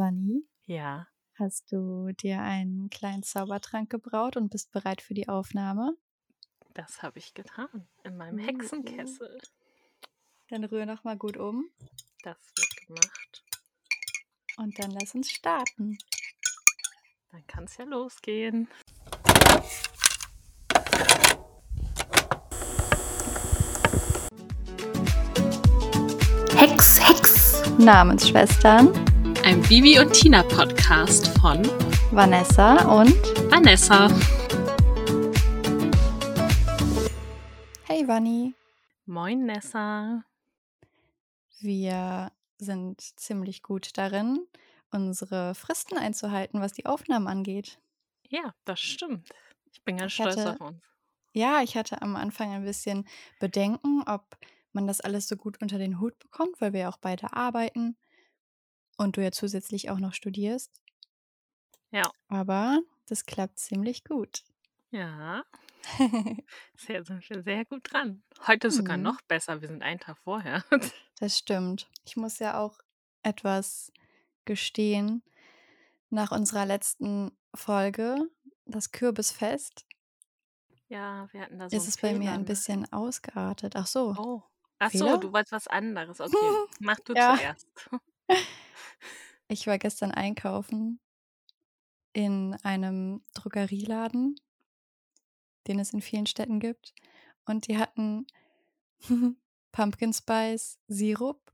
Vanni, Ja, hast du dir einen kleinen Zaubertrank gebraut und bist bereit für die Aufnahme? das habe ich getan. In meinem Uh. Hexenkessel. Dann rühr noch mal gut um Das wird gemacht. und dann lass uns starten. Dann kann es ja losgehen. Hex, Hex. Namensschwestern Ein Vivi und Tina Podcast von Vanessa und Vanessa. Hey Vanni. Moin, Nessa. Wir sind ziemlich gut darin, unsere Fristen einzuhalten, was die Aufnahmen angeht. Ja, das stimmt. Ich bin ganz Ich stolz hatte- auf uns. Ja, ich hatte am Anfang ein bisschen Bedenken, ob man das alles so gut unter den Hut bekommt, weil wir ja auch beide arbeiten und du ja zusätzlich auch noch studierst. Ja. Aber das klappt ziemlich gut. Ja, sehr, sind wir sehr gut dran. Heute sogar Mhm. noch besser. Wir sind einen Tag vorher. Das stimmt. Ich muss ja auch etwas gestehen. Nach unserer letzten Folge, das Kürbisfest, ja, wir hatten da so ist es bei mir ein ne? bisschen ausgeartet. Ach so. Oh. Ach so, Fehler? du wolltest was anderes. Okay, mach du Ja. zuerst. Ich war gestern einkaufen in einem Drogerieladen, den es in vielen Städten gibt. Und die hatten Pumpkin Spice Sirup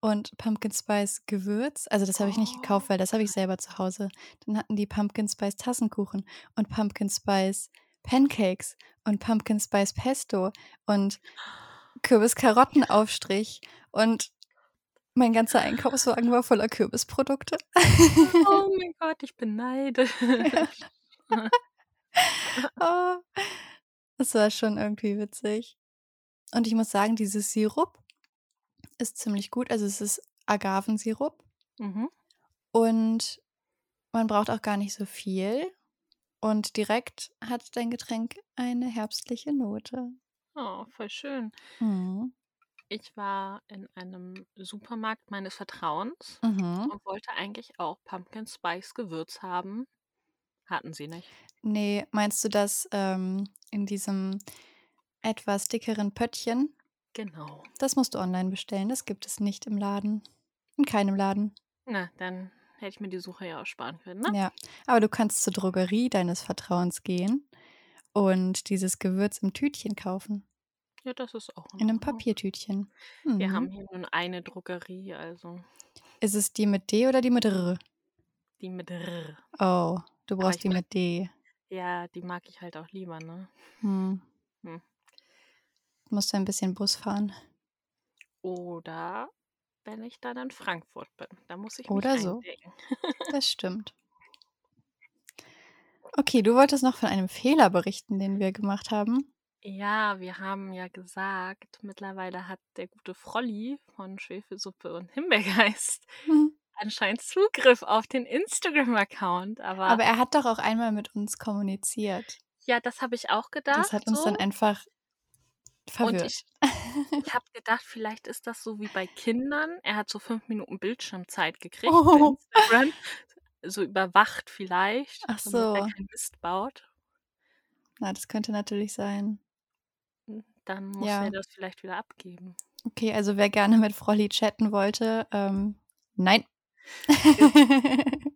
und Pumpkin Spice Gewürz. Also das habe ich nicht gekauft, weil das habe ich selber zu Hause. Dann hatten die Pumpkin Spice Tassenkuchen und Pumpkin Spice Pancakes und Pumpkin Spice Pesto und Kürbis-Karottenaufstrich und mein ganzer Einkaufswagen war voller Kürbisprodukte. Oh mein Gott, ich beneide. Oh, das war schon irgendwie witzig. Und ich muss sagen, dieses Sirup ist ziemlich gut. Also es ist Agavensirup mhm. und man braucht auch gar nicht so viel. Und direkt hat dein Getränk eine herbstliche Note. Oh, voll schön. Mhm. Ich war in einem Supermarkt meines Vertrauens Mhm. und wollte eigentlich auch Pumpkin Spice Gewürz haben. Hatten sie nicht. Nee, meinst du das ähm, in diesem etwas dickeren Pöttchen? Genau. Das musst du online bestellen. Das gibt es nicht im Laden. In keinem Laden. Na, dann hätte ich mir die Suche ja auch sparen können, ne? Ja, aber du kannst zur Drogerie deines Vertrauens gehen und dieses Gewürz im Tütchen kaufen. Ja, das ist auch In einem. Papiertütchen. Wir Mhm. haben hier nun eine Drogerie, also Ist es die mit D oder die mit R? die mit R. Oh, du brauchst die mit D. Ja, die mag ich halt auch lieber, ne? Hm. Hm. Musst du ein bisschen Bus fahren. Oder wenn ich dann in Frankfurt bin, da muss ich Oder mich so. eindecken. Das stimmt. Okay, du wolltest noch von einem Fehler berichten, den wir gemacht haben. Ja, wir haben ja gesagt, mittlerweile hat der gute Frolli von Schwefelsuppe und Himbeergeist Hm. anscheinend Zugriff auf den Instagram-Account. Aber, Aber er hat doch auch einmal mit uns kommuniziert. ja, das habe ich auch gedacht. Das hat uns so. dann einfach Und verwirrt. ich, ich habe gedacht, vielleicht ist das so wie bei Kindern. Er hat so fünf Minuten Bildschirmzeit gekriegt Oh. So überwacht vielleicht, Ach damit er so. keinen Mist baut. Na, das könnte natürlich sein. Dann muss Ja. er das vielleicht wieder abgeben. Okay, also wer gerne mit Frolli chatten wollte, ähm, nein.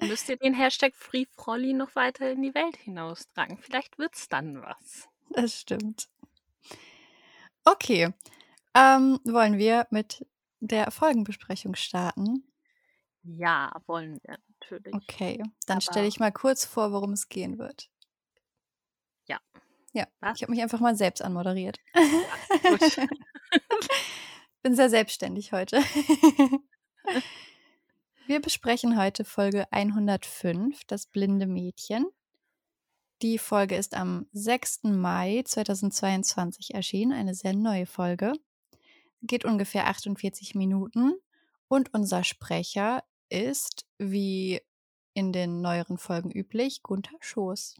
Müsst ihr den Hashtag FreeFrolli noch weiter in die Welt hinaustragen. Vielleicht wird's dann was. das stimmt. Okay, ähm, wollen wir mit der Folgenbesprechung starten? Ja, wollen wir natürlich. Okay, dann stelle ich mal kurz vor, worum es gehen wird. Ja. Ja, Was? ich habe mich einfach mal selbst anmoderiert. Gut. Bin sehr selbstständig heute. Wir besprechen heute Folge 105, das blinde Mädchen. Die Folge ist am 6. Mai 2022 erschienen, eine sehr neue Folge. Geht ungefähr 48 Minuten und unser Sprecher ist, wie in den neueren Folgen üblich, Gunther Schoß.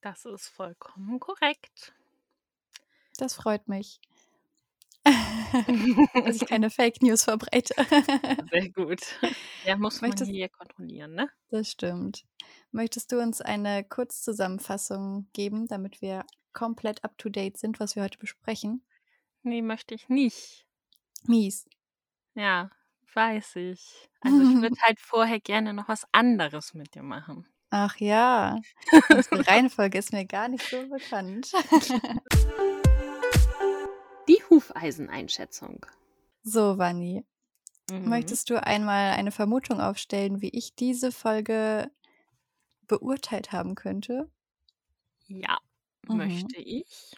Das ist vollkommen korrekt. Das freut mich. dass ich keine Fake News verbreite. Sehr gut. Ja, muss man Möchtest, hier kontrollieren, ne? das stimmt. Möchtest du uns eine Kurzzusammenfassung geben, damit wir komplett up to date sind, was wir heute besprechen? Nee, möchte ich nicht. Mies. Ja, weiß ich. Also ich würde halt vorher gerne noch was anderes mit dir machen. Ach ja, unsere Reihenfolge ist mir gar nicht so bekannt. Die Hufeiseneinschätzung. So, Vanni, Mhm. möchtest du einmal eine Vermutung aufstellen, wie ich diese Folge beurteilt haben könnte? Ja, Mhm. möchte ich.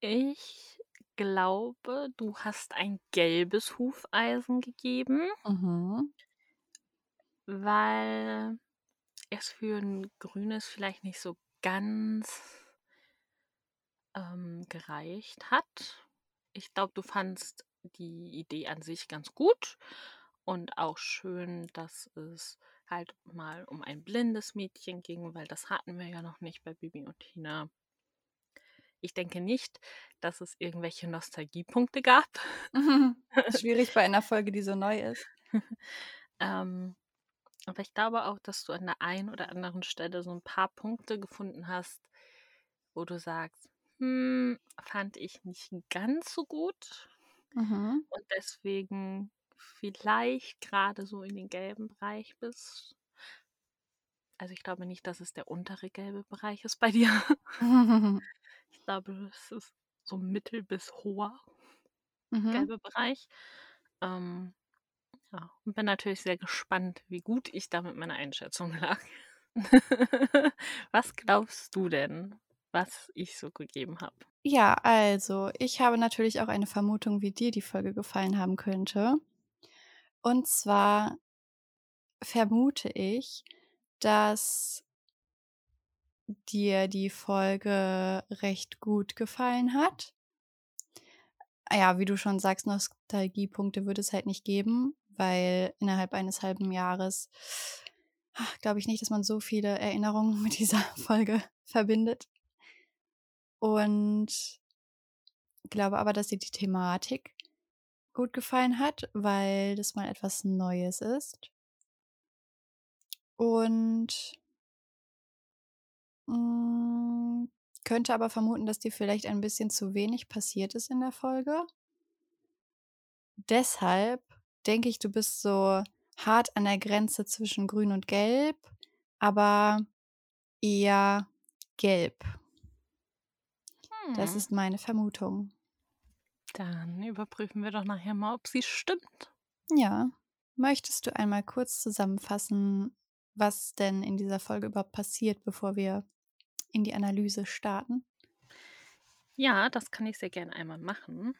Ich glaube, du hast ein gelbes Hufeisen gegeben, Mhm. weil es für ein grünes vielleicht nicht so ganz ähm, gereicht hat. Ich glaube, du fandst die Idee an sich ganz gut und auch schön, dass es halt mal um ein blindes Mädchen ging, weil das hatten wir ja noch nicht bei Bibi und Tina. Ich denke nicht, dass es irgendwelche Nostalgiepunkte gab. Schwierig bei einer Folge, die so neu ist. ähm, aber ich glaube auch, dass du an der einen oder anderen Stelle so ein paar Punkte gefunden hast, wo du sagst, hm, fand ich nicht ganz so gut. Mhm. Und deswegen vielleicht gerade so in den gelben Bereich bist. Also ich glaube nicht, dass es der untere gelbe Bereich ist bei dir. Ich glaube, es ist so mittel bis hoher Mhm. gelbe Bereich. Ähm, ja, und bin natürlich sehr gespannt, wie gut ich da mit meiner Einschätzung lag. was glaubst du denn, was ich so gegeben habe? Ja, also, ich habe natürlich auch eine Vermutung, wie dir die Folge gefallen haben könnte. Und zwar vermute ich, dass dir die Folge recht gut gefallen hat. Ah Ja, wie du schon sagst, Nostalgiepunkte würde es halt nicht geben, weil innerhalb eines halben Jahres glaube ich nicht, dass man so viele Erinnerungen mit dieser Folge verbindet. Und glaube aber, dass dir die Thematik gut gefallen hat, weil das mal etwas Neues ist. Und mh, könnte aber vermuten, dass dir vielleicht ein bisschen zu wenig passiert ist in der Folge. Deshalb denke ich, du bist so hart an der Grenze zwischen grün und gelb, aber eher gelb. Das Hm, ist meine Vermutung. Dann überprüfen wir doch nachher mal, ob sie stimmt. Ja. Möchtest du einmal kurz zusammenfassen, was denn in dieser Folge überhaupt passiert, bevor wir in die Analyse starten? Ja, das kann ich sehr gerne einmal machen.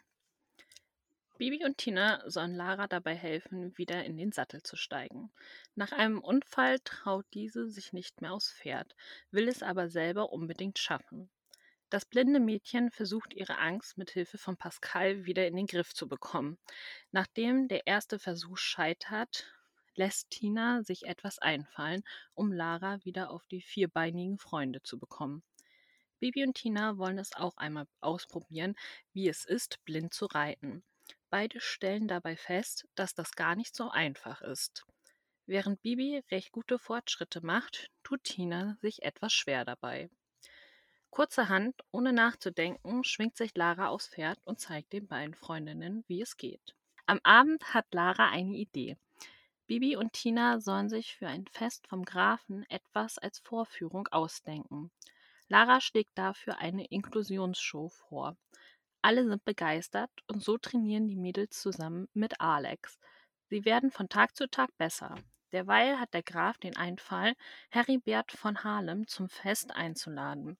Bibi und Tina sollen Lara dabei helfen, wieder in den Sattel zu steigen. Nach einem Unfall traut diese sich nicht mehr aufs Pferd, will es aber selber unbedingt schaffen. Das blinde Mädchen versucht ihre Angst mit Hilfe von Pascal wieder in den Griff zu bekommen. Nachdem der erste Versuch scheitert, lässt Tina sich etwas einfallen, um Lara wieder auf die vierbeinigen Freunde zu bekommen. Bibi und Tina wollen es auch einmal ausprobieren, wie es ist, blind zu reiten. Beide stellen dabei fest, dass das gar nicht so einfach ist. Während Bibi recht gute Fortschritte macht, tut Tina sich etwas schwer dabei. Kurzerhand, ohne nachzudenken, schwingt sich Lara aufs Pferd und zeigt den beiden Freundinnen, wie es geht. Am Abend hat Lara eine Idee. Bibi und Tina sollen sich für ein Fest vom Grafen etwas als Vorführung ausdenken. Lara schlägt dafür eine Inklusionsshow vor. Alle sind begeistert und so trainieren die Mädels zusammen mit Alex. Sie werden von Tag zu Tag besser. Derweil hat der Graf den Einfall, Heribert von Harlem zum Fest einzuladen.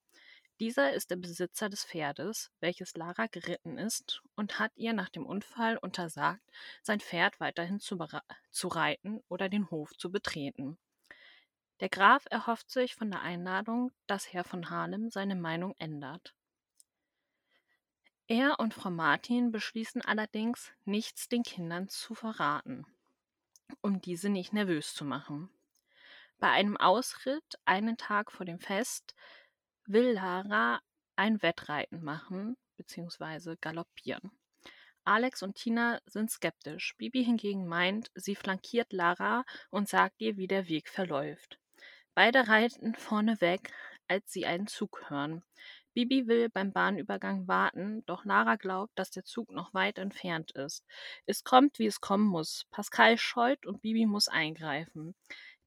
Dieser ist der Besitzer des Pferdes, welches Lara geritten ist, und hat ihr nach dem Unfall untersagt, sein Pferd weiterhin zu, zu reiten oder den Hof zu betreten. Der Graf erhofft sich von der Einladung, dass Herr von Harlem seine Meinung ändert. Er und Frau Martin beschließen allerdings, nichts den Kindern zu verraten, um diese nicht nervös zu machen. Bei einem Ausritt, einen Tag vor dem Fest, will Lara ein Wettreiten machen bzw. galoppieren. Alex und Tina sind skeptisch. Bibi hingegen meint, sie flankiert Lara und sagt ihr, wie der Weg verläuft. Beide reiten vorne weg, als sie einen Zug hören. Bibi will beim Bahnübergang warten, doch Lara glaubt, dass der Zug noch weit entfernt ist. Es kommt, wie es kommen muss. Pascal scheut und Bibi muss eingreifen.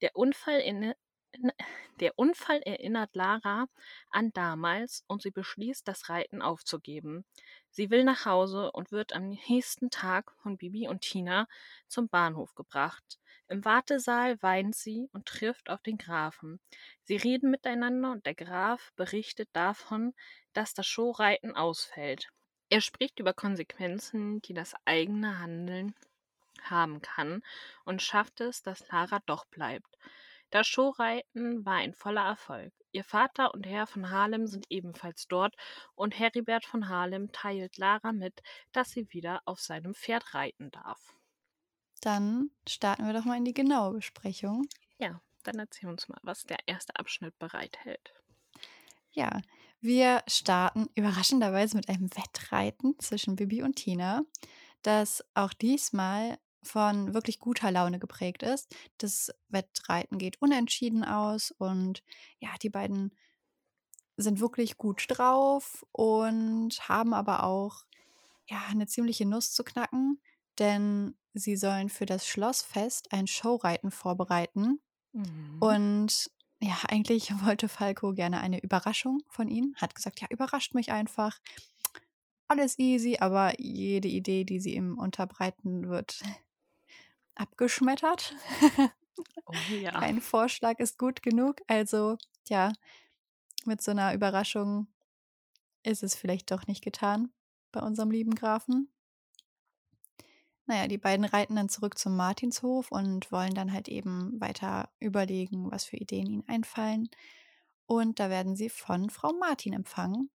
Der Unfall, in, der Unfall erinnert Lara an damals und sie beschließt, das Reiten aufzugeben. Sie will nach Hause und wird am nächsten Tag von Bibi und Tina zum Bahnhof gebracht. Im Wartesaal weint sie und trifft auf den Grafen. Sie reden miteinander und der Graf berichtet davon, dass das Showreiten ausfällt. Er spricht über Konsequenzen, die das eigene Handeln haben kann und schafft es, dass Lara doch bleibt. Das Showreiten war ein voller Erfolg. Ihr Vater und Herr von Harlem sind ebenfalls dort und Heribert von Harlem teilt Lara mit, dass sie wieder auf seinem Pferd reiten darf. Dann starten wir doch mal in die genaue Besprechung. Ja, dann erzähl uns mal, was der erste Abschnitt bereithält. Ja, wir starten überraschenderweise mit einem Wettreiten zwischen Bibi und Tina, das auch diesmal von wirklich guter Laune geprägt ist. Das Wettreiten geht unentschieden aus und ja, die beiden sind wirklich gut drauf und haben aber auch ja eine ziemliche Nuss zu knacken, denn sie sollen für das Schlossfest ein Showreiten vorbereiten. Mhm. Und ja, eigentlich wollte Falco gerne eine Überraschung von ihnen. Hat gesagt, ja, überrascht mich einfach. Alles easy, aber jede Idee, die sie ihm unterbreiten wird, abgeschmettert. Oh ja. Kein Vorschlag ist gut genug. Also, ja, mit so einer Überraschung ist es vielleicht doch nicht getan bei unserem lieben Grafen. Naja, die beiden reiten dann zurück zum Martinshof und wollen dann halt eben weiter überlegen, was für Ideen ihnen einfallen. Und da werden sie von Frau Martin empfangen,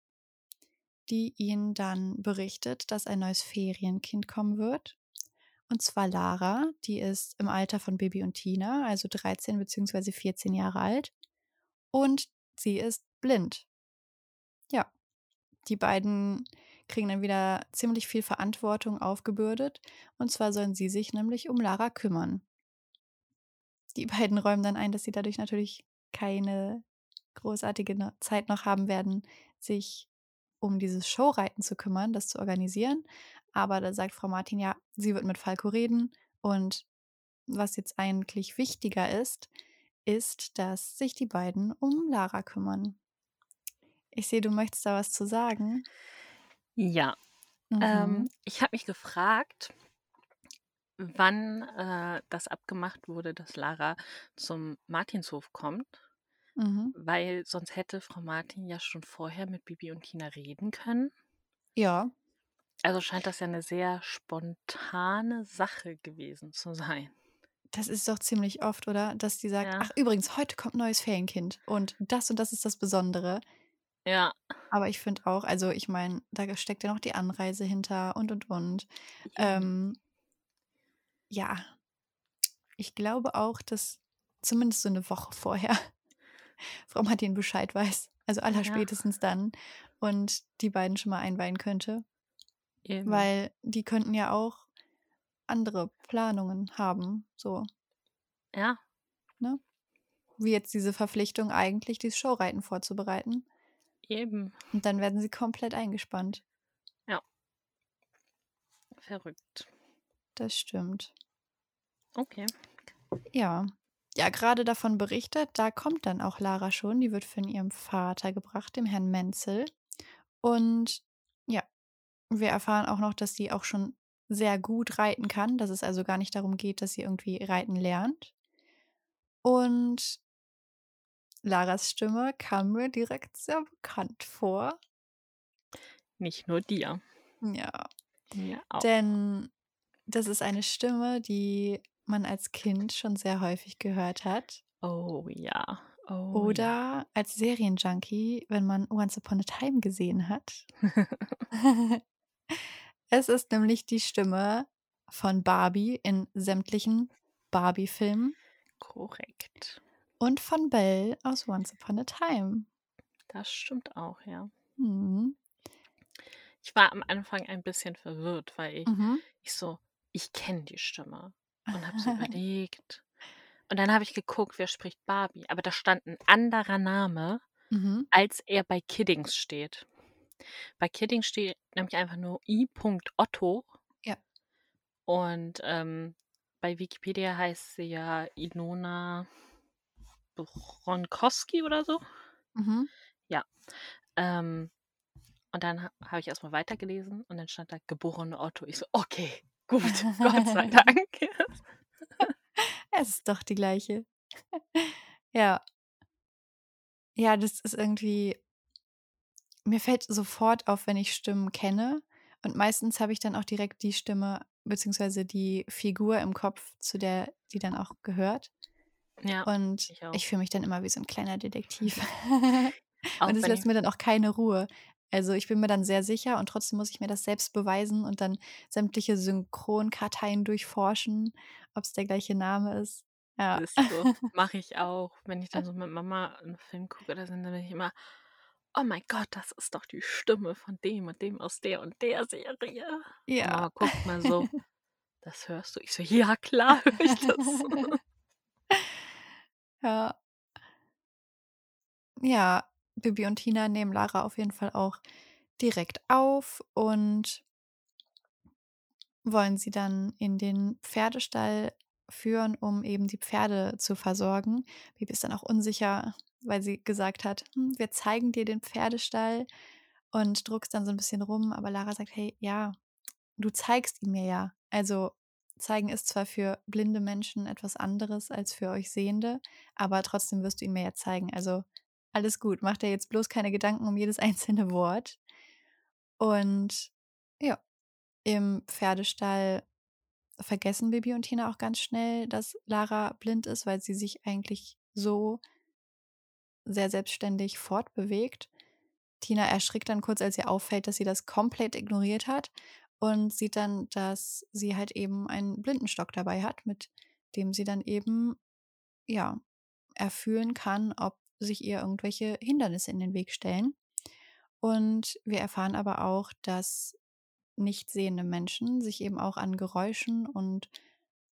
die ihnen dann berichtet, dass ein neues Ferienkind kommen wird. Und zwar Lara, die ist im Alter von Bibi und Tina, also 13 bzw. 14 Jahre alt. Und sie ist blind. Ja, die beiden kriegen dann wieder ziemlich viel Verantwortung aufgebürdet. Und zwar sollen sie sich nämlich um Lara kümmern. Die beiden räumen dann ein, dass sie dadurch natürlich keine großartige Zeit noch haben werden, sich um dieses Showreiten zu kümmern, das zu organisieren. Aber da sagt Frau Martin, ja, sie wird mit Falco reden. Und was jetzt eigentlich wichtiger ist, ist, dass sich die beiden um Lara kümmern. Ich sehe, du möchtest da was zu sagen. Ja, Mhm. ähm, ich habe mich gefragt, wann äh, das abgemacht wurde, dass Lara zum Martinshof kommt, Mhm. weil sonst hätte Frau Martin ja schon vorher mit Bibi und Tina reden können. Ja, Also scheint das ja eine sehr spontane Sache gewesen zu sein. das ist doch ziemlich oft, oder? Dass die sagt, Ja. ach übrigens, heute kommt neues Ferienkind und das und das ist das Besondere. Ja, Aber ich finde auch, also ich meine, da steckt ja noch die Anreise hinter und und und. Ähm, ja, ich glaube auch, dass zumindest so eine Woche vorher Frau Martin Bescheid weiß. Also Ja. allerspätestens dann. Und die beiden schon mal einweihen könnte. eben. Weil die könnten ja auch andere Planungen haben. So, Ja, ne? Wie jetzt diese Verpflichtung, eigentlich dieses Showreiten vorzubereiten. Eben. Und dann werden sie komplett eingespannt. Verrückt. Das stimmt. Okay. Ja. Ja, gerade davon berichtet, da kommt dann auch Lara schon. Die wird von ihrem Vater gebracht, dem Herrn Menzel. Und ja, wir erfahren auch noch, dass sie auch schon sehr gut reiten kann, dass es also gar nicht darum geht, dass sie irgendwie reiten lernt. Und Laras Stimme kam mir direkt sehr bekannt vor. Nicht nur dir. Ja, Mir auch. denn das ist eine Stimme, die man als Kind schon sehr häufig gehört hat. Oh ja. Oh Oder als Serienjunkie, wenn man Once Upon a Time gesehen hat. es ist nämlich die Stimme von Barbie in sämtlichen Barbie-Filmen ja. Korrekt. Und von Belle aus Once Upon a Time. Das stimmt auch, ja. Hm. Ich war am Anfang ein bisschen verwirrt, weil ich, Mhm. ich so, ich kenne die Stimme und habe so überlegt. Und dann habe ich geguckt, wer spricht Barbie. Aber da stand ein anderer Name, Mhm. als er bei Kiddings steht. Bei Kiddings steht nämlich einfach nur I.Otto. Ja. Und ähm, bei Wikipedia heißt sie ja Ilona Bronkowski oder so. Mhm. Ähm, und dann ha habe ich erstmal weitergelesen und dann stand da geborene Otto. Ich so, okay, gut, Gott sei Dank. Es ist doch die gleiche. Ja. Ja, das ist irgendwie mir fällt sofort auf, wenn ich Stimmen kenne und meistens habe ich dann auch direkt die Stimme beziehungsweise die Figur im Kopf, zu der die dann auch gehört. Ja, Und ich ich fühle mich dann immer wie so ein kleiner Detektiv. Und es lässt mir dann auch keine Ruhe. Also, ich bin mir dann sehr sicher und trotzdem muss ich mir das selbst beweisen und dann sämtliche Synchronkarteien durchforschen, ob's der gleiche Name ist. Ja. so, mache ich auch. Wenn ich dann so mit Mama 'n Film gucke oder so, dann bin ich immer: „Oh mein Gott, das ist doch die Stimme von dem und dem aus der und der Serie.“ Und Ja. Mama guckt mal so: „Das hörst du?“ Ich so: „Ja, klar höre ich das.“ Ja. Ja, Bibi und Tina nehmen Lara auf jeden Fall auch direkt auf und wollen sie dann in den Pferdestall führen, um eben die Pferde zu versorgen. Bibi ist dann auch unsicher, weil sie gesagt hat: „Hm, wir zeigen dir den Pferdestall“ und druckst dann so 'n bisschen rum, aber Lara sagt: „Hey, ja, du zeigst ihn mir ja.“ Also, zeigen ist zwar für blinde Menschen etwas anderes als für euch Sehende, aber trotzdem wirst du ihn mir ja zeigen. Also, alles gut. Mach dir jetzt bloß keine Gedanken um jedes einzelne Wort. Und ja, im Pferdestall vergessen Bibi und Tina auch ganz schnell, dass Lara blind ist, weil sie sich eigentlich so sehr selbstständig fortbewegt. Tina erschrickt dann kurz, als ihr auffällt, dass sie das komplett ignoriert hat und sieht dann, dass sie halt eben einen Blindenstock dabei hat, mit dem sie dann eben, ja, erfühlen kann, ob sich ihr irgendwelche Hindernisse in den Weg stellen. Und wir erfahren aber auch, dass nicht sehende Menschen sich eben auch an Geräuschen und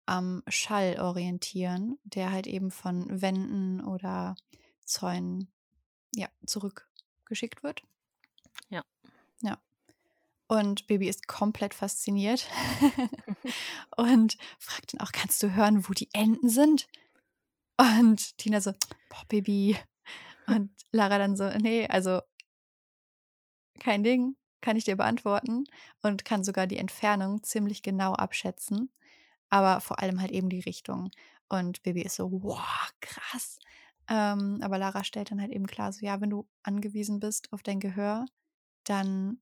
am Schall orientieren, der halt eben von Wänden oder Zäunen, ja, zurückgeschickt wird. Ja. Ja. Und Baby ist komplett fasziniert und fragt dann auch: „Kannst du hören, wo die Enten sind?“ Und Tina so: „Boah, Baby.“ Und Lara dann so: „Ne, also“ „kein Ding, kann ich dir beantworten“ und kann sogar die Entfernung ziemlich genau abschätzen, aber vor allem halt eben die Richtung. Und Baby ist so: „Wow, krass.“ Ähm, aber Lara stellt dann halt eben klar so: „Ja, wenn du angewiesen bist auf dein Gehör, dann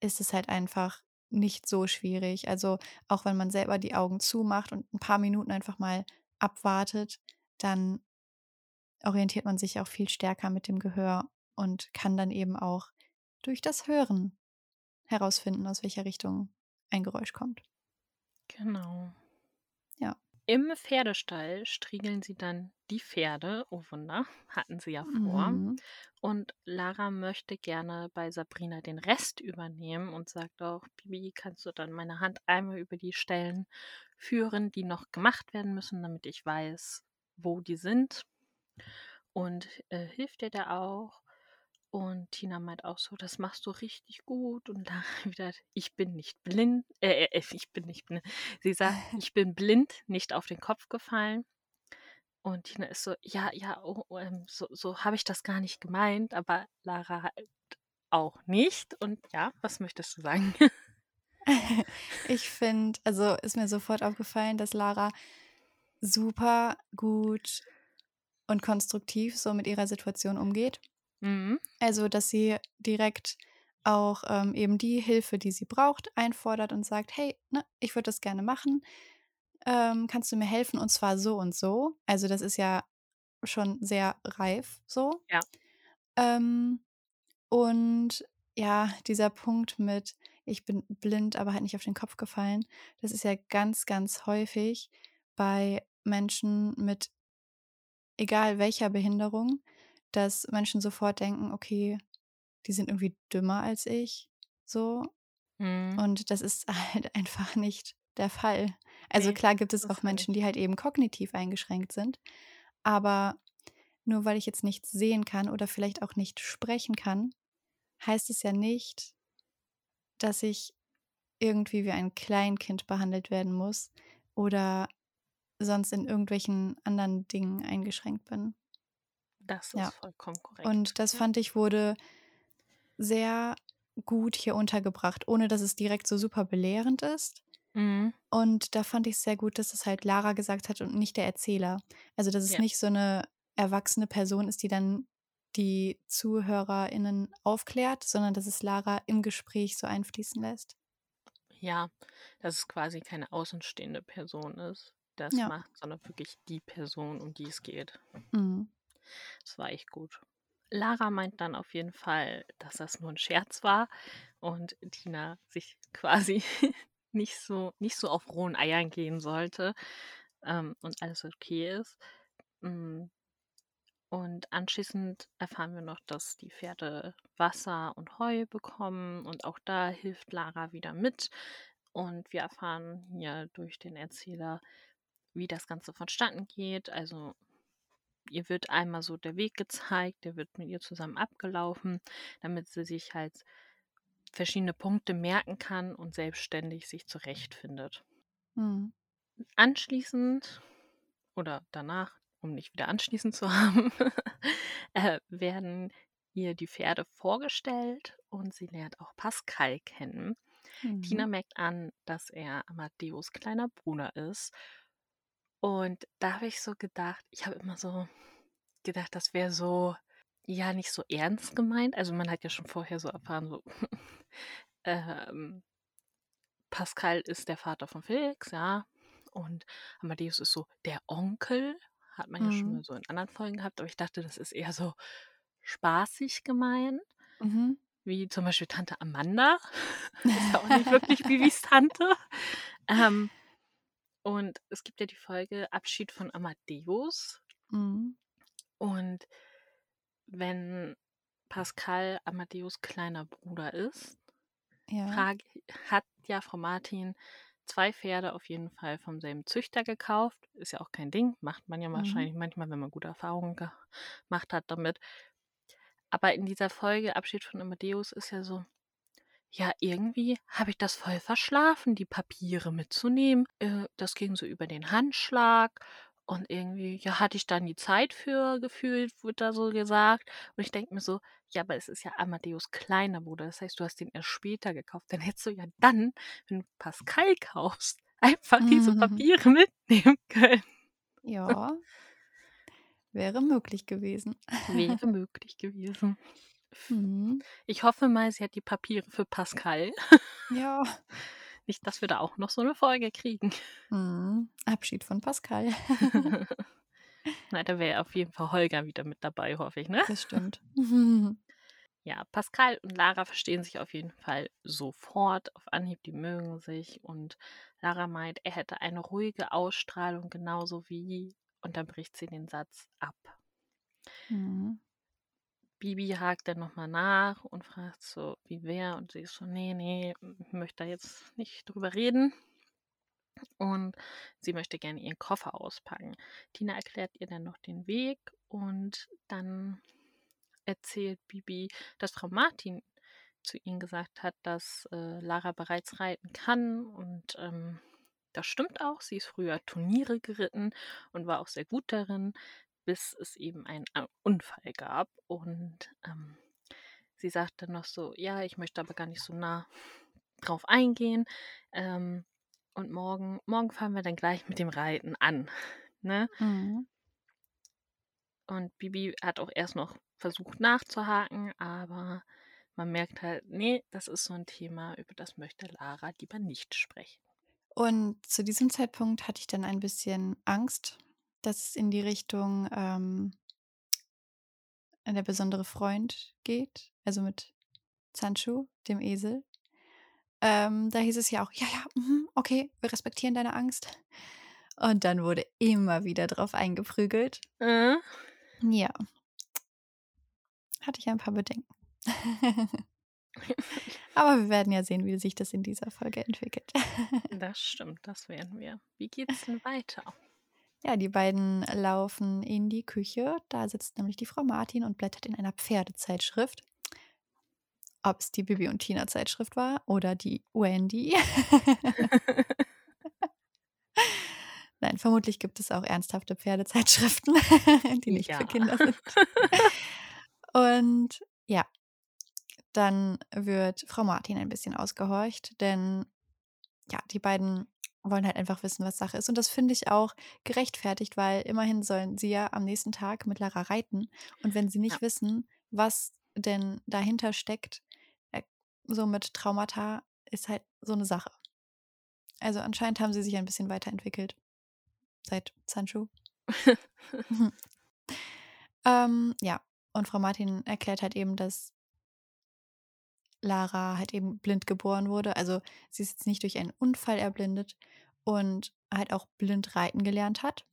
ist es halt einfach nicht so schwierig.“ Also, auch wenn man selber die Augen zumacht und 'n paar Minuten einfach mal abwartet, dann orientiert man sich auch viel stärker mit dem Gehör und kann dann eben auch durch das Hören herausfinden, aus welcher Richtung ein Geräusch kommt. Genau. Im Pferdestall striegeln sie dann die Pferde. Oh Wunder, hatten sie ja vor. Mhm. Und Lara möchte gerne bei Sabrina den Rest übernehmen und sagt auch: „Bibi, kannst du dann meine Hand einmal über die Stellen führen, die noch gemacht werden müssen, damit ich weiß, wo die sind?“ Und, äh, hilft ihr da auch. Und Tina meint auch so: „Das machst du richtig gut.“ Und Lara wieder: „Ich bin nicht blind äh, äh, ich bin nicht blind.“ Sie sagt: „Ich bin blind, nicht auf den Kopf gefallen.“ Und Tina ist so: „Ja, ja, oh, ähm, so so habe ich das gar nicht gemeint“, aber Lara halt auch nicht. Und ja, was möchtest du sagen? Ich finde also, ist mir sofort aufgefallen, dass Lara super gut und konstruktiv so mit ihrer Situation umgeht. Mhm. Also, dass sie direkt auch, ähm, eben die Hilfe, die sie braucht, einfordert und sagt: „Hey, ne, ich würde das gerne machen. Ähm, kannst du mir helfen und zwar so und so?“ Also, das ist ja schon sehr reif so. Ja. Ähm, und ja, dieser Punkt mit: „Ich bin blind, aber halt nicht auf den Kopf gefallen“, das ist ja ganz, ganz häufig bei Menschen mit egal welcher Behinderung, dass Menschen sofort denken: „Okay, die sind irgendwie dümmer als ich So. Mhm. Und das ist halt einfach nicht der Fall. Also Nee, klar gibt es auch Menschen, die halt eben kognitiv eingeschränkt sind. Aber nur weil ich jetzt nichts sehen kann oder vielleicht auch nicht sprechen kann, heißt es ja nicht, dass ich irgendwie wie ein Kleinkind behandelt werden muss oder sonst in irgendwelchen anderen Dingen eingeschränkt bin. Das Ja. ist vollkommen korrekt. Und das Ja. fand ich wurde sehr gut hier untergebracht, ohne dass es direkt so super belehrend ist. Mhm. Und da fand ich es sehr gut, dass es halt Lara gesagt hat und nicht der Erzähler. Also, dass es Ja. nicht so eine erwachsene Person ist, die dann die ZuhörerInnen aufklärt, sondern dass es Lara im Gespräch so einfließen lässt. Ja, dass es quasi keine außenstehende Person ist, das Ja. macht, sondern wirklich die Person, um die es geht. Mhm. Das war echt gut. Lara meint dann auf jeden Fall, dass das nur ein Scherz war und Tina sich quasi nicht so, nicht so auf rohen Eiern gehen sollte ähm, und alles okay ist. Mm. Und anschließend erfahren wir noch, dass die Pferde Wasser und Heu bekommen und auch da hilft Lara wieder mit. Und wir erfahren hier durch den Erzähler, wie das Ganze vonstatten geht. Also ihr wird einmal so der Weg gezeigt, der wird mit ihr zusammen abgelaufen, damit sie sich halt verschiedene Punkte merken kann und selbstständig sich zurechtfindet. Mhm. Anschließend oder danach, um nicht wieder anschließend zu haben, äh, werden ihr die Pferde vorgestellt und sie lernt auch Pascal kennen. Tina Mhm. merkt an, dass er Amadeus kleiner Bruder ist. Und da habe ich so gedacht, ich habe immer so gedacht, das wäre so, ja, nicht so ernst gemeint. Also man hat ja schon vorher so erfahren, so, ähm, Pascal ist der Vater von Felix, ja. Und Amadeus ist so der Onkel. Hat man ja schon Mhm. mal so in anderen Folgen gehabt, aber ich dachte, das ist eher so spaßig gemeint. Mhm. Wie zum Beispiel Tante Amanda. ist ja auch nicht wirklich Bibis Tante. Ähm, und es gibt ja die Folge Abschied von Amadeus. Mhm. Und wenn Pascal Amadeus kleiner Bruder ist, Ja. frage, hat ja Frau Martin zwei Pferde auf jeden Fall vom selben Züchter gekauft. Ist ja auch kein Ding. Macht man ja Mhm. wahrscheinlich manchmal, wenn man gute Erfahrungen gemacht hat damit. Aber in dieser Folge Abschied von Amadeus ist ja so, ja, irgendwie habe ich das voll verschlafen, die Papiere mitzunehmen. Äh, das ging so über den Handschlag. Und irgendwie, ja, hatte ich dann die Zeit für gefühlt, wird da so gesagt. Und ich denke mir so, ja, aber es ist ja Amadeus kleiner Bruder. Das heißt, du hast den erst später gekauft. Dann hättest du ja dann, wenn du Pascal kaufst, einfach diese Mhm. Papiere mitnehmen können. Ja. Wäre möglich gewesen. Wäre möglich gewesen. Mhm. Ich hoffe mal, sie hat die Papiere für Pascal. Ja. Nicht, dass wir da auch noch so eine Folge kriegen. Mhm. Abschied von Pascal. Na, da wäre auf jeden Fall Holger wieder mit dabei, hoffe ich, ne? Das stimmt. Ja, Pascal und Lara verstehen sich auf jeden Fall sofort. Auf Anhieb, die mögen sich. Und Lara meint, er hätte eine ruhige Ausstrahlung, genauso wie. Und dann bricht sie den Satz ab. Mhm. Bibi hakt dann nochmal nach und fragt so, wie wer? Und sie ist so, nee, nee, möchte da jetzt nicht drüber reden. Und sie möchte gerne ihren Koffer auspacken. Tina erklärt ihr dann noch den Weg und dann erzählt Bibi, dass Frau Martin zu ihnen gesagt hat, dass äh, Lara bereits reiten kann und ähm, das stimmt auch. Sie ist früher Turniere geritten und war auch sehr gut darin, bis es eben einen äh, Unfall gab. Und ähm, sie sagt dann noch so, ja, ich möchte aber gar nicht so nah drauf eingehen. Ähm, und morgen, morgen fangen wir dann gleich mit dem Reiten an. Ne? Mhm. Und Bibi hat auch erst noch versucht nachzuhaken, aber man merkt halt, nee, das ist so ein Thema, über das möchte Lara lieber nicht sprechen. Und zu diesem Zeitpunkt hatte ich dann ein bisschen Angst, dass es in die Richtung ähm, der besondere Freund geht, also mit Sancho, dem Esel. Ähm, da hieß es ja auch, ja, ja, mhm, okay, wir respektieren deine Angst. Und dann wurde immer wieder drauf eingeprügelt. Äh, Ja. Hatte ich ein paar Bedenken. Aber wir werden ja sehen, wie sich das in dieser Folge entwickelt. Das stimmt, das werden wir. Wie geht's denn weiter? Ja, die beiden laufen in die Küche. Da sitzt nämlich die Frau Martin und blättert in einer Pferdezeitschrift. Ob es die Bibi und Tina Zeitschrift war oder die Wendy. Nein, vermutlich gibt es auch ernsthafte Pferdezeitschriften, die nicht Ja. für Kinder sind. Und ja, dann wird Frau Martin ein bisschen ausgehorcht, denn ja, die beiden wollen halt einfach wissen, was Sache ist. Und das finde ich auch gerechtfertigt, weil immerhin sollen sie ja am nächsten Tag mit Lara reiten. Und wenn sie nicht Ja. wissen, was denn dahinter steckt, äh, so mit Traumata, ist halt so eine Sache. Also anscheinend haben sie sich ein bisschen weiterentwickelt seit Sancho. ähm, ja, und Frau Martin erklärt halt eben, dass Lara halt eben blind geboren wurde. Also sie ist jetzt nicht durch einen Unfall erblindet und halt auch blind reiten gelernt hat.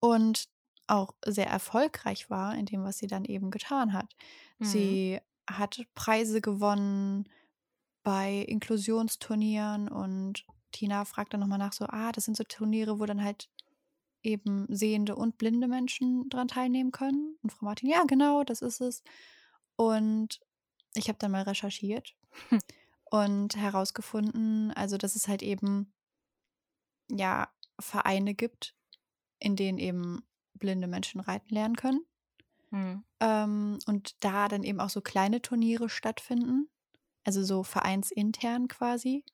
Und auch sehr erfolgreich war in dem, was sie dann eben getan hat. Mhm. Sie hat Preise gewonnen bei Inklusionsturnieren und Tina fragt dann nochmal nach so, ah, das sind so Turniere, wo dann halt eben sehende und blinde Menschen dran teilnehmen können. Und Frau Martin, ja, genau, das ist es. Und ich habe dann mal recherchiert Hm. und herausgefunden, also dass es halt eben ja Vereine gibt, in denen eben blinde Menschen reiten lernen können. Mhm. Ähm, und da dann eben auch so kleine Turniere stattfinden, also so vereinsintern quasi.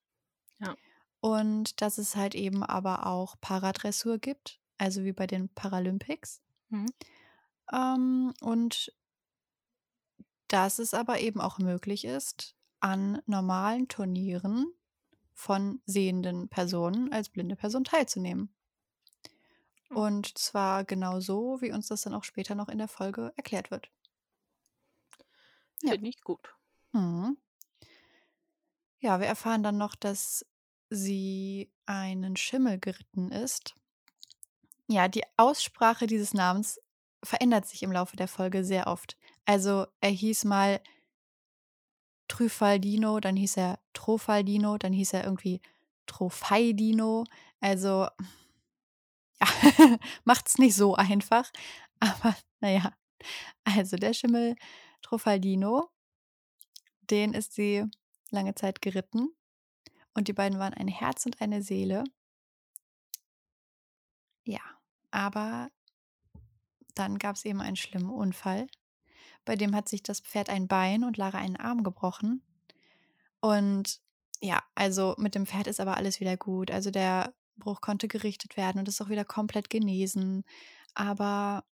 Ja. Und dass es halt eben aber auch Paradressur gibt, also wie bei den Paralympics. Mhm. Ähm, und dass es aber eben auch möglich ist, an normalen Turnieren von sehenden Personen als blinde Person teilzunehmen. Hm. Und zwar genau so, wie uns das dann auch später noch in der Folge erklärt wird. Ja. Finde ich gut. Mhm. Ja, wir erfahren dann noch, dass sie einen Schimmel geritten ist. Ja, die Aussprache dieses Namens verändert sich im Laufe der Folge sehr oft. Also er hieß mal Tryfaldino, dann hieß er Trofaldino, dann hieß er irgendwie Trophaidino. Also ja, macht's nicht so einfach. Aber naja, also der Schimmel Trofaldino, den ist sie lange Zeit geritten. Und die beiden waren ein Herz und eine Seele. Ja, aber dann gab es eben einen schlimmen Unfall. Bei dem hat sich das Pferd ein Bein und Lara einen Arm gebrochen. Und ja, also mit dem Pferd ist aber alles wieder gut. Also der Bruch konnte gerichtet werden und ist auch wieder komplett genesen. Aber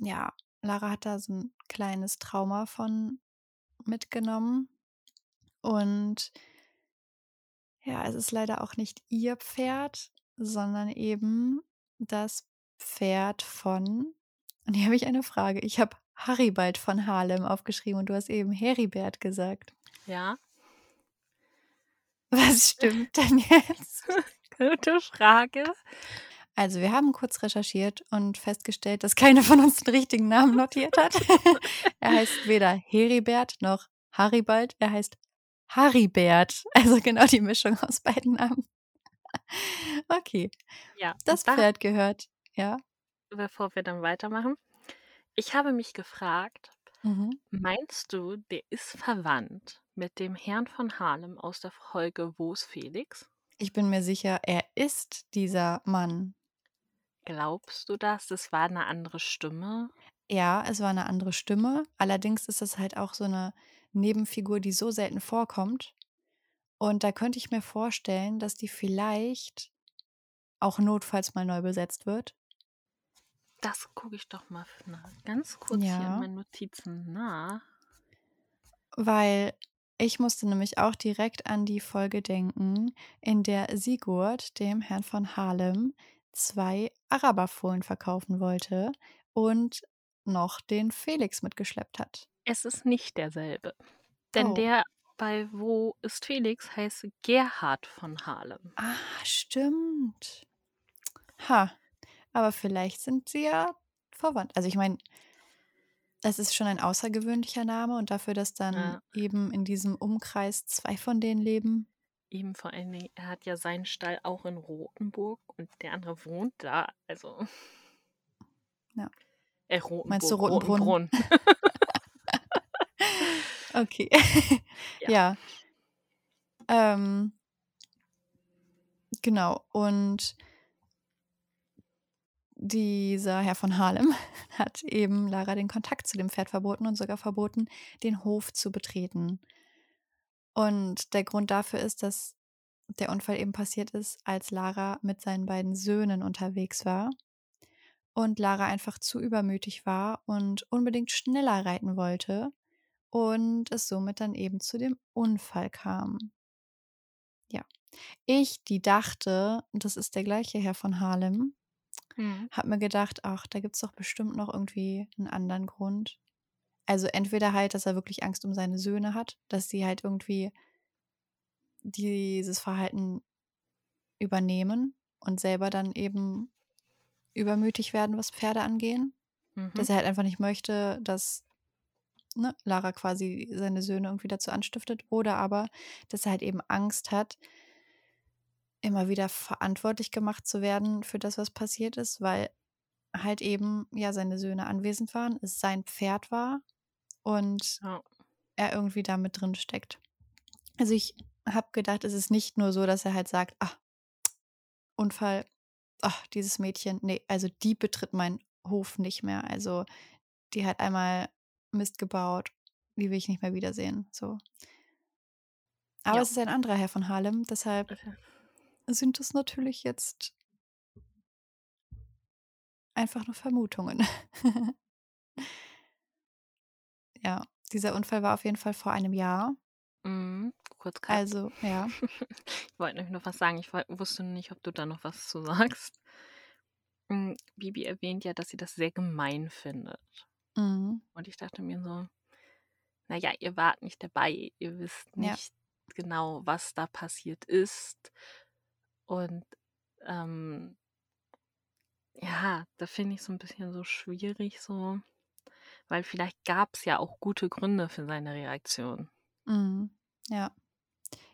ja, Lara hat da so ein kleines Trauma von mitgenommen. Und ja, es ist leider auch nicht ihr Pferd, sondern eben das Pferd von. Und hier habe ich eine Frage. Ich habe Haribald von Harlem aufgeschrieben und du hast eben Heribert gesagt. Ja. Was stimmt denn jetzt? Gute Frage. Also, wir haben kurz recherchiert und festgestellt, dass keiner von uns den richtigen Namen notiert hat. er heißt weder Heribert noch Haribald, er heißt Haribert. Also genau die Mischung aus beiden Namen. Okay, Ja. das da, Pferd gehört. Ja. bevor wir dann weitermachen, ich habe mich gefragt, Mhm. meinst du, der ist verwandt mit dem Herrn von Harlem aus der Folge Wo ist Felix? Ich bin mir sicher, er ist dieser Mann. Glaubst du das? Das war eine andere Stimme? Ja, es war eine andere Stimme. Allerdings ist das halt auch so eine Nebenfigur, die so selten vorkommt. Und da könnte ich mir vorstellen, dass die vielleicht auch notfalls mal neu besetzt wird. Das gucke ich doch mal ganz kurz hier Ja. in meinen Notizen nach. Weil ich musste nämlich auch direkt an die Folge denken, in der Sigurd dem Herrn von Harlem zwei Araberfohlen verkaufen wollte und noch den Felix mitgeschleppt hat. Es ist nicht derselbe. Denn Oh. der bei Wo ist Felix heißt Gerhard von Harlem. Ah, stimmt. Ha, aber vielleicht sind sie ja verwandt. Also ich meine, Das ist schon ein außergewöhnlicher Name und dafür, dass dann Ja. eben in diesem Umkreis zwei von denen leben. Eben vor allen Dingen, er hat ja seinen Stall auch in Rothenburg und der andere wohnt da. Also. Ja. Äh, Rotenburg, Meinst du? Rotenbrunn. Okay. Ja. ja. Ähm, genau. Und dieser Herr von Harlem hat eben Lara den Kontakt zu dem Pferd verboten und sogar verboten, den Hof zu betreten. Und der Grund dafür ist, dass der Unfall eben passiert ist, als Lara mit seinen beiden Söhnen unterwegs war und Lara einfach zu übermütig war und unbedingt schneller reiten wollte und es somit dann eben zu dem Unfall kam. Ja. Ich, die dachte, das ist der gleiche Herr von Harlem, Mhm. habe mir gedacht, ach, da gibt es doch bestimmt noch irgendwie einen anderen Grund. Also entweder halt, dass er wirklich Angst um seine Söhne hat, dass sie halt irgendwie dieses Verhalten übernehmen und selber dann eben übermütig werden, was Pferde angehen. Mhm. Dass er halt einfach nicht möchte, dass ne, Lara quasi seine Söhne irgendwie dazu anstiftet. Oder aber, dass er halt eben Angst hat, immer wieder verantwortlich gemacht zu werden für das, was passiert ist, weil halt eben ja seine Söhne anwesend waren, es sein Pferd war und Ja. er irgendwie da mit drin steckt. Also ich habe gedacht, es ist nicht nur so, dass er halt sagt, ah, Unfall, ach, dieses Mädchen, nee, also die betritt meinen Hof nicht mehr. Also die hat einmal Mist gebaut, die will ich nicht mehr wiedersehen. So. Aber Ja. es ist ein anderer Herr von Harlem, deshalb. Sind es natürlich jetzt einfach nur Vermutungen. ja, dieser Unfall war auf jeden Fall vor einem Jahr. Mhm. Kurz Cut. Also, ja. Ich wollte nämlich noch was sagen. Ich wusste nicht, ob du da noch was zu sagst. Mm, Bibi erwähnt ja, dass sie das sehr gemein findet. Mhm. Und ich dachte mir so, naja, ihr wart nicht dabei. Ihr wisst Ja. nicht genau, was da passiert ist. Und ähm, ja, da finde ich so ein bisschen so schwierig, so, weil vielleicht gab es ja auch gute Gründe für seine Reaktion. Mhm. Ja.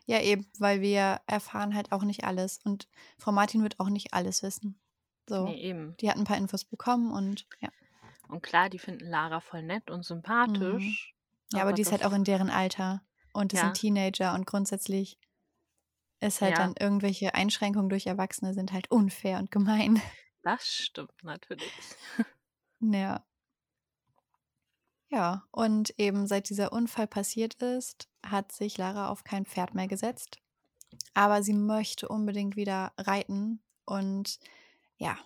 Ja, eben, weil wir erfahren halt auch nicht alles. Und Frau Martin wird auch nicht alles wissen. So. Nee, eben. Die hat ein paar Infos bekommen und ja. Und klar, die finden Lara voll nett und sympathisch. Ja, aber die ist halt auch in deren Alter. Und das Ja. sind Teenager und grundsätzlich ist halt Ja. dann irgendwelche Einschränkungen durch Erwachsene sind halt unfair und gemein. Das stimmt natürlich. Ja. Ja, und eben seit dieser Unfall passiert ist, hat sich Lara auf kein Pferd mehr gesetzt. Aber sie möchte unbedingt wieder reiten und ja,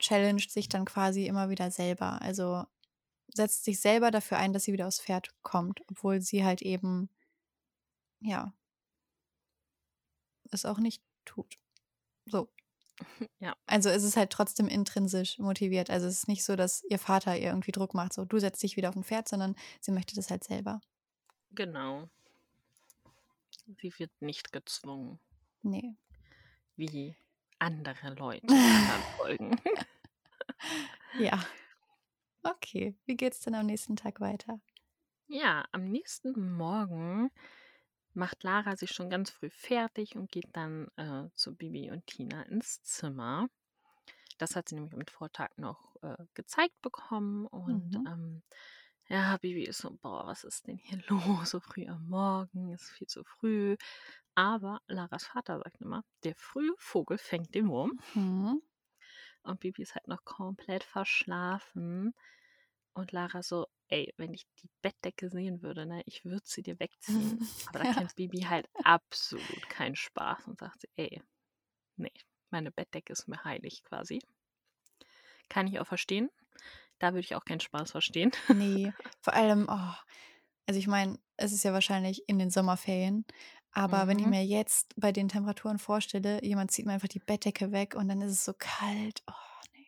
challenged sich dann quasi immer wieder selber. Also setzt sich selber dafür ein, dass sie wieder aufs Pferd kommt, obwohl sie halt eben, ja, es auch nicht tut. So. Ja. Also es ist halt trotzdem intrinsisch motiviert. Also es ist nicht so, dass ihr Vater ihr irgendwie Druck macht, so du setzt dich wieder auf ein Pferd, sondern sie möchte das halt selber. Genau. Sie wird nicht gezwungen, Nee. wie andere Leute Folgen. Ja. Okay. Wie geht's denn am nächsten Tag weiter? Ja, am nächsten Morgen macht Lara sich schon ganz früh fertig und geht dann äh, zu Bibi und Tina ins Zimmer. Das hat sie nämlich am Vortag noch äh, gezeigt bekommen. Und Mhm. ähm, ja, Bibi ist so, boah, was ist denn hier los? So früh am Morgen, ist viel zu früh. Aber Laras Vater sagt immer, der frühe Vogel fängt den Wurm. Hm. Und Bibi ist halt noch komplett verschlafen. Und Lara so, ey, wenn ich die Bettdecke sehen würde, ne, ich würde sie dir wegziehen. Aber da Ja. kennt Bibi halt absolut keinen Spaß und sagt sie, ey, nee, meine Bettdecke ist mir heilig quasi. Kann ich auch verstehen. Da würde ich auch keinen Spaß verstehen. Nee, vor allem, oh, also ich meine, es ist ja wahrscheinlich in den Sommerferien, aber wenn ich Mhm. mir jetzt bei den Temperaturen vorstelle, jemand zieht mir einfach die Bettdecke weg und dann ist es so kalt. Oh, nee.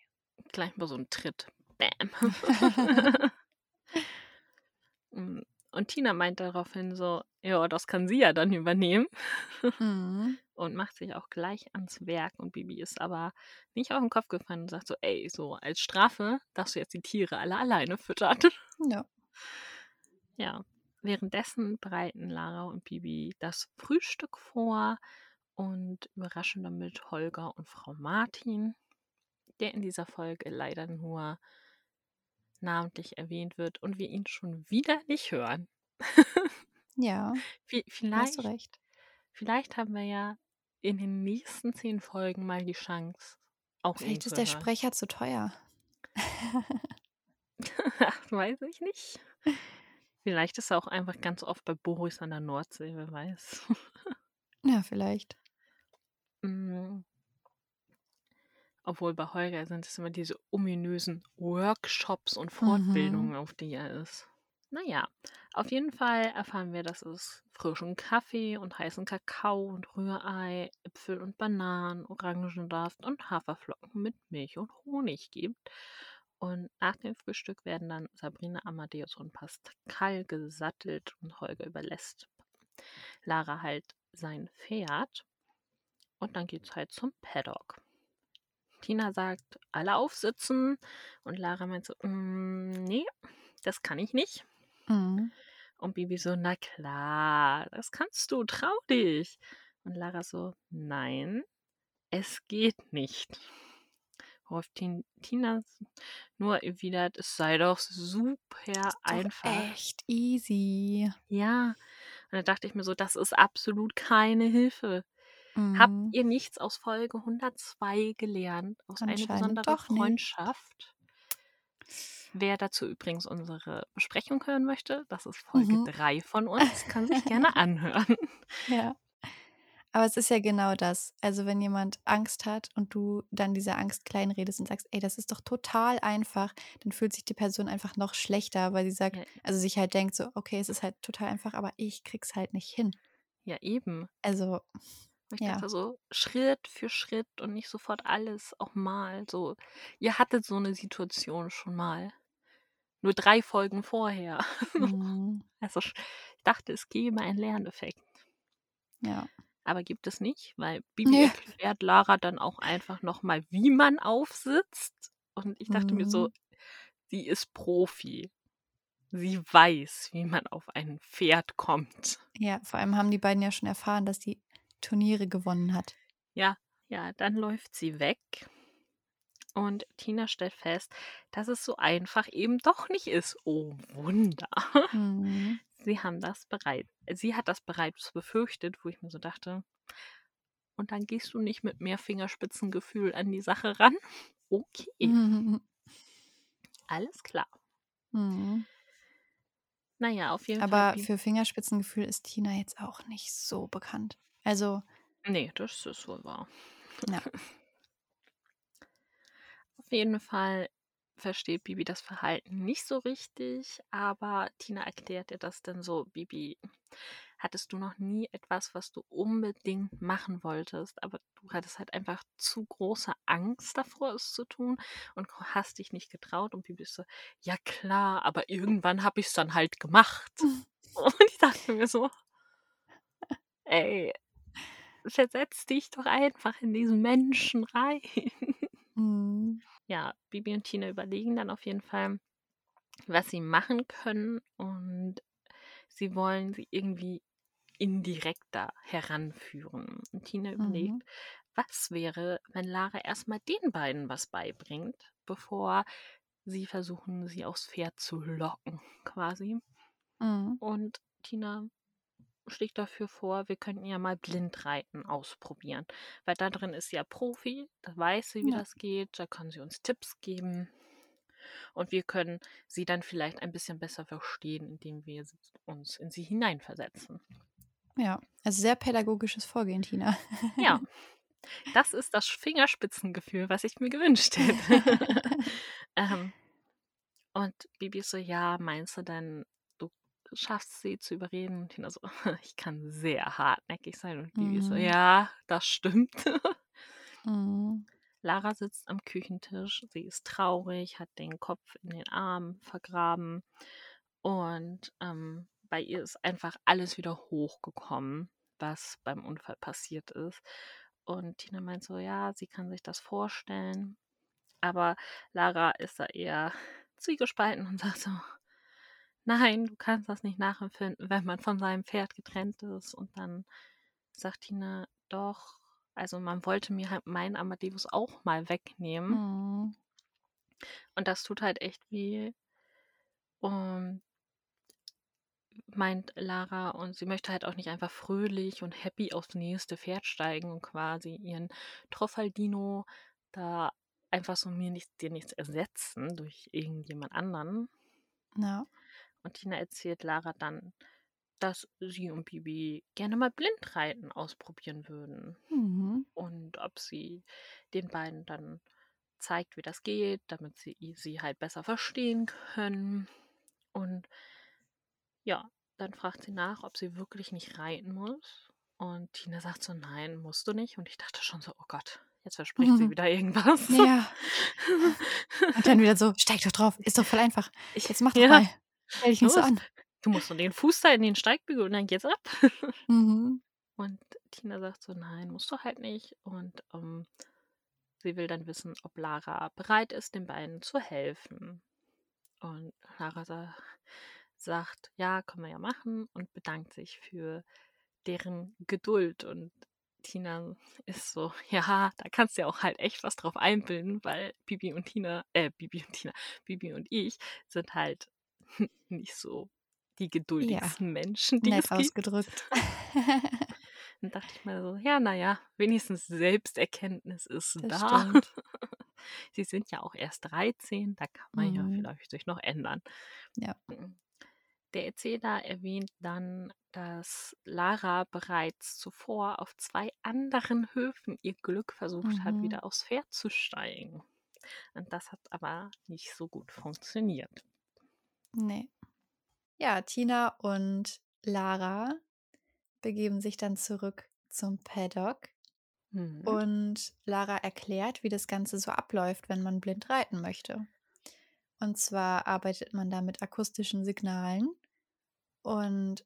Gleich mal so ein Tritt. Bam. Mm, und Tina meint daraufhin so, ja, das kann sie ja dann übernehmen. Mhm. und macht sich auch gleich ans Werk. Und Bibi ist aber nicht auf den Kopf gefallen und sagt so, ey, so als Strafe darfst du jetzt die Tiere alle alleine füttern. Ja. Ja, währenddessen bereiten Lara und Bibi das Frühstück vor und überraschen damit Holger und Frau Martin, der in dieser Folge leider nur namentlich erwähnt wird und wir ihn schon wieder nicht hören. Ja, Vi- da hast Vielleicht, du recht. vielleicht haben wir ja in den nächsten zehn Folgen mal die Chance, auch Vielleicht ist der hören. Sprecher zu teuer. Weiß ich nicht. Vielleicht ist er auch einfach ganz oft bei Boris an der Nordsee, wer weiß. Ja, vielleicht. Mm. Obwohl bei Holger sind es immer diese ominösen Workshops und Fortbildungen, auf die er ist. Naja, auf jeden Fall erfahren wir, dass es frischen Kaffee und heißen Kakao und Rührei, Äpfel und Bananen, Orangensaft und Haferflocken mit Milch und Honig gibt. Und nach dem Frühstück werden dann Sabrina, Amadeus und Pascal gesattelt und Holger überlässt Lara halt sein Pferd. Und dann geht's halt zum Paddock. Tina sagt, alle aufsitzen. Und Lara meint so, "Mm, nee, das kann ich nicht. Mhm. Und Bibi so, na klar, das kannst du, trau dich. Und Lara so, nein, es geht nicht. Worauf Tin- Tina nur erwidert, es sei doch super Doch einfach. echt easy. Ja. Und da dachte ich mir so, das ist absolut keine Hilfe. Habt Mhm. ihr nichts aus Folge 102 gelernt? Aus eine Anscheinend besondere doch nicht. Freundschaft? Wer dazu übrigens unsere Besprechung hören möchte, das ist Folge Mhm. 3 von uns, kann sich gerne anhören. Ja. Aber es ist ja genau das. Also wenn jemand Angst hat und du dann diese Angst kleinredest und sagst, ey, das ist doch total einfach, dann fühlt sich die Person einfach noch schlechter, weil sie sagt, Ja, also sich halt denkt so, okay, es ist halt total einfach, aber ich krieg's halt nicht hin. ja eben. Also, Ich ja. dachte so, Schritt für Schritt und nicht sofort alles auch mal. So, ihr hattet so eine Situation schon mal. Nur drei Folgen vorher. Mhm. Also ich dachte, es gäbe einen Lerneffekt. Ja. Aber gibt es nicht, weil Bibi Nee. erklärt Lara dann auch einfach nochmal, wie man aufsitzt. Und ich dachte mir so, Mhm. sie ist Profi. Sie weiß, wie man auf ein Pferd kommt. Ja, vor allem haben die beiden ja schon erfahren, dass die Turniere gewonnen hat. Ja, ja, dann läuft sie weg. Und Tina stellt fest, dass es so einfach eben doch nicht ist. Oh Wunder. Mhm. Sie haben das bereit. Sie hat das bereits befürchtet, wo ich mir so dachte. Und dann gehst du nicht mit mehr Fingerspitzengefühl an die Sache ran. Okay, Mhm. alles klar. Mhm. Naja, auf jeden Fall. Aber für Fingerspitzengefühl ist Tina jetzt auch nicht so bekannt. Also, Nee, das ist wohl wahr. ja. Auf jeden Fall versteht Bibi das Verhalten nicht so richtig, aber Tina erklärt ihr das dann so, Bibi, hattest du noch nie etwas, was du unbedingt machen wolltest, aber du hattest halt einfach zu große Angst davor, es zu tun und hast dich nicht getraut und Bibi ist so, ja klar, aber irgendwann habe ich es dann halt gemacht. Und ich dachte mir so, ey, versetz dich doch einfach in diesen Menschen rein. Mhm. ja, Bibi und Tina überlegen dann auf jeden Fall, was sie machen können und sie wollen sie irgendwie indirekter heranführen. Und Tina überlegt, Mhm. was wäre, wenn Lara erstmal den beiden was beibringt, bevor sie versuchen, sie aufs Pferd zu locken, quasi. Mhm. Und Tina schlägt dafür vor, wir könnten ja mal Blindreiten ausprobieren. Weil da drin ist sie ja Profi, da weiß sie, wie Ja. das geht, da kann sie uns Tipps geben. Und wir können sie dann vielleicht ein bisschen besser verstehen, indem wir uns in sie hineinversetzen. Ja, also sehr pädagogisches Vorgehen, Tina. Ja, das ist das Fingerspitzengefühl, was ich mir gewünscht hätte. ähm, und Bibi so, ja, meinst du denn, du schaffst sie zu überreden? Und Tina so, ich kann sehr hartnäckig sein. Und Bibi ist so, Mhm. ja, das stimmt. Mhm. Lara sitzt am Küchentisch, sie ist traurig, hat den Kopf in den Arm vergraben und ähm, bei ihr ist einfach alles wieder hochgekommen, was beim Unfall passiert ist. Und Tina meint so, ja, sie kann sich das vorstellen. Aber Lara ist da eher zwiegespalten und sagt so, nein, du kannst das nicht nachempfinden, wenn man von seinem Pferd getrennt ist. Und dann sagt Tina, doch, also man wollte mir halt meinen Amadeus auch mal wegnehmen. Mhm. Und das tut halt echt weh. Und meint Lara und sie möchte halt auch nicht einfach fröhlich und happy aufs nächste Pferd steigen und quasi ihren Trofaldino da einfach so mir nichts, dir nichts ersetzen durch irgendjemand anderen. Ja. Und Tina erzählt Lara dann, dass sie und Bibi gerne mal Blindreiten ausprobieren würden. Mhm. Und ob sie den beiden dann zeigt, wie das geht, damit sie sie halt besser verstehen können. Und ja, dann fragt sie nach, ob sie wirklich nicht reiten muss. Und Tina sagt so, nein, musst du nicht. Und ich dachte schon so, oh Gott, jetzt verspricht sie Mhm. wieder irgendwas. Ja. Und dann wieder so, steig doch drauf, ist doch voll einfach. Ich, Jetzt mach doch ja, mal. Stell dich nicht so an. Du musst nur den Fuß da in den Steigbügel und dann geht's ab. Mhm. Und Tina sagt so, nein, musst du halt nicht. Und ähm, sie will dann wissen, ob Lara bereit ist, den beiden zu helfen. Und Lara sa sagt, ja, können wir ja machen und bedankt sich für deren Geduld. Und Tina ist so, ja, da kannst du ja auch halt echt was drauf einbilden, weil Bibi und Tina, äh, Bibi und Tina, Bibi und ich sind halt nicht so die geduldigsten Menschen, die es gibt. ausgedrückt. Dann dachte ich mal so, ja, naja, wenigstens Selbsterkenntnis ist Das da. stimmt. Sie sind ja auch erst 13, da kann man ja Mhm. vielleicht sich noch ändern. Ja. Der Erzähler erwähnt dann, dass Lara bereits zuvor auf zwei anderen Höfen ihr Glück versucht hat, Mhm. wieder aufs Pferd zu steigen. Und das hat aber nicht so gut funktioniert. Nee. Ja, Tina und Lara begeben sich dann zurück zum Paddock Mhm. und Lara erklärt, wie das Ganze so abläuft, wenn man blind reiten möchte. Und zwar arbeitet man da mit akustischen Signalen und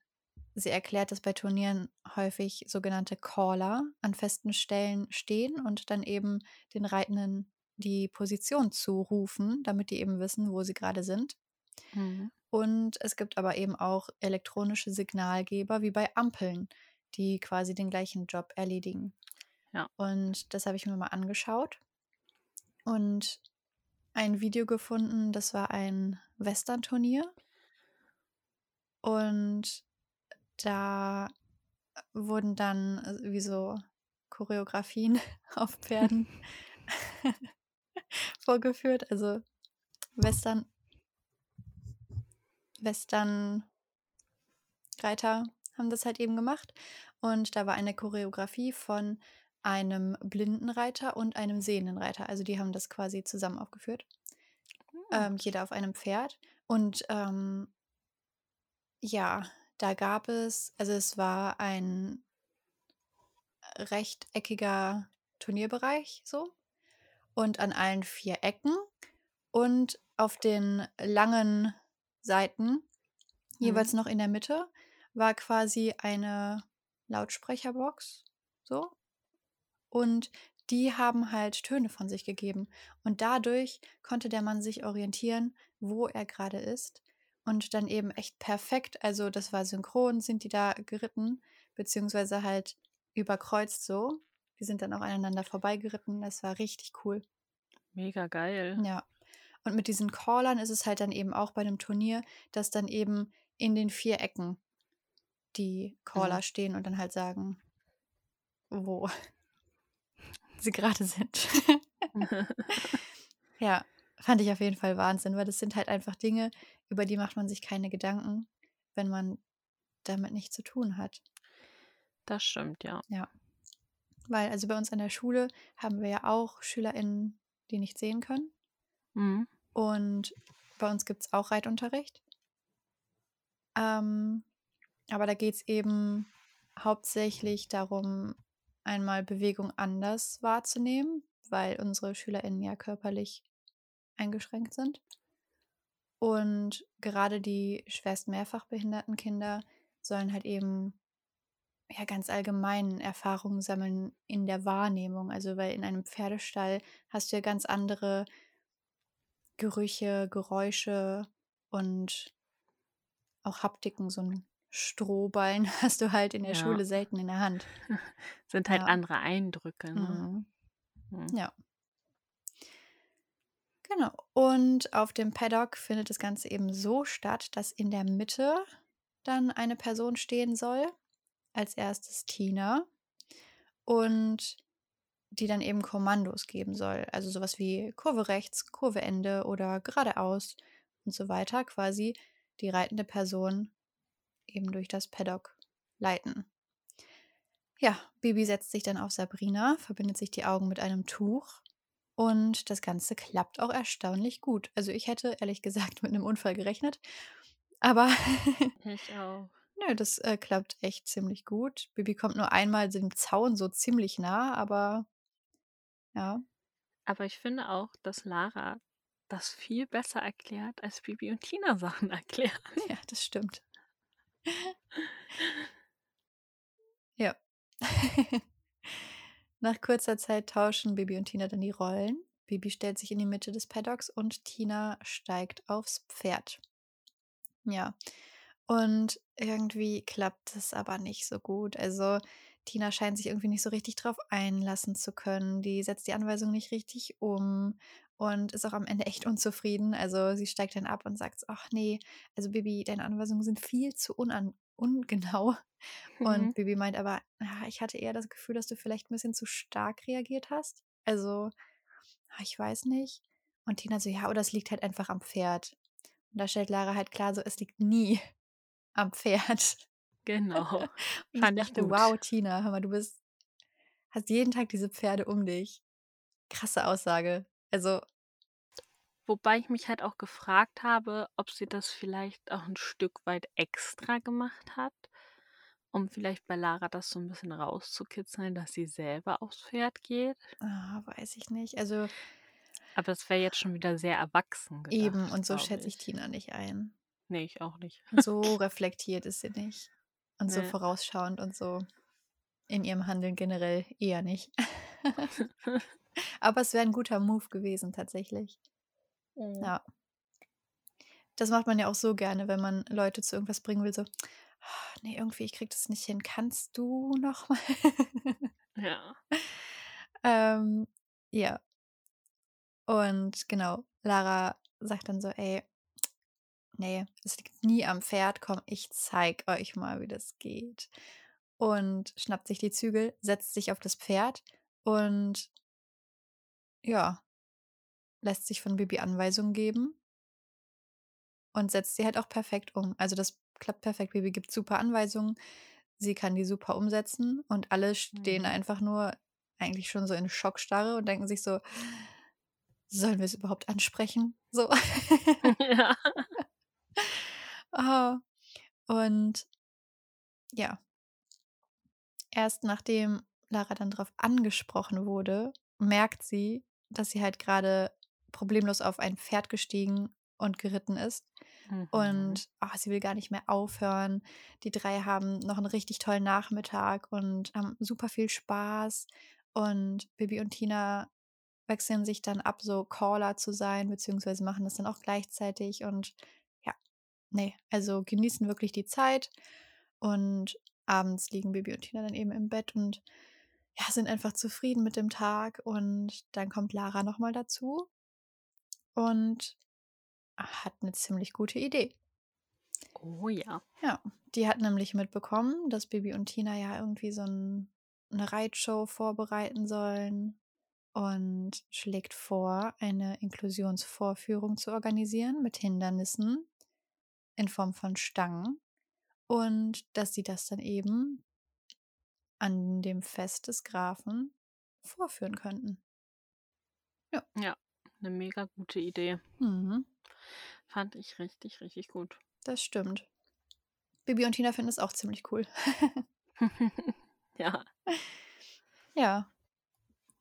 sie erklärt, dass bei Turnieren häufig sogenannte Caller an festen Stellen stehen und dann eben den Reitenden die Position zurufen, damit die eben wissen, wo sie gerade sind. Mhm. Und es gibt aber eben auch elektronische Signalgeber wie bei Ampeln, die quasi den gleichen Job erledigen. Ja. Und das habe ich mir mal angeschaut und ein Video gefunden, das war ein Western-Turnier. Und da wurden dann äh, wie so Choreografien auf Pferden vorgeführt. Also Western, Western-Reiter haben das halt eben gemacht. Und da war eine Choreografie von einem blinden Reiter und einem sehenden Reiter. Also die haben das quasi zusammen aufgeführt. Hm. Ähm, jeder auf einem Pferd. Und ähm, ja, da gab es, also es war ein rechteckiger Turnierbereich so. Und an allen vier Ecken und auf den langen Seiten, jeweils noch in der Mitte, war quasi eine Lautsprecherbox. So. Und die haben halt Töne von sich gegeben. Und dadurch konnte der Mann sich orientieren, wo er gerade ist. Und dann eben echt perfekt, also das war synchron, sind die da geritten, beziehungsweise halt überkreuzt so. Die sind dann auch aneinander vorbeigeritten. Das war richtig cool. Mega geil. Ja. Und mit diesen Callern ist es halt dann eben auch bei einem Turnier, dass dann eben in den vier Ecken die Caller stehen und dann halt sagen, wo sie gerade sind. ja, fand ich auf jeden Fall Wahnsinn, weil das sind halt einfach Dinge, über die macht man sich keine Gedanken, wenn man damit nichts zu tun hat. Das stimmt, ja. Ja. Weil, also bei uns an der Schule haben wir ja auch SchülerInnen, die nicht sehen können. Mhm. Und bei uns gibt es auch Reitunterricht. Ähm, aber da geht es eben hauptsächlich darum, einmal Bewegung anders wahrzunehmen, weil unsere SchülerInnen ja körperlich eingeschränkt sind. Und gerade die schwerst mehrfach behinderten Kinder sollen halt eben ja ganz allgemein Erfahrungen sammeln in der Wahrnehmung. Also weil in einem Pferdestall hast du ja ganz andere Gerüche, Geräusche und auch Haptiken. So ein Strohballen hast du halt in der Ja. Schule selten in der Hand. Sind halt Ja. andere Eindrücke, ne? Mhm. Mhm. Ja. Genau. Und auf dem Paddock findet das Ganze eben so statt, dass in der Mitte dann eine Person stehen soll. Als erstes Tina. Und die dann eben Kommandos geben soll. Also sowas wie Kurve rechts, Kurve Ende oder geradeaus und so weiter. Quasi die reitende Person eben durch das Paddock leiten. Ja, Bibi setzt sich dann auf Sabrina, verbindet sich die Augen mit einem Tuch und das Ganze klappt auch erstaunlich gut. Also ich hätte ehrlich gesagt mit einem Unfall gerechnet, aber Ich auch. nö, das äh, klappt echt ziemlich gut. Bibi kommt nur einmal dem Zaun so ziemlich nah, aber ja, Aber ich finde auch, dass Lara das viel besser erklärt, als Bibi und Tina Sachen erklärt. ja, das stimmt. Ja. Nach kurzer Zeit tauschen Bibi und Tina dann die Rollen. Bibi stellt sich in die Mitte des Paddocks und Tina steigt aufs Pferd. Ja. Und irgendwie klappt es aber nicht so gut. Also Tina scheint sich irgendwie nicht so richtig drauf einlassen zu können. Die setzt die Anweisung nicht richtig um und ist auch am Ende echt unzufrieden. Also sie steigt dann ab und sagt, ach nee, also Bibi, deine Anweisungen sind viel zu unan ungenau. Und Mhm. Bibi meint aber, ich hatte eher das Gefühl, dass du vielleicht ein bisschen zu stark reagiert hast. Also, ah, ich weiß nicht. Und Tina so, ja, oder es liegt halt einfach am Pferd. Und da stellt Lara halt klar, so, es liegt nie am Pferd. Genau. Und ich Fand ich dachte, gut. wow, Tina, hör mal, du bist, hast jeden Tag diese Pferde um dich. Krasse Aussage. Also, Wobei ich mich halt auch gefragt habe, ob sie das vielleicht auch ein Stück weit extra gemacht hat, um vielleicht bei Lara das so ein bisschen rauszukitzeln, dass sie selber aufs Pferd geht. ah, weiß ich nicht. Also Aber das wäre jetzt schon wieder sehr erwachsen gedacht. eben, und so schätze ich ich. Tina nicht ein. Nee, ich auch nicht. So reflektiert ist sie nicht. Und so Nee. vorausschauend und so in ihrem Handeln generell eher nicht. Aber es wäre ein guter Move gewesen, tatsächlich. Mhm. Ja. Das macht man ja auch so gerne, wenn man Leute zu irgendwas bringen will, so, "Ah, nee, irgendwie, ich krieg das nicht hin. Kannst du noch mal? Ja. ähm, ja. Und genau, Lara sagt dann so, ey, nee, es liegt nie am Pferd, komm, ich zeig euch mal, wie das geht. Und schnappt sich die Zügel, setzt sich auf das Pferd und ja, lässt sich von Bibi Anweisungen geben und setzt sie halt auch perfekt um. Also das klappt perfekt. Bibi gibt super Anweisungen, sie kann die super umsetzen und alle stehen Mhm. einfach nur eigentlich schon so in Schockstarre und denken sich so, sollen wir es überhaupt ansprechen? So. ja. Ah, und ja, erst nachdem Lara dann darauf angesprochen wurde, merkt sie, dass sie halt gerade problemlos auf ein Pferd gestiegen und geritten ist. Mhm. Und ah, sie will gar nicht mehr aufhören. Die drei haben noch einen richtig tollen Nachmittag und haben super viel Spaß. Und Bibi und Tina wechseln sich dann ab, so Caller zu sein, beziehungsweise machen das dann auch gleichzeitig. Und nee, also genießen wirklich die Zeit. Und abends liegen Bibi und Tina dann eben im Bett und ja, sind einfach zufrieden mit dem Tag. Und dann kommt Lara nochmal dazu und hat eine ziemlich gute Idee. Oh ja. Ja, die hat nämlich mitbekommen, dass Bibi und Tina ja irgendwie so ein, eine Reitshow vorbereiten sollen und schlägt vor, eine Inklusionsvorführung zu organisieren mit Hindernissen in Form von Stangen und dass sie das dann eben an dem Fest des Grafen vorführen könnten. Ja. Eine mega gute Idee. Mhm, Fand ich richtig, richtig gut. das stimmt. Bibi und Tina finden es auch ziemlich cool. ja. Ja.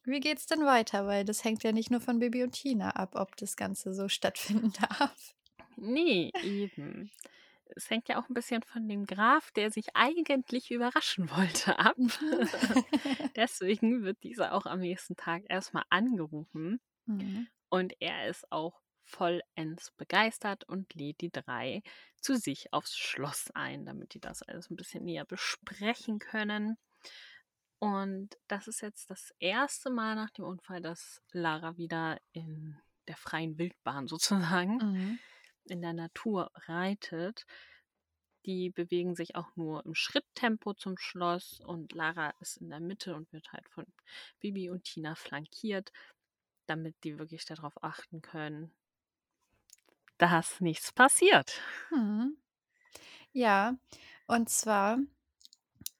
Wie geht's denn weiter? Weil das hängt ja nicht nur von Bibi und Tina ab, ob das Ganze so stattfinden darf. Nee, eben. Es hängt ja auch ein bisschen von dem Graf, der sich eigentlich überraschen wollte, ab. Deswegen wird dieser auch am nächsten Tag erstmal angerufen Mhm. und er ist auch vollends begeistert und lädt die drei zu sich aufs Schloss ein, damit die das alles ein bisschen näher besprechen können. Und das ist jetzt das erste Mal nach dem Unfall, dass Lara wieder in der freien Wildbahn sozusagen Mhm. In der Natur reitet. Die bewegen sich auch nur im Schritttempo zum Schloss und Lara ist in der Mitte und wird halt von Bibi und Tina flankiert, damit die wirklich darauf achten können, dass nichts passiert. Mhm. Ja, und zwar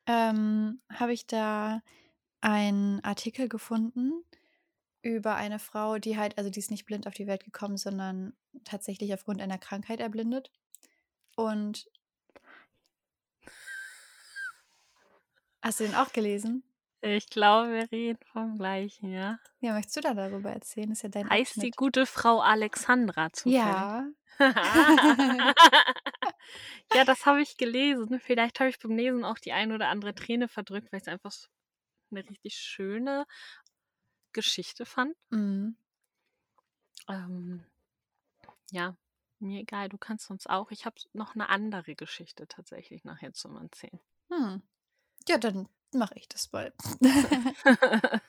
ähm, habe ich da einen Artikel gefunden über eine Frau, die halt, also die ist nicht blind auf die Welt gekommen, sondern tatsächlich aufgrund einer Krankheit erblindet. Und hast du den auch gelesen? Ich glaube, wir reden vom gleichen, ja. Ja, möchtest du da darüber erzählen? Ist ja dein Heißt die Abschnitt. gute Frau Alexandra zufällig? Ja. ja, das habe ich gelesen. Vielleicht habe ich beim Lesen auch die ein oder andere Träne verdrückt, weil ich es einfach eine richtig schöne Geschichte fand. Mhm. Ähm, ja, mir egal, du kannst uns auch. Ich habe noch eine andere Geschichte tatsächlich nachher zum Erzählen. Hm. Ja, dann mache ich das mal.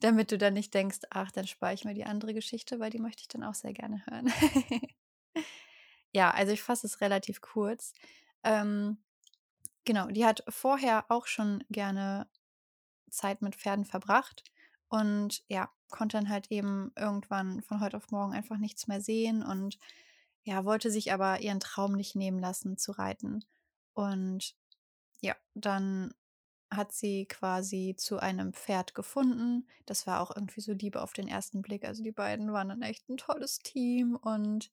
Damit du dann nicht denkst, ach, dann spare ich mir die andere Geschichte, weil die möchte ich dann auch sehr gerne hören. ja, also ich fasse es relativ kurz. Ähm, genau, die hat vorher auch schon gerne Zeit mit Pferden verbracht und ja, konnte dann halt eben irgendwann von heute auf morgen einfach nichts mehr sehen und ja, wollte sich aber ihren Traum nicht nehmen lassen zu reiten. Und ja, dann hat sie quasi zu einem Pferd gefunden. Das war auch irgendwie so Liebe auf den ersten Blick. Also die beiden waren dann echt ein tolles Team und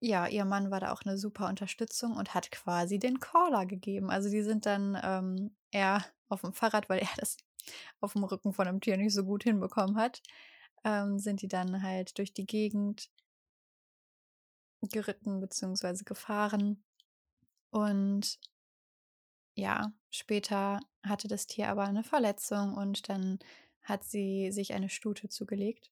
ja, ihr Mann war da auch eine super Unterstützung und hat quasi den Caller gegeben. Also die sind dann ähm, eher auf dem Fahrrad, weil er das auf dem Rücken von einem Tier nicht so gut hinbekommen hat, ähm, sind die dann halt durch die Gegend geritten bzw. gefahren. Und ja, später hatte das Tier aber eine Verletzung und dann hat sie sich eine Stute zugelegt.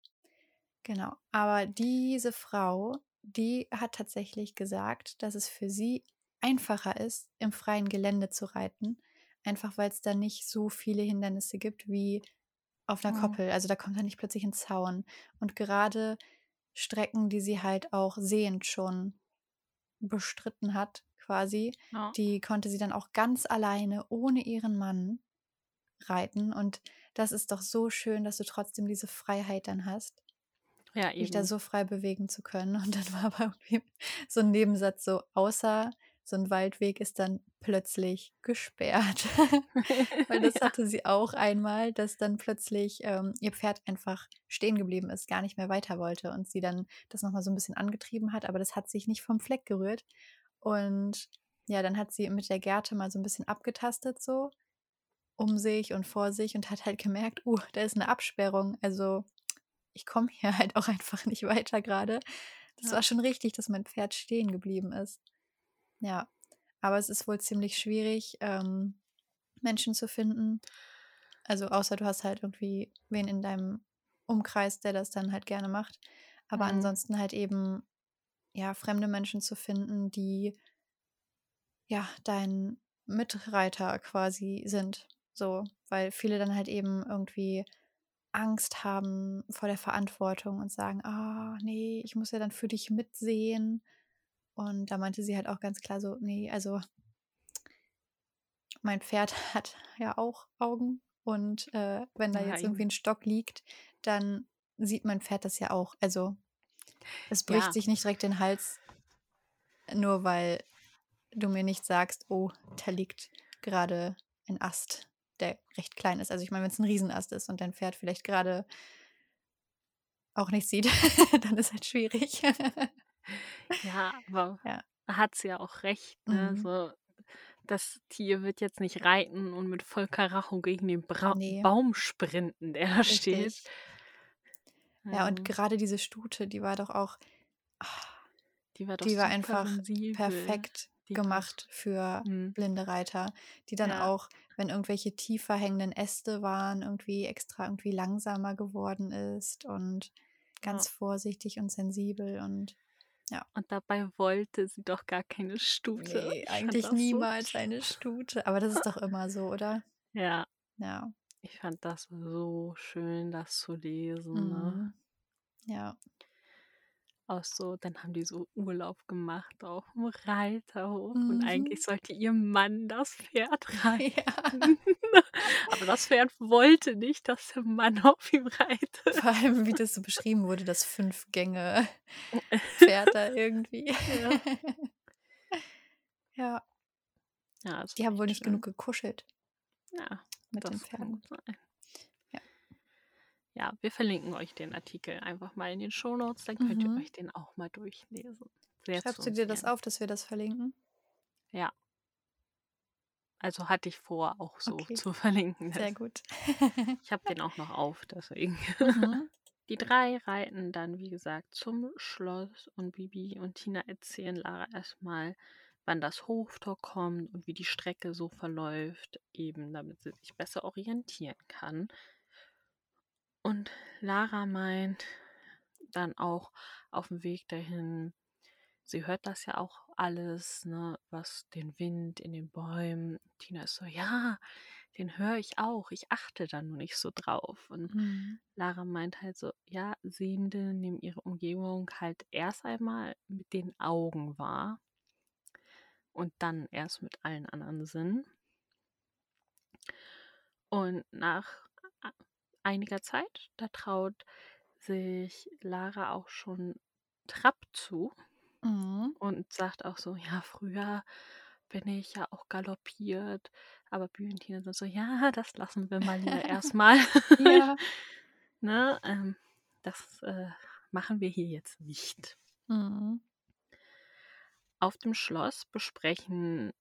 Genau. Aber diese Frau, die hat tatsächlich gesagt, dass es für sie einfacher ist, im freien Gelände zu reiten. Einfach weil es da nicht so viele Hindernisse gibt wie auf einer Mhm. Koppel. Also da kommt dann nicht plötzlich ein Zaun. Und gerade Strecken, die sie halt auch sehend schon bestritten hat, quasi, Ja. die konnte sie dann auch ganz alleine, ohne ihren Mann, reiten. Und das ist doch so schön, dass du trotzdem diese Freiheit dann hast, ja, dich da eben. so frei bewegen zu können. Und dann war aber irgendwie so ein Nebensatz so, außer so ein Waldweg ist dann plötzlich gesperrt. Weil das ja. hatte sie auch einmal, dass dann plötzlich ähm, ihr Pferd einfach stehen geblieben ist, gar nicht mehr weiter wollte und sie dann das nochmal so ein bisschen angetrieben hat, aber das hat sich nicht vom Fleck gerührt. Und ja, dann hat sie mit der Gerte mal so ein bisschen abgetastet, so um sich und vor sich und hat halt gemerkt, uh, da ist eine Absperrung. Also ich komme hier halt auch einfach nicht weiter gerade. Das Ja. war schon richtig, dass mein Pferd stehen geblieben ist. Ja, aber es ist wohl ziemlich schwierig, ähm, Menschen zu finden. Also außer du hast halt irgendwie wen in deinem Umkreis, der das dann halt gerne macht. Aber Mhm. ansonsten halt eben, ja, fremde Menschen zu finden, die ja dein Mitreiter quasi sind. So, weil viele dann halt eben irgendwie Angst haben vor der Verantwortung und sagen, ah, nee, ich muss ja dann für dich mitsehen. Und da meinte sie halt auch ganz klar so, nee, also mein Pferd hat ja auch Augen und äh, wenn da Ja, jetzt irgendwie ein Stock liegt, dann sieht mein Pferd das ja auch. Also es bricht Ja. sich nicht direkt den Hals, nur weil du mir nicht sagst, oh, da liegt gerade ein Ast, der recht klein ist. Also ich meine, wenn es ein Riesenast ist und dein Pferd vielleicht gerade auch nicht sieht, dann ist halt schwierig. Ja, aber Ja. hat sie ja auch recht. Ne? Mhm. So, das Tier wird jetzt nicht reiten und mit voll Karacho gegen den Bra Nee. Baum sprinten, der da steht. Richtig. Ja, und Ähm, gerade diese Stute, die war doch auch, ah, Die war doch Die war einfach sensibel. perfekt Die gemacht für Mhm. blinde Reiter, die dann Ja. auch, wenn irgendwelche tiefer hängenden Äste waren, irgendwie extra irgendwie langsamer geworden ist und ganz vorsichtig und sensibel und Und dabei wollte sie doch gar keine Stute. nee, eigentlich das so niemals eine. Stute. Aber das ist doch immer so, oder? Ja, Ja. ich fand das so schön, das zu lesen. Ne? Mhm. Ja. Auch so, dann haben die so Urlaub gemacht auf dem Reiterhof und Mhm. eigentlich sollte ihr Mann das Pferd reiten. Ja. Aber das Pferd wollte nicht, dass der Mann auf ihm reitet. Vor allem, wie das so beschrieben wurde, das Fünf-Gänge-Pferd da irgendwie. Ja. Ja, Ja, die haben wohl nicht schön. genug gekuschelt Ja, mit den Pferden. gut sein. Ja. Wir verlinken euch den Artikel einfach mal in den Shownotes, dann könnt ihr Mhm. euch den auch mal durchlesen. Sehr Schreibst du dir das auf, dass wir das verlinken? Ja, also hatte ich vor, auch so Okay. zu verlinken. Sehr Das. gut. Ich habe den auch noch auf, deswegen. Mhm. Die drei reiten dann, wie gesagt, zum Schloss und Bibi und Tina erzählen Lara erstmal, wann das Hoftor kommt und wie die Strecke so verläuft, eben damit sie sich besser orientieren kann. Und Lara meint dann auch auf dem Weg dahin, sie hört das ja auch alles, ne, was den Wind in den Bäumen. Tina ist so, ja, den höre ich auch, ich achte da nur nicht so drauf. Und Mhm. Lara meint halt so, ja, Sehende nehmen ihre Umgebung halt erst einmal mit den Augen wahr und dann erst mit allen anderen Sinnen. Und nach einiger Zeit, da traut sich Lara auch schon Trab zu Mhm. und sagt auch so, ja, früher bin ich ja auch galoppiert, aber Tina sind so, ja, das lassen wir mal lieber erstmal. Ja. ne, ähm, das äh, machen wir hier jetzt nicht. Mhm. Auf dem Schloss besprechen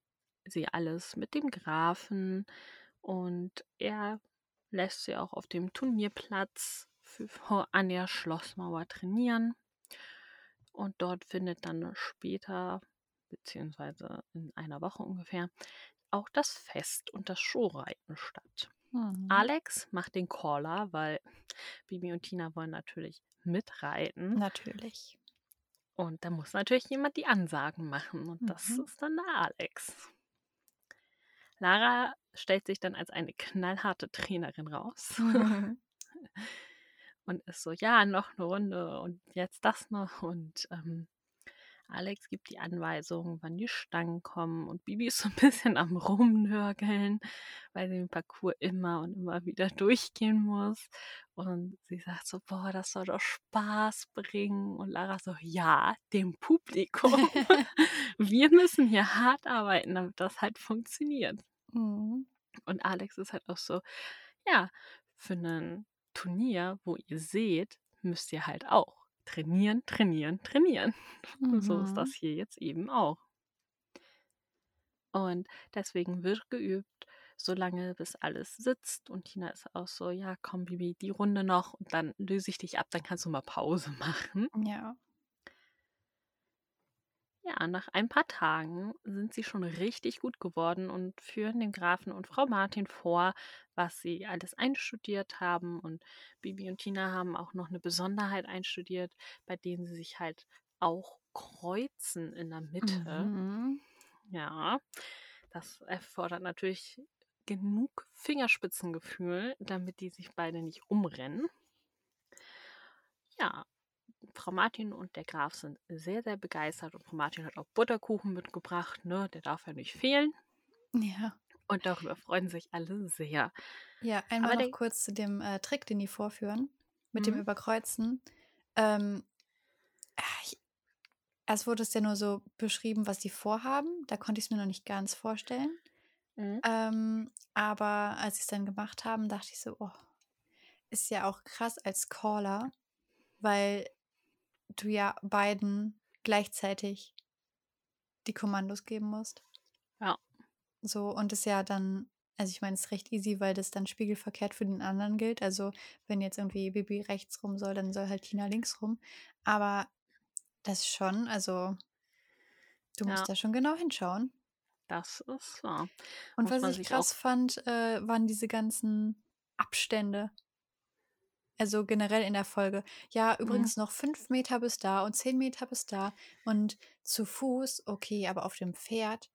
sie alles mit dem Grafen und er lässt sie auch auf dem Turnierplatz für, vor, an der Schlossmauer trainieren. Und dort findet dann später, beziehungsweise in einer Woche ungefähr, auch das Fest und das Showreiten statt. Mhm. Alex macht den Caller, weil Bibi und Tina wollen natürlich mitreiten. Natürlich. Und da muss natürlich jemand die Ansagen machen. Und das Mhm. ist dann der Alex. Lara stellt sich dann als eine knallharte Trainerin raus Mhm. und ist so, ja, noch eine Runde und jetzt das noch. Und ähm, Alex gibt die Anweisung, wann die Stangen kommen. Und Bibi ist so ein bisschen am Rumnörgeln, weil sie den Parcours immer und immer wieder durchgehen muss. Und sie sagt so, boah, das soll doch Spaß bringen. Und Lara so, ja, dem Publikum. Wir müssen hier hart arbeiten, damit das halt funktioniert. Mhm. Und Alex ist halt auch so, ja, für ein Turnier, wo ihr seht, müsst ihr halt auch trainieren, trainieren, trainieren. Und so ist Mhm. das hier jetzt eben auch. Und deswegen wird geübt, solange bis alles sitzt. Und Tina ist auch so, ja, komm, Bibi, die Runde noch und dann löse ich dich ab, dann kannst du mal Pause machen. Ja. Ja, nach ein paar Tagen sind sie schon richtig gut geworden und führen dem Grafen und Frau Martin vor, was sie alles einstudiert haben. Und Bibi und Tina haben auch noch eine Besonderheit einstudiert, bei denen sie sich halt auch kreuzen in der Mitte. Mhm. Ja, das erfordert natürlich genug Fingerspitzengefühl, damit die sich beide nicht umrennen. Ja, Frau Martin und der Graf sind sehr, sehr begeistert und Frau Martin hat auch Butterkuchen mitgebracht, ne? Der darf ja nicht fehlen. Ja. Und darüber freuen sich alle sehr. Ja, einmal Aber noch der- kurz zu dem äh, Trick, den die vorführen, mit dem Mhm. Überkreuzen. Ähm, ah, ich, erst wurde es ja nur so beschrieben, was die vorhaben. Da konnte ich es mir noch nicht ganz vorstellen. Mhm. Ähm, aber als sie es dann gemacht haben, dachte ich so, oh, ist ja auch krass als Caller, weil du ja beiden gleichzeitig die Kommandos geben musst. Ja. So, und es ja dann, also ich meine, es ist recht easy, weil das dann spiegelverkehrt für den anderen gilt. Also, wenn jetzt irgendwie Bibi rechts rum soll, dann soll halt Tina links rum. Aber Das schon, also du musst Ja. da schon genau hinschauen. Das ist wahr. Und Muss was ich krass fand, äh, waren diese ganzen Abstände. Also generell in der Folge. Ja, Mhm. übrigens noch fünf Meter bis da und zehn Meter bis da. Und zu Fuß, okay, aber auf dem Pferd.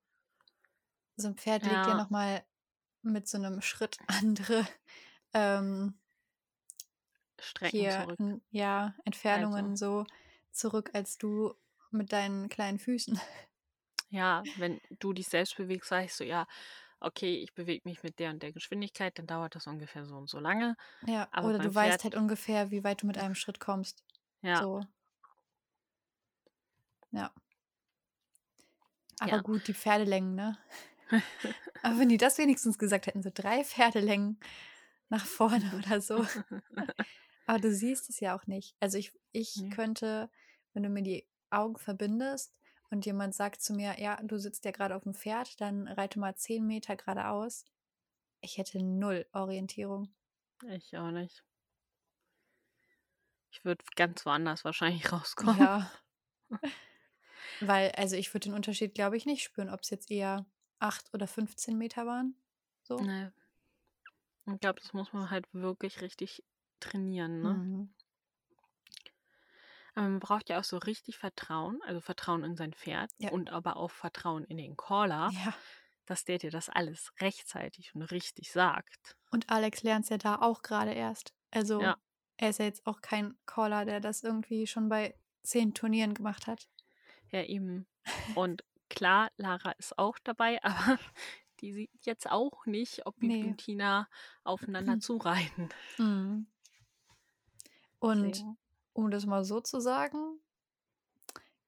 So ein Pferd legt ja Ja. nochmal mit so einem Schritt andere ähm, Strecken hier, zurück. ja, Entfernungen Also, so zurück als du mit deinen kleinen Füßen. ja, wenn du dich selbst bewegst, sagst du, ja, okay, ich bewege mich mit der und der Geschwindigkeit, dann dauert das ungefähr so und so lange. Ja, Aber oder du weißt Pferd, halt ungefähr, wie weit du mit einem Schritt kommst. ja, So, ja. Aber ja. gut, die Pferdelängen, ne? Aber wenn die das wenigstens gesagt hätten, so drei Pferdelängen nach vorne oder so. Aber du siehst es ja auch nicht. Also ich, ich Nee. könnte, wenn du mir die Augen verbindest und jemand sagt zu mir, ja, du sitzt ja gerade auf dem Pferd, dann reite mal zehn Meter geradeaus. Ich hätte null Orientierung. Ich auch nicht. Ich würde ganz woanders wahrscheinlich rauskommen. Ja, weil, also ich würde den Unterschied, glaube ich, nicht spüren, ob es jetzt eher acht oder 15 Meter waren. So. Nee. Ich glaube, das muss man halt wirklich richtig trainieren, ne? Mhm. Man braucht ja auch so richtig Vertrauen, also Vertrauen in sein Pferd Ja. und aber auch Vertrauen in den Caller, Ja. dass der dir das alles rechtzeitig und richtig sagt. Und Alex lernt es ja da auch gerade erst. Also Ja, er ist ja jetzt auch kein Caller, der das irgendwie schon bei zehn Turnieren gemacht hat. ja eben. Und klar, Lara ist auch dabei, aber die sieht jetzt auch nicht, ob Bibi Nee. und Tina aufeinander zureiten. Mhm. Und Deswegen. Um das mal so zu sagen,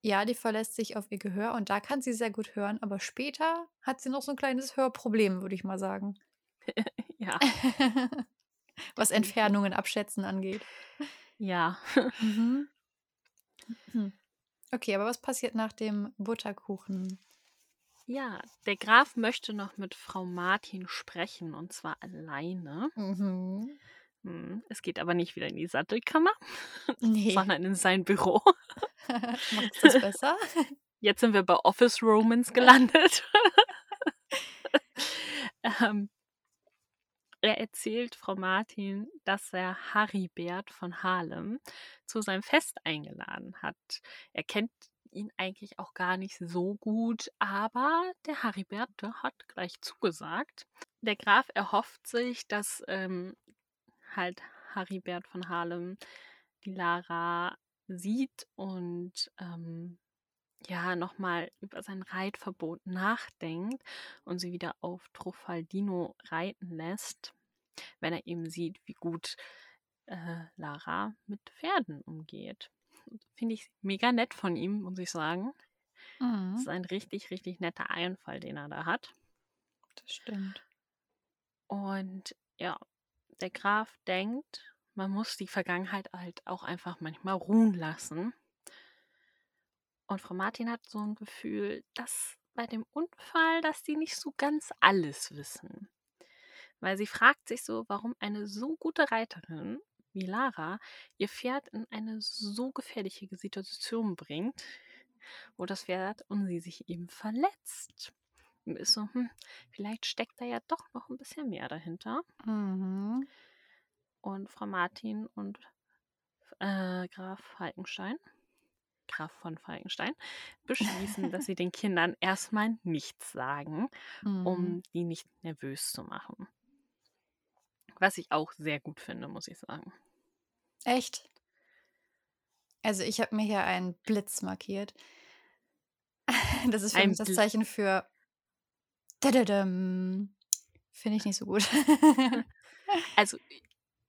ja, die verlässt sich auf ihr Gehör und da kann sie sehr gut hören, aber später hat sie noch so ein kleines Hörproblem, würde ich mal sagen. Ja, Was. Entfernungen abschätzen angeht. Ja. Mhm. Hm. Okay, aber was passiert nach dem Butterkuchen? Ja, der Graf möchte noch mit Frau Martin sprechen und zwar alleine. Mhm. Hm, Es geht aber nicht wieder in die Sattelkammer, Nee. sondern in sein Büro. Macht das besser? Jetzt sind wir bei Office Romans gelandet. ähm, er erzählt Frau Martin, dass er Haribert von Harlem zu seinem Fest eingeladen hat. Er kennt ihn eigentlich auch gar nicht so gut, aber der Haribert, der hat gleich zugesagt. Der Graf erhofft sich, dass ähm, halt Haribert von Harlem die Lara sieht und ähm, ja nochmal über sein Reitverbot nachdenkt und sie wieder auf Truffaldino reiten lässt, wenn er eben sieht, wie gut äh, Lara mit Pferden umgeht. Finde ich mega nett von ihm, muss ich sagen. Das Mhm. ist ein richtig, richtig netter Einfall, den er da hat. Das stimmt. Und ja, der Graf denkt, man muss die Vergangenheit halt auch einfach manchmal ruhen lassen. Und Frau Martin hat so ein Gefühl, dass bei dem Unfall, dass die nicht so ganz alles wissen. Weil sie fragt sich so, warum eine so gute Reiterin wie Lara ihr Pferd in eine so gefährliche Situation bringt, wo das Pferd und sie sich eben verletzt. Ist so, hm, vielleicht steckt da ja doch noch ein bisschen mehr dahinter. Mhm. Und Frau Martin und äh, Graf Falkenstein, Graf von Falkenstein, beschließen, dass sie den Kindern erstmal nichts sagen, Mhm. um die nicht nervös zu machen. Was ich auch sehr gut finde, muss ich sagen. Echt? Also ich habe mir hier einen Blitz markiert. Das ist für Ein mich das Zeichen für. Finde ich nicht so gut. Also,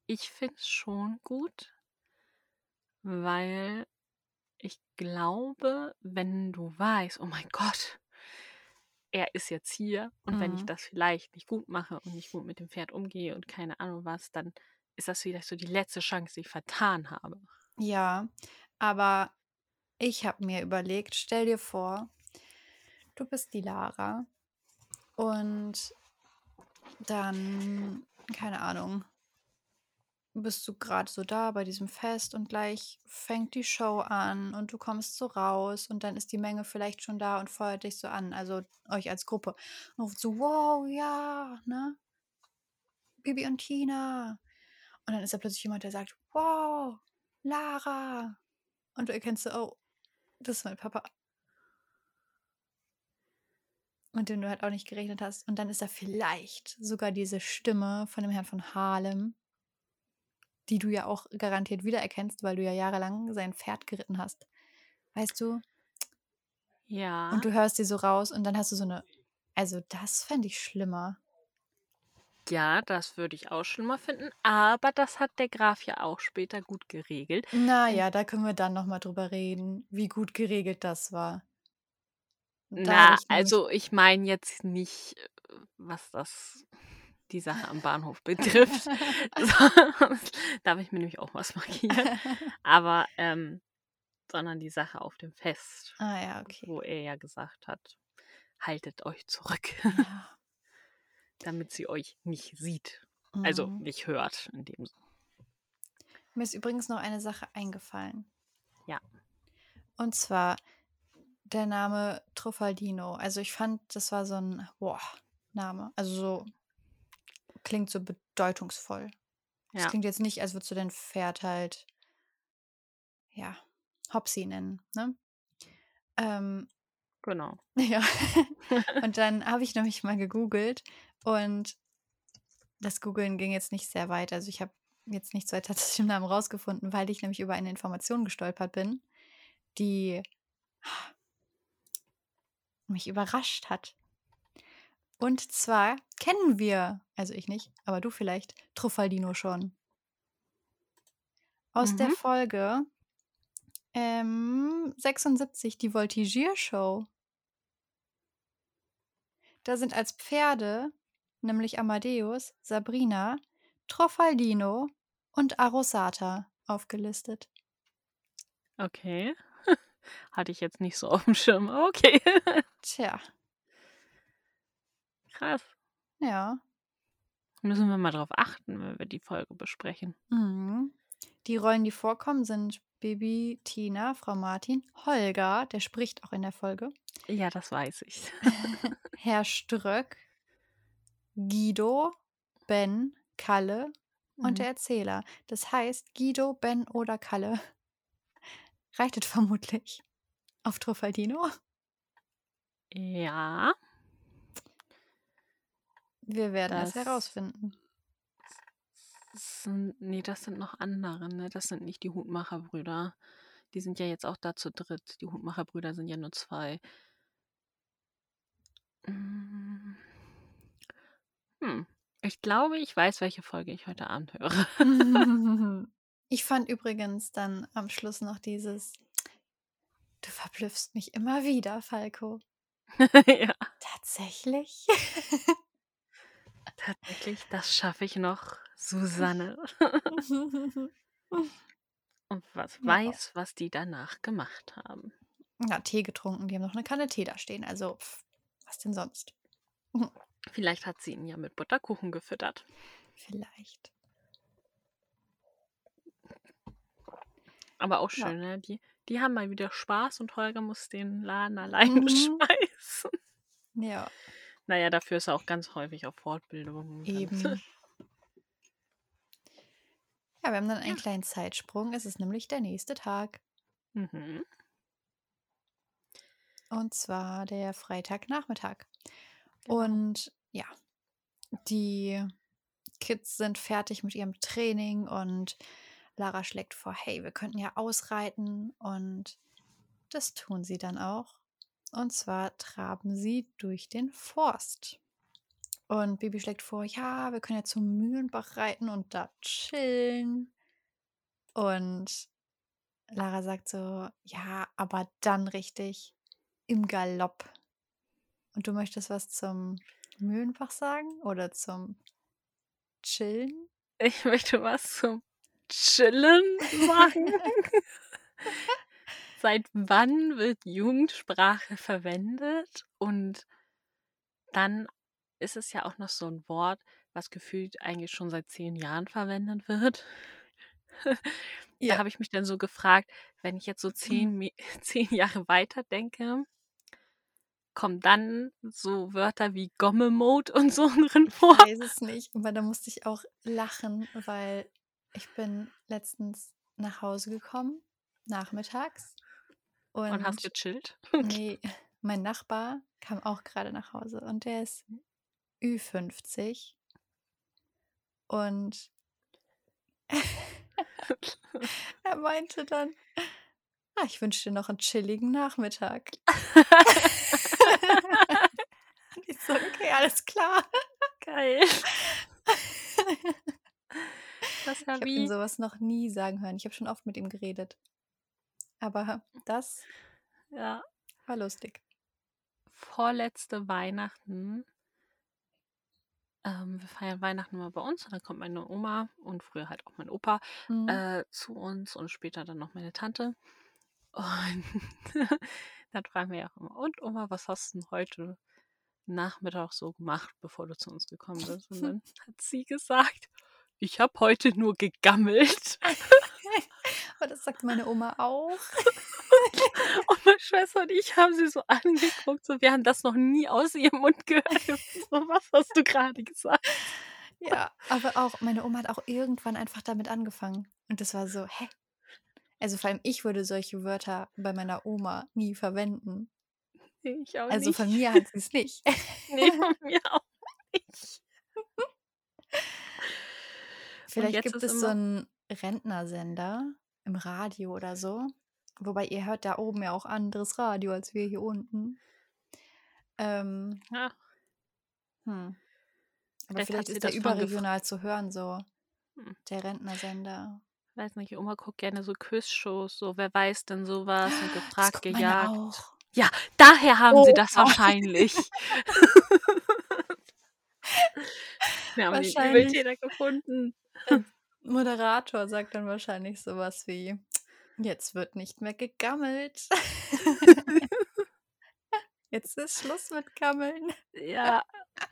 ich finde es schon gut, weil ich glaube, wenn du weißt, oh mein Gott, er ist jetzt hier und wenn ich Mhm. das vielleicht nicht gut mache und nicht gut mit dem Pferd umgehe und keine Ahnung was, dann ist das vielleicht so die letzte Chance, die ich vertan habe. Ja, aber ich habe mir überlegt, stell dir vor, du bist die Lara und dann, keine Ahnung, bist du gerade so da bei diesem Fest und gleich fängt die Show an und du kommst so raus und dann ist die Menge vielleicht schon da und feuert dich so an, also euch als Gruppe. Und ruft so, wow, ja, ne? Bibi und Tina. Und dann ist da plötzlich jemand, der sagt, wow, Lara. Und du erkennst so, oh, das ist mein Papa. Und den du halt auch nicht gerechnet hast. Und dann ist da vielleicht sogar diese Stimme von dem Herrn von Harlem, die du ja auch garantiert wiedererkennst, weil du ja jahrelang sein Pferd geritten hast. Weißt du? Ja. Und du hörst die so raus und dann hast du so eine. Also, das fände ich schlimmer. Ja, das würde ich auch schlimmer finden, aber das hat der Graf ja auch später gut geregelt. Naja, da können wir dann nochmal drüber reden, wie gut geregelt das war. Da Na, also ich meine jetzt nicht, äh, was das die Sache am Bahnhof betrifft. Sonst darf ich mir nämlich auch was markieren. Aber ähm, sondern die Sache auf dem Fest, ah ja, okay. wo er ja gesagt hat, haltet euch zurück, Ja. damit sie euch nicht sieht. Also Mhm. nicht hört in dem Sinne. Mir ist übrigens noch eine Sache eingefallen. Ja. Und zwar der Name Truffaldino. Also ich fand, das war so ein boah, Name. Also so klingt so bedeutungsvoll. Es Ja. klingt jetzt nicht, als würdest du dein Pferd halt, ja, Hopsi nennen, ne? Ähm, Genau. ja. und dann habe ich nämlich mal gegoogelt und das Googeln ging jetzt nicht sehr weit. Also ich habe jetzt nichts weiter zu dem Namen rausgefunden, weil ich nämlich über eine Information gestolpert bin, die mich überrascht hat. Und zwar kennen wir, also ich nicht, aber du vielleicht, Truffaldino schon. Aus der Mhm. Folge ähm, 76, die Voltigier-Show. Da sind als Pferde nämlich Amadeus, Sabrina, Truffaldino und Arosata aufgelistet. Okay. Hatte ich jetzt nicht so auf dem Schirm. Okay. Tja, Krass. ja. Müssen wir mal drauf achten, wenn wir die Folge besprechen. Mhm. Die Rollen, die vorkommen, sind Bibi, Tina, Frau Martin, Holger, der spricht auch in der Folge, Ja, das weiß ich. Herr Ströck, Guido, Ben, Kalle und der Mhm. Erzähler. Das heißt, Guido, Ben oder Kalle reitet vermutlich auf Truffaldino. Ja, Wir werden es Das- herausfinden. das sind, nee, das sind noch andere, ne? Das sind nicht die Hutmacherbrüder. Die sind ja jetzt auch da zu dritt. Die Hutmacherbrüder sind ja nur zwei. Mm. Hm. Ich glaube, ich weiß, welche Folge ich heute Abend höre. Ich fand übrigens dann am Schluss noch dieses Du verblüffst mich immer wieder, Falco. ja, Tatsächlich? tatsächlich, das schaffe ich noch, Susanne. Und was Ja. weiß, was die danach gemacht haben. ja, Tee getrunken. Die haben noch eine Kanne Tee da stehen. Also, pff, was denn sonst? Vielleicht hat sie ihn ja mit Butterkuchen gefüttert. Vielleicht. Aber auch Ja. schön, ne? Die, die haben mal wieder Spaß und Holger muss den Laden alleine Mhm. schmeißen. Ja, Naja, dafür ist er auch ganz häufig auf Fortbildungen. eben. Ja, wir haben dann einen kleinen Zeitsprung. Es ist nämlich der nächste Tag. Mhm. Und zwar der Freitagnachmittag. Genau. Und ja, die Kids sind fertig mit ihrem Training und Lara schlägt vor, hey, wir könnten ja ausreiten. Und das tun sie dann auch. Und zwar traben sie durch den Forst. Und Bibi schlägt vor, ja, wir können ja zum Mühlenbach reiten und da chillen. Und Lara sagt so, ja, aber dann richtig im Galopp. Und du möchtest was zum Mühlenbach sagen oder zum Chillen? Ich möchte was zum Chillen sagen. Seit wann wird Jugendsprache verwendet? Und dann ist es ja auch noch so ein Wort, was gefühlt eigentlich schon seit zehn Jahren verwendet wird. Ja. Da habe ich mich dann so gefragt, wenn ich jetzt so Mhm. zehn, Me- zehn Jahre weiter denke, kommen dann so Wörter wie Gomme-Mode und so drin vor? Ich weiß es nicht, aber da musste ich auch lachen, weil ich bin letztens nach Hause gekommen, nachmittags. Und hast Und gechillt? nee, mein Nachbar kam auch gerade nach Hause und der ist Ü50 und er meinte dann, ah, ich wünsche dir noch einen chilligen Nachmittag. Und ich so, okay, alles klar. Geil. Das ja Ich habe ihn sowas noch nie sagen hören. Ich habe schon oft mit ihm geredet. Aber das ja, war lustig. vorletzte Weihnachten. Ähm, wir feiern Weihnachten immer bei uns und dann kommt meine Oma und früher halt auch mein Opa Mhm. äh, zu uns und später dann noch meine Tante. Und dann fragen wir ja auch immer, und Oma, was hast du denn heute Nachmittag so gemacht, bevor du zu uns gekommen bist? Und dann hat sie gesagt, ich habe heute nur gegammelt. Aber das sagt meine Oma auch. Und meine Schwester und ich haben sie so angeguckt, so wir haben das noch nie aus ihrem Mund gehört. So, was hast du gerade gesagt? Ja, aber auch meine Oma hat auch irgendwann einfach damit angefangen. Und das war so, hä? Also vor allem ich würde solche Wörter bei meiner Oma nie verwenden. Nee, ich auch Also nicht. von mir hat sie es nicht. Nee, von mir auch nicht. Vielleicht gibt es so einen Rentnersender im Radio oder so. Wobei ihr hört da oben ja auch anderes Radio als wir hier unten. Ähm, Ja, hm. Aber Vielleicht vielleicht sie ist der das überregional zu hören, so Hm. der Rentnersender. weiß nicht, Oma guckt gerne so Quizshows, so wer weiß denn sowas und Das gefragt, meine gejagt. auch. Daher haben sie Oh das Gott. wahrscheinlich. Wir haben den. Übeltäter gefunden. Moderator sagt dann wahrscheinlich sowas wie: Jetzt wird nicht mehr gegammelt. Jetzt ist Schluss mit Gammeln. Ja,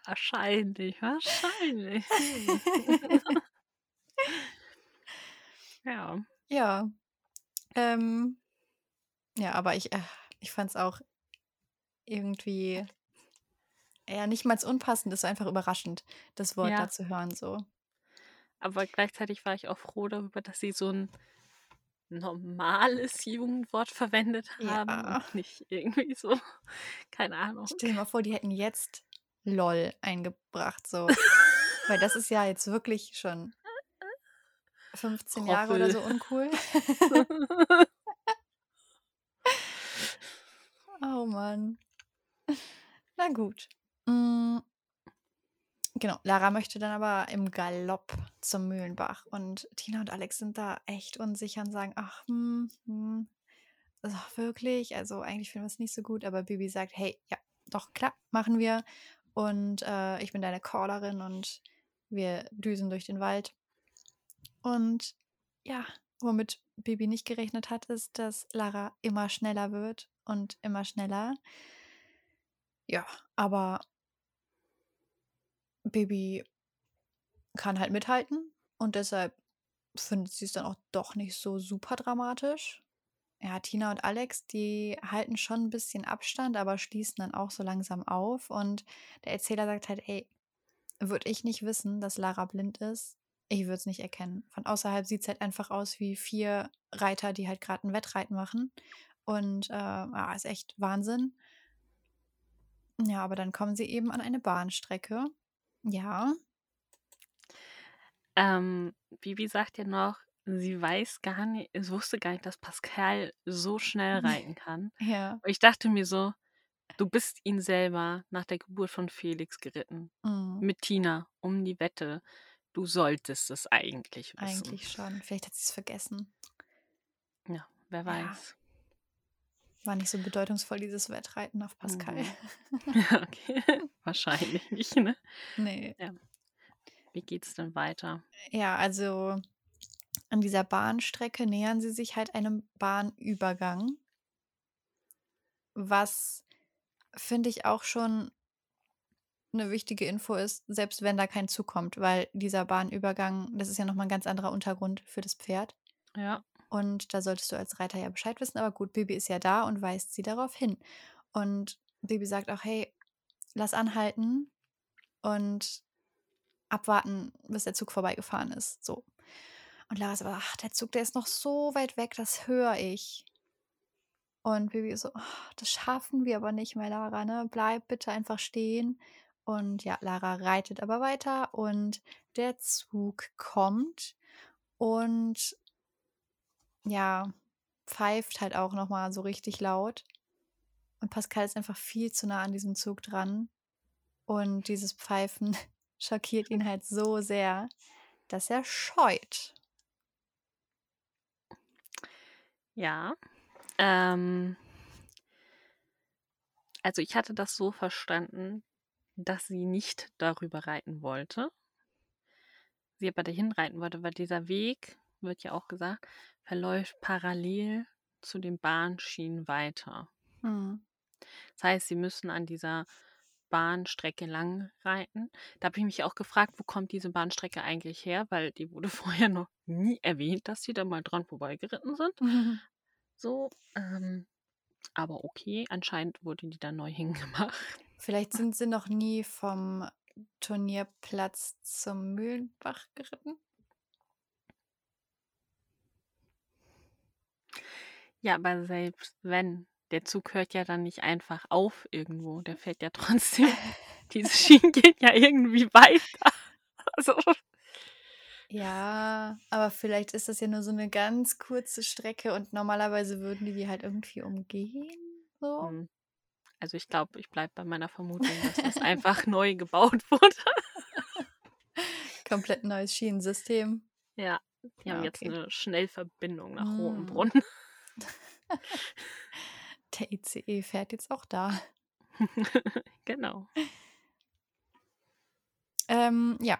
wahrscheinlich, wahrscheinlich. Ja. Ja. Ähm, ja, aber ich, äh, ich fand es auch irgendwie ja nicht mal unpassend, es war einfach überraschend, das Wort Ja. da zu hören so. Aber gleichzeitig war ich auch froh darüber, dass sie so ein normales Jugendwort verwendet haben Ja. nicht irgendwie so, keine Ahnung. Stell dir mal vor, die hätten jetzt LOL eingebracht, so. Weil das ist ja jetzt wirklich schon 15 Jahre oder so uncool. Oh Mann. Na gut. Genau, Lara möchte dann aber im Galopp zum Mühlenbach und Tina und Alex sind da echt unsicher und sagen, ach, hm, hm, ach, wirklich? Also eigentlich finden wir es nicht so gut, aber Bibi sagt, hey, ja, doch, klar, machen wir. Und äh, ich bin deine Callerin und wir düsen durch den Wald. Und ja, womit Bibi nicht gerechnet hat, ist, dass Lara immer schneller wird und immer schneller. Ja, aber Bibi kann halt mithalten und deshalb findet sie es dann auch doch nicht so super dramatisch. Ja, Tina und Alex, die halten schon ein bisschen Abstand, aber schließen dann auch so langsam auf. Und der Erzähler sagt halt, ey, würde ich nicht wissen, dass Lara blind ist, ich würde es nicht erkennen. Von außerhalb sieht es halt einfach aus wie vier Reiter, die halt gerade ein Wettreiten machen. Und äh, ja, ist echt Wahnsinn. Ja, aber dann kommen sie eben an eine Bahnstrecke. Ja, Ähm, Bibi sagt ja noch, sie weiß gar nicht, es wusste gar nicht, dass Pascal so schnell reiten kann. ja. Und ich dachte mir so, du bist ihn selber nach der Geburt von Felix geritten. Mm, Mit Tina um die Wette. Du solltest es eigentlich wissen. eigentlich schon. Vielleicht hat sie es vergessen. Ja, wer weiß. War nicht so bedeutungsvoll, dieses Wettreiten auf Pascal. Mhm. Ja, okay. Wahrscheinlich nicht, ne? nee. Wie geht's denn weiter? Ja, also an dieser Bahnstrecke nähern sie sich halt einem Bahnübergang. Was finde ich auch schon eine wichtige Info ist, selbst wenn da kein Zug kommt, weil dieser Bahnübergang, das ist ja nochmal ein ganz anderer Untergrund für das Pferd. Ja. Und da solltest du als Reiter ja Bescheid wissen. Aber gut, Bibi ist ja da und weist sie darauf hin. Und Bibi sagt auch, hey, lass anhalten und abwarten, bis der Zug vorbeigefahren ist. So. Und Lara sagt, ach, der Zug, der ist noch so weit weg, das höre ich. Und Bibi ist so, "Oh, das schaffen wir aber nicht mehr, Lara, ne? Bleib bitte einfach stehen. Und ja, Lara reitet aber weiter und der Zug kommt und ja, pfeift halt auch nochmal so richtig laut. Und Pascal ist einfach viel zu nah an diesem Zug dran. Und dieses Pfeifen schockiert ihn halt so sehr, dass er scheut. Ja. Ähm, also ich hatte das so verstanden, dass sie nicht darüber reiten wollte. Sie aber dahin reiten wollte, weil dieser Weg, wird ja auch gesagt, verläuft parallel zu den Bahnschienen weiter. Hm. Das heißt, sie müssen an dieser Bahnstrecke lang reiten. Da habe ich mich auch gefragt, wo kommt diese Bahnstrecke eigentlich her, weil die wurde vorher noch nie erwähnt, dass sie da mal dran vorbeigeritten sind. So, ähm, aber okay, anscheinend wurde die da neu hingemacht. Vielleicht sind sie noch nie vom Turnierplatz zum Mühlenbach geritten. Ja, aber selbst wenn, der Zug hört ja dann nicht einfach auf irgendwo, der fährt ja trotzdem. Diese Schienen gehen ja irgendwie weiter. Also, Ja, aber vielleicht ist das ja nur so eine ganz kurze Strecke und normalerweise würden die die halt irgendwie umgehen. So. hm. also ich glaube, ich bleibe bei meiner Vermutung, dass das einfach neu gebaut wurde. Komplett neues Schienensystem. Ja, die haben Ah, jetzt okay. eine Schnellverbindung nach Mm. Rotenbrunn. Der ICE fährt jetzt auch da. genau. Ähm, ja.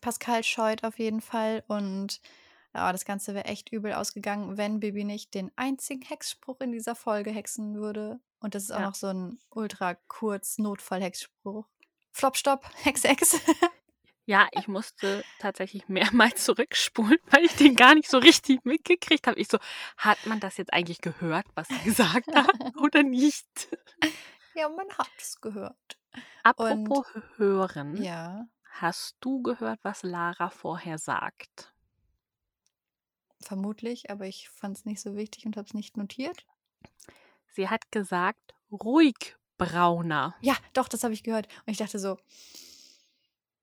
Pascal scheut auf jeden Fall und ja, das Ganze wäre echt übel ausgegangen, wenn Bibi nicht den einzigen Hexspruch in dieser Folge hexen würde. Und das ist auch Ja. noch so ein ultra kurz Notfall-Hexspruch. Flop, stopp, Hex, Hex. Ja, ich musste tatsächlich mehrmals zurückspulen, weil ich den gar nicht so richtig mitgekriegt habe. Ich so, hat man das jetzt eigentlich gehört, was sie gesagt hat oder nicht? ja, man hat es gehört. Apropos hören, Ja, hast du gehört, was Lara vorher sagt? vermutlich, aber ich fand es nicht so wichtig und habe es nicht notiert. Sie hat gesagt, ruhig, Brauner. Ja, doch, das habe ich gehört. Und ich dachte so,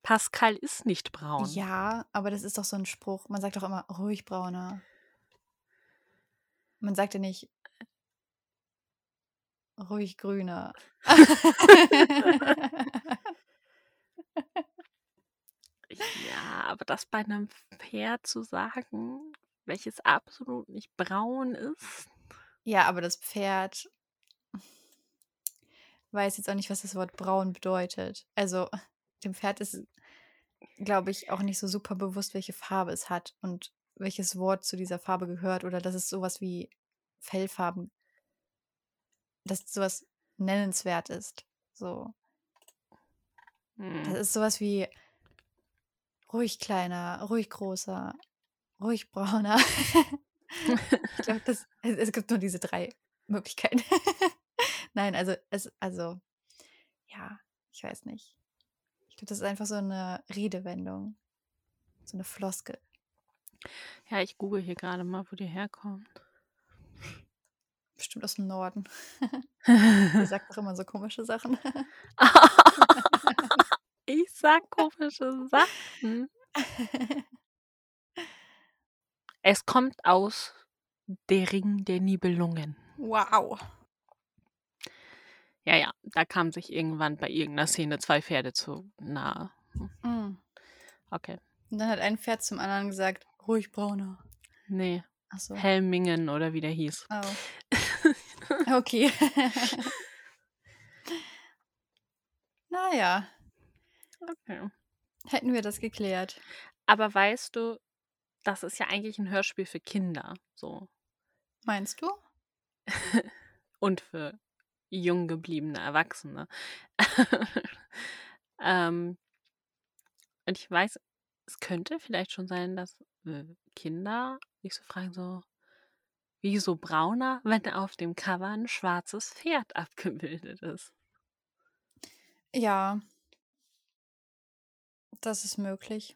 Pascal ist nicht braun. ja, aber das ist doch so ein Spruch. Man sagt doch immer, ruhig, Brauner. Man sagt ja nicht, ruhig, Grüner. Ja, aber das bei einem Pferd zu sagen, welches absolut nicht braun ist. ja, aber das Pferd weiß jetzt auch nicht, was das Wort braun bedeutet. Also, dem Pferd ist, glaube ich, auch nicht so super bewusst, welche Farbe es hat und welches Wort zu dieser Farbe gehört oder dass es sowas wie Fellfarben, dass sowas nennenswert ist. So. Das Hm. ist sowas wie ruhig kleiner, ruhig großer, ruhig brauner. ich glaube, das es, es gibt nur diese drei Möglichkeiten. Nein, also es also ja, ich weiß nicht. Ich glaube, das ist einfach so eine Redewendung, so eine Floskel. Ja, ich google hier gerade mal, wo die herkommt. Bestimmt aus dem Norden. Ihr sagt doch immer so komische Sachen. ich sag komische Sachen. Es kommt aus Der Ring der Nibelungen. wow. Ja, ja, da kamen sich irgendwann bei irgendeiner Szene zwei Pferde zu nahe. Mm. Okay. Und dann hat ein Pferd zum anderen gesagt, ruhig brauner. Nee, Ach so. Helmingen oder wie der hieß. Oh. Okay. naja, Okay. hätten wir das geklärt. Aber weißt du, das ist ja eigentlich ein Hörspiel für Kinder. So. Meinst du? Und für jung gebliebene Erwachsene. ähm, und ich weiß, es könnte vielleicht schon sein, dass äh, Kinder sich so fragen, so, wieso brauner, wenn auf dem Cover ein schwarzes Pferd abgebildet ist? Ja. Das ist möglich.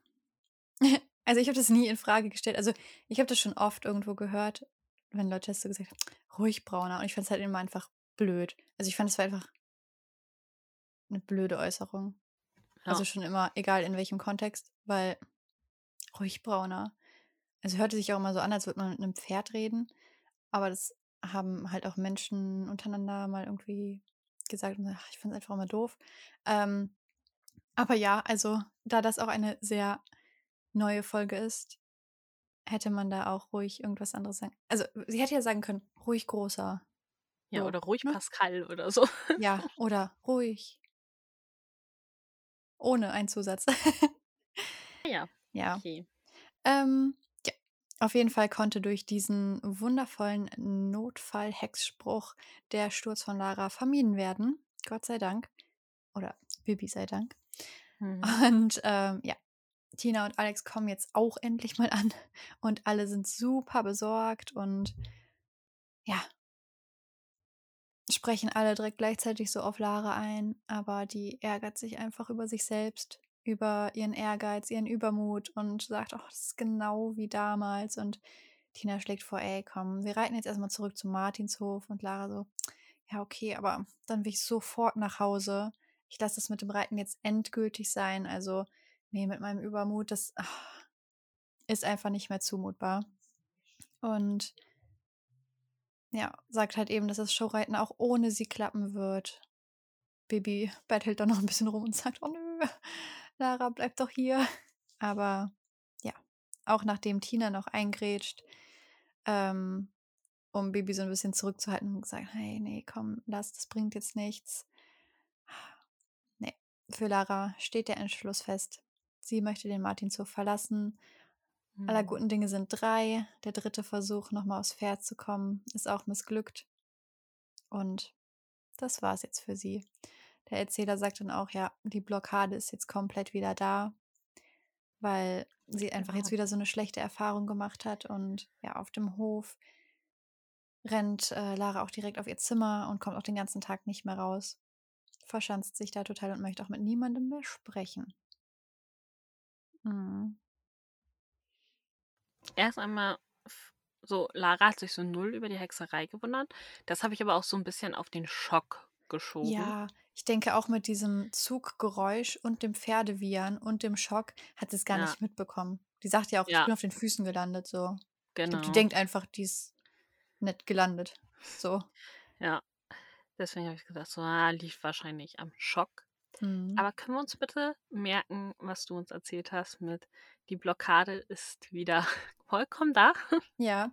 Also, ich habe das nie in Frage gestellt. Also, ich habe das schon oft irgendwo gehört, wenn Leute das so gesagt haben: „Ruhig brauner.“ Und ich fand es halt immer einfach blöd. Also, ich fand, es war einfach 'ne blöde Äußerung. Also, Ja. schon immer, egal in welchem Kontext, weil ruhig brauner. Es hörte sich auch immer so an, als würde man mit 'nem Pferd reden, aber das haben halt auch Menschen untereinander mal irgendwie gesagt und ach, ich fand's einfach immer doof. Ähm, aber ja, also, da das auch eine sehr neue Folge ist, hätte man da auch ruhig irgendwas anderes sagen also, sie hätte ja sagen können: „Ruhig großer.“ Ja, So, oder ruhig ne? Pascal oder so. Ja, oder ruhig. Ohne einen Zusatz. Ja, Ja. okay. Ähm, ja, auf jeden Fall konnte durch diesen wundervollen Notfall-Hexspruch der Sturz von Lara vermieden werden. Gott sei Dank. Oder Bibi sei Dank. Mhm. Und, ähm, ja, Tina und Alex kommen jetzt auch endlich mal an und alle sind super besorgt und ja. Sprechen alle direkt gleichzeitig so auf Lara ein, aber die ärgert sich einfach über sich selbst, über ihren Ehrgeiz, ihren Übermut und sagt: „Och, das ist genau wie damals.“ Und Tina schlägt vor: „Ey, komm, wir reiten jetzt erst mal zurück zum Martinshof.“ Und Lara so: „Ja, okay, aber dann will ich sofort nach Hause. Ich lasse das mit dem Reiten jetzt endgültig sein. Also, ne, mit meinem Übermut, das ist einfach nicht mehr zumutbar.“ Und ja, sagt halt eben, dass das Showreiten auch ohne sie klappen wird. Bibi bettelt dann noch 'n bisschen rum und sagt: „Oh nö, Lara, bleib doch hier.“ Aber ja, auch nachdem Tina noch eingrätscht, ähm, um Bibi so 'n bisschen zurückzuhalten und gesagt: „Hey, ne, komm, lass, das bringt jetzt nichts.“ Ne, für Lara steht der Entschluss fest. Sie möchte den Martinshof verlassen. Aller Mhm. guten Dinge sind 3. Der 3. Versuch, noch mal aufs Pferd zu kommen, ist auch missglückt. Und das war's jetzt für sie. Der Erzähler sagt dann auch, ja, die Blockade ist jetzt komplett wieder da weil sie einfach jetzt wieder so 'ne schlechte Erfahrung gemacht hat und ja, auf dem Hof rennt, äh, Lara auch direkt auf ihr Zimmer und kommt auch den ganzen Tag nicht mehr raus. Verschanzt sich da total und möchte auch mit niemandem mehr sprechen. Mhm. Erst einmal so, Lara hat sich so null über die Hexerei gewundert. Das habe ich aber auch so 'n bisschen auf den Schock geschoben. Ja, ich denke auch mit diesem Zuggeräusch und dem Pferdewiehern und dem Schock hat sie's gar Ja. nicht mitbekommen. Die sagt ja auch: „Ich Ja. bin auf den Füßen gelandet“, so. Ich glaube, die Genau. denkt einfach, die ist nett gelandet, so. Ja. Deswegen habe ich gedacht so: „Ah, liegt wahrscheinlich am Schock.“ Mhm. Aber können wir uns bitte merken, was du uns erzählt hast mit die Blockade ist wieder vollkommen da? Ja,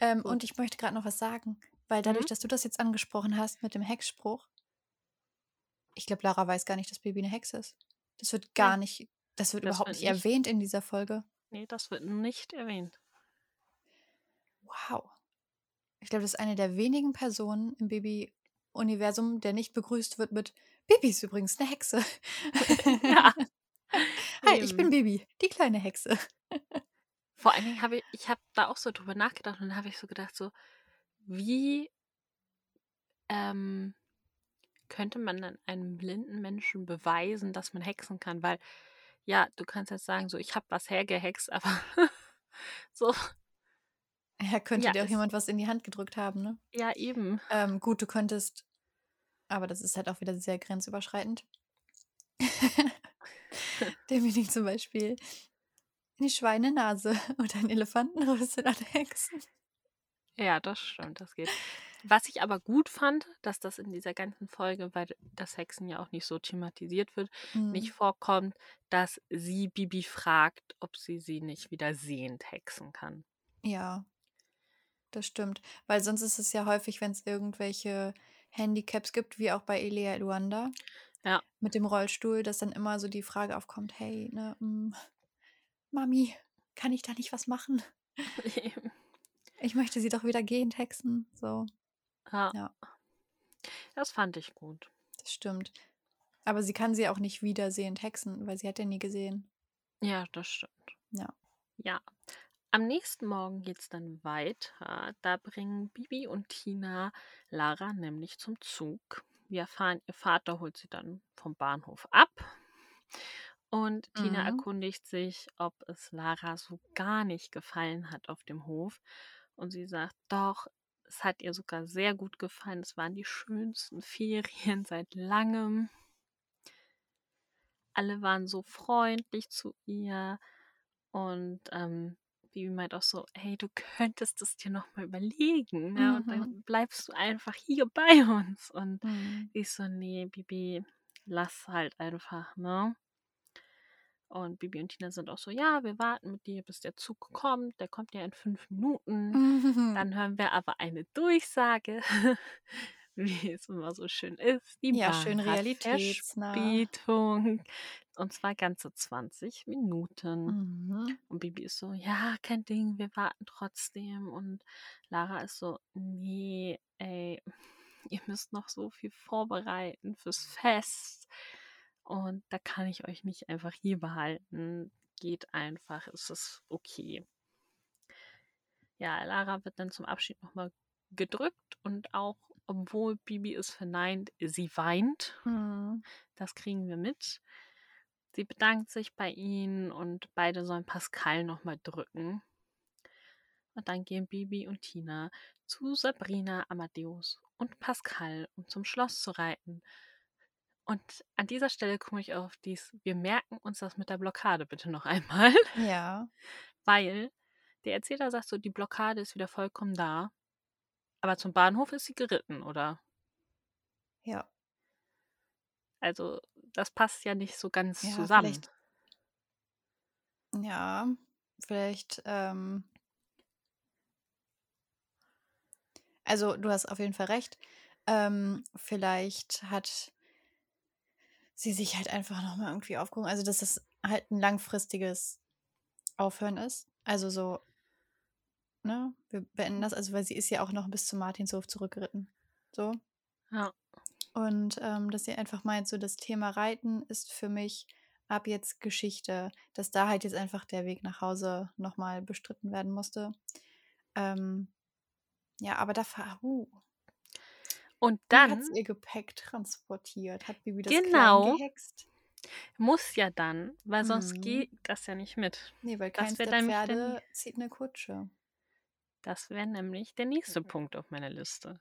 ähm, und ich möchte grad noch was sagen, weil dadurch, Mhm. dass du das jetzt angesprochen hast mit dem Hexspruch ich glaube, Lara weiß gar nicht, dass Bibi 'ne Hexe ist. Das wird gar Ne. nicht das wird Das überhaupt wird nicht nicht erwähnt in dieser Folge. Ne, das wird nicht erwähnt. Wow. Ich glaube, das ist eine der wenigen Personen im Bibi-Universum, der nicht begrüßt wird mit: „Bibi ist übrigens 'ne Hexe.“ Ja. „Hi, ich bin. Bibi, die kleine Hexe.“ Vor allen Dingen habe i ich habe da auch so drüber nachgedacht und dann habe ich so gedacht so: „Wie“ „ähm, könnte man dann einem blinden Menschen beweisen, dass man hexen kann?“ Weil, ja, du kannst jetzt sagen so: „Ich habe was hergehext“, aber so Ja, könnte Ja, dir auch jemand was in die Hand gedrückt haben, ne? Ja, eben. Ähm, gut, du könntest aber das ist halt auch wieder sehr grenzüberschreitend. Demjenigen zum Beispiel 'ne Schweinenase oder 'n Elefantenrüssel alle Hexen. Ja, das stimmt, das geht. Was ich aber gut fand, dass das in dieser ganzen Folge, weil das Hexen ja auch nicht so thematisiert wird, nicht Mhm. vorkommt, dass sie Bibi fragt, ob sie sie nicht wieder sehend hexen kann. Ja. Das stimmt, weil sonst ist es ja häufig, wenn's irgendwelche Handicaps gibt, wie auch bei Elia Luanda Ja. mit dem Rollstuhl, dass dann immer so die Frage aufkommt: „Hey, ne, hm, Mami, kann ich da nicht was machen?“ Eben. „Ich möchte sie doch wieder gehend hexen“, so. Ja. Ja. Das fand ich gut. Das stimmt. Aber sie kann sie auch nicht wiedersehend hexen, weil sie hat ja nie gesehen. Ja, das stimmt. Ja. Ja. Am nächsten Morgen geht es dann weiter. Da bringen Bibi und Tina Lara nämlich zum Zug. Wir erfahren, ihr Vater holt sie dann vom Bahnhof ab. Und Tina Mhm. erkundigt sich, ob es Lara so gar nicht gefallen hat auf dem Hof. Und sie sagt, doch, es hat ihr sogar sehr gut gefallen. Es waren die schönsten Ferien seit langem. Alle waren so freundlich zu ihr. Und ähm, Bibi meint auch so, hey, du könntest es dir nochmal überlegen. Ne? Und Mhm. dann bleibst du einfach hier bei uns. Und Mhm. ich so, nee, Bibi, lass halt einfach, ne? Und Bibi und Tina sind auch so, ja, wir warten mit dir, bis der Zug kommt. Der kommt ja in fünf Minuten. Mhm. Dann hören wir aber eine Durchsage, wie es immer so schön ist. Die Ja, Bahn schön hat realitätsnah. Verspätung. Und zwar ganze 20 Minuten. Mhm. Und Bibi ist so, ja, kein Ding, wir warten trotzdem. Und Lara ist so, nee, ey, ihr müsst noch so viel vorbereiten fürs Fest. Und da kann ich euch nicht einfach hier behalten. Geht einfach, es ist okay. Ja, Lara wird dann zum Abschied nochmal gedrückt und auch, obwohl Bibi es verneint, sie weint. Mhm. Das kriegen wir mit. Sie bedankt sich bei ihnen und beide sollen Pascal nochmal drücken. Und dann gehen Bibi und Tina zu Sabrina, Amadeus und Pascal, um zum Schloss zu reiten. Und an dieser Stelle komme ich auf dies, wir merken uns das mit der Blockade bitte noch einmal, Ja. weil der Erzähler sagt so, die Blockade ist wieder vollkommen da. Aber zum Bahnhof ist sie geritten, oder? Ja. Also, das passt ja nicht so ganz Ja, zusammen. vielleicht. Ja, vielleicht. Ähm, also, du hast auf jeden Fall recht. Ähm, vielleicht hat sie sich halt einfach nochmal irgendwie aufgehoben. Also, dass das halt ein langfristiges Aufhören ist. Also so, ne? Wir beenden das, also weil sie ist ja auch noch bis zum Martinshof zurückgeritten. So. Ja. Und ähm, dass sie einfach meint, so das Thema Reiten ist für mich ab jetzt Geschichte, dass da halt jetzt einfach der Weg nach Hause nochmal bestritten werden musste. Ähm, ja, aber da uh, Und hat dann sie ihr Gepäck transportiert? Hat Bibi das Genau. gehext? muss ja dann, weil sonst Mhm. geht das ja nicht mit. Nee, weil keins der nämlich der Pferde zieht eine Kutsche. Das wäre nämlich der nächste Punkt auf meiner Liste.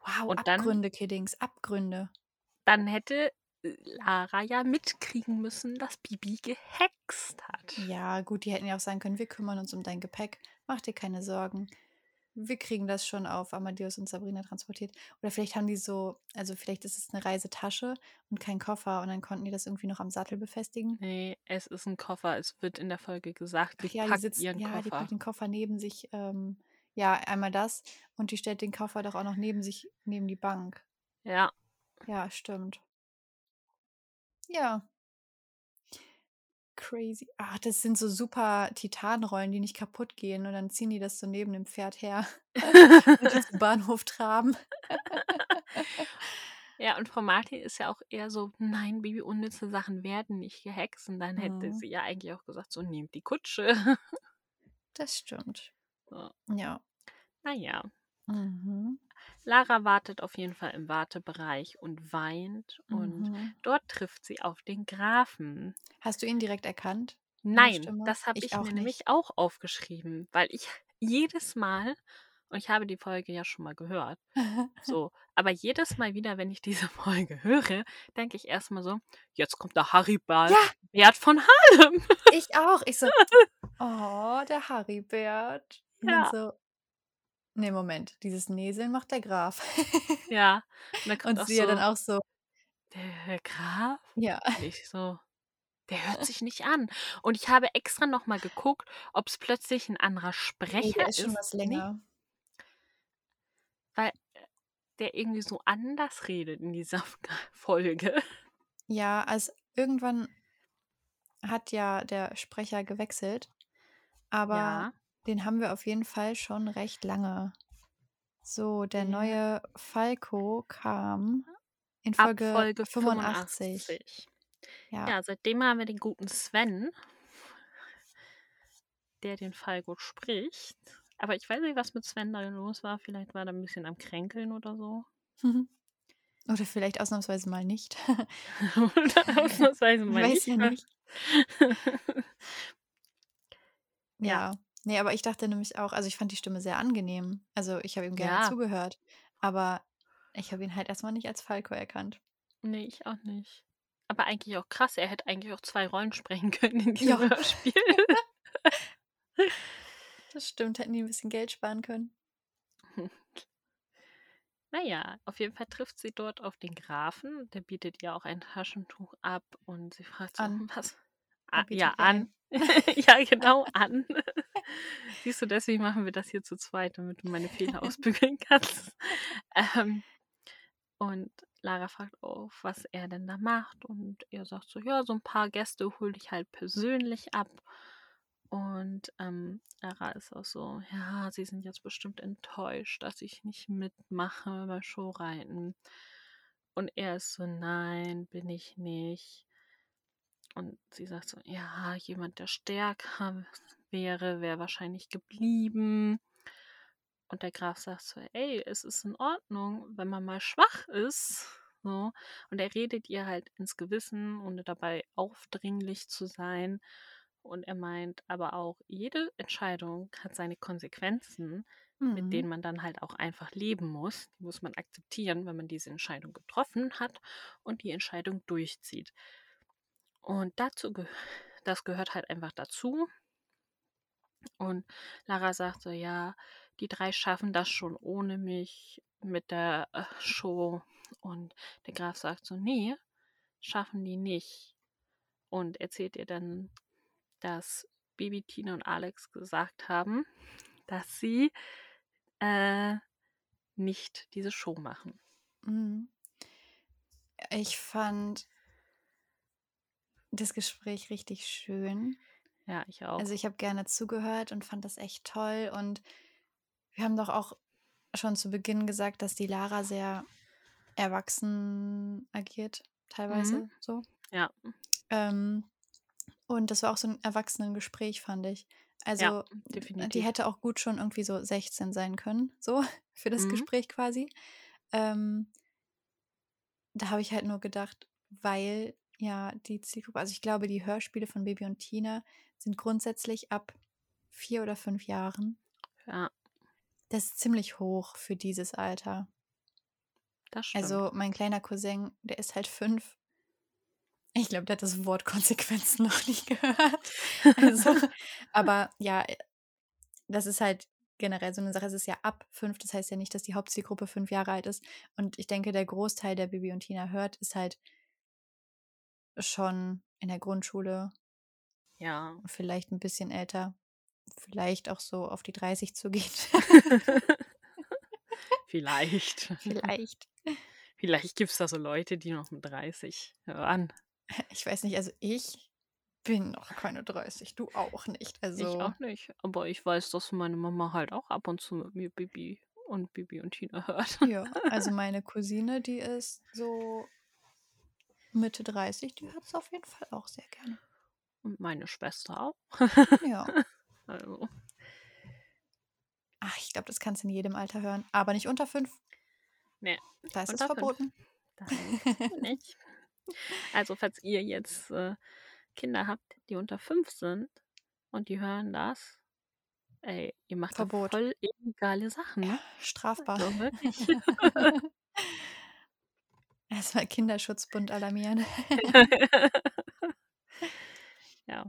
Wow, Und dann- Abgründe, Kiddings, Abgründe. Dann hätte Lara ja mitkriegen müssen, dass Bibi gehext hat. Ja, gut, die hätten ja auch sagen können, wir kümmern uns um dein Gepäck. Mach dir keine Sorgen. Wir kriegen das schon auf Amadeus und Sabrina transportiert. Oder vielleicht haben die so, also vielleicht ist es eine Reisetasche und kein Koffer und dann konnten die das irgendwie noch am Sattel befestigen. Nee, es ist ein Koffer. Es wird in der Folge gesagt, Ach sie ja, die packt sitzt, ihren ja, die Koffer. packt den Koffer neben sich. Ähm, ja, einmal das und die stellt den Koffer doch auch noch neben sich, neben die Bank. Ja, Ja, stimmt. Ja. Crazy. Ach, das sind so super Titanrollen, die nicht kaputt gehen und dann ziehen die das so neben dem Pferd her und die zum Bahnhof traben. ja, und Frau Martin ist ja auch eher so, nein, Bibi, unnütze Sachen werden nicht gehext. Und dann hätte Mhm. sie ja eigentlich auch gesagt, so nehmt die Kutsche. Das stimmt. So. Ja. Naja, Mhm. Lara wartet auf jeden Fall im Wartebereich und weint. Und Mhm. dort trifft sie auf den Grafen. Hast du ihn direkt erkannt? Nein, das habe Ich ich, auch mir nicht. nämlich auch aufgeschrieben, weil ich jedes Mal, und ich habe die Folge ja schon mal gehört, so, aber jedes Mal wieder, wenn ich diese Folge höre, denke ich erstmal so, jetzt kommt der Haribert Ja. Bert von Harlem. Ich auch. Ich so, oh, der Haribert. Und Ja. so, nee, Moment, dieses Näseln macht der Graf. Ja, und Und sie so, ja dann auch so, der Graf? ja. Ich so, der hört sich nicht an. Und ich habe extra nochmal geguckt, ob es plötzlich ein anderer Nee, Sprecher der ist schon was Nee, länger. weil äh, der irgendwie so anders redet in dieser Folge. Ja, also irgendwann hat ja der Sprecher gewechselt, aber Ja. Den haben wir auf jeden Fall schon recht lange. So, der Ja. neue Falco kam in Ab Folge, Folge 85. 85. Ja. Ja, seitdem haben wir den guten Sven, der den Falco spricht. Aber ich weiß nicht, was mit Sven da los war. Vielleicht war er ein bisschen am Kränkeln oder so. Oder vielleicht ausnahmsweise mal nicht. oder ausnahmsweise mal Weiß ja nicht. Ja. Nee, aber ich dachte nämlich auch, also ich fand die Stimme sehr angenehm. Also ich habe ihm gerne Ja. zugehört. Aber ich habe ihn halt erstmal nicht als Falco erkannt. Nee, ich auch nicht. Aber eigentlich auch krass. Er hätte eigentlich auch zwei Rollen sprechen können in diesem Ja. Hörspiel. Das stimmt, hätten die ein bisschen Geld sparen können. Naja, auf jeden Fall trifft sie dort auf den Grafen. Der bietet ihr auch ein Taschentuch ab und sie fragt so, An. was? Er Ah, ja, an. ja, genau, an. Siehst du, deswegen machen wir das hier zu zweit, damit du meine Fehler ausbügeln kannst. Ähm, und Lara fragt auch, was er denn da macht. Und er sagt so, ja, so ein paar Gäste hole ich halt persönlich ab. Und ähm, Lara ist auch so, ja, sie sind jetzt bestimmt enttäuscht, dass ich nicht mitmache bei Showreiten. Und er ist so, nein, bin ich nicht. Und sie sagt so, ja, jemand, der stärker wäre, wäre wahrscheinlich geblieben. Und der Graf sagt so, ey, es ist in Ordnung, wenn man mal schwach ist. So. Und er redet ihr halt ins Gewissen, ohne dabei aufdringlich zu sein. Und er meint aber auch, jede Entscheidung hat seine Konsequenzen, mit Mhm. denen man dann halt auch einfach leben muss. Die muss man akzeptieren, wenn man diese Entscheidung getroffen hat und die Entscheidung durchzieht. Und dazu, das gehört halt einfach dazu. Und Lara sagt so, ja, die drei schaffen das schon ohne mich mit der äh, Show. Und der Graf sagt so, nee, schaffen die nicht. Und erzählt ihr dann, dass Baby, Tina und Alex gesagt haben, dass sie äh, nicht diese Show machen. Mhm. Ich fand das Gespräch richtig schön. Ja, ich auch. Also ich habe gerne zugehört und fand das echt toll. Und wir haben doch auch schon zu Beginn gesagt, dass die Lara sehr erwachsen agiert, teilweise Mhm. so. Ja. Ähm, und das war auch so ein Erwachsenengespräch, fand ich. Also ja, die hätte auch gut schon irgendwie so 16 sein können, so für das Mhm. Gespräch quasi. Ähm, da habe ich halt nur gedacht, weil ja die Zielgruppe, also ich glaube, die Hörspiele von Baby und Tina sind grundsätzlich ab vier oder fünf Jahren. Ja, Das ist ziemlich hoch für dieses Alter. das stimmt. Also mein kleiner Cousin, der ist halt fünf. Ich glaube, der hat das Wort Konsequenzen noch nie gehört. Also, aber ja, das ist halt generell so eine Sache. Es ist ja ab fünf, das heißt ja nicht, dass die Hauptzielgruppe fünf Jahre alt ist. Und ich denke, der Großteil, der Bibi und Tina hört, ist halt schon in der Grundschule ja. vielleicht ein bisschen älter. Vielleicht auch so auf die 30 zu gehen. Vielleicht. vielleicht. Vielleicht gibt es da so Leute, die noch mit 30 hören. Ich weiß nicht, also ich bin noch keine 30, du auch nicht. Also Ich auch nicht. Aber ich weiß, dass meine Mama halt auch ab und zu mit mir Bibi und Bibi und Tina hört. Ja, also meine Cousine, die ist so Mitte 30, die hat es auf jeden Fall auch sehr gerne. Und meine Schwester auch. Ja. Also, Ach, ich glaube, das kannst du in jedem Alter hören. Aber nicht unter fünf. Nee, Da ist es verboten. dann nicht. Also, falls ihr jetzt äh, Kinder habt, die unter fünf sind und die hören das, ey, ihr macht Verbot. voll illegale Sachen, ne? Strafbar. Also wirklich. Erstmal Kinderschutzbund alarmieren. ja.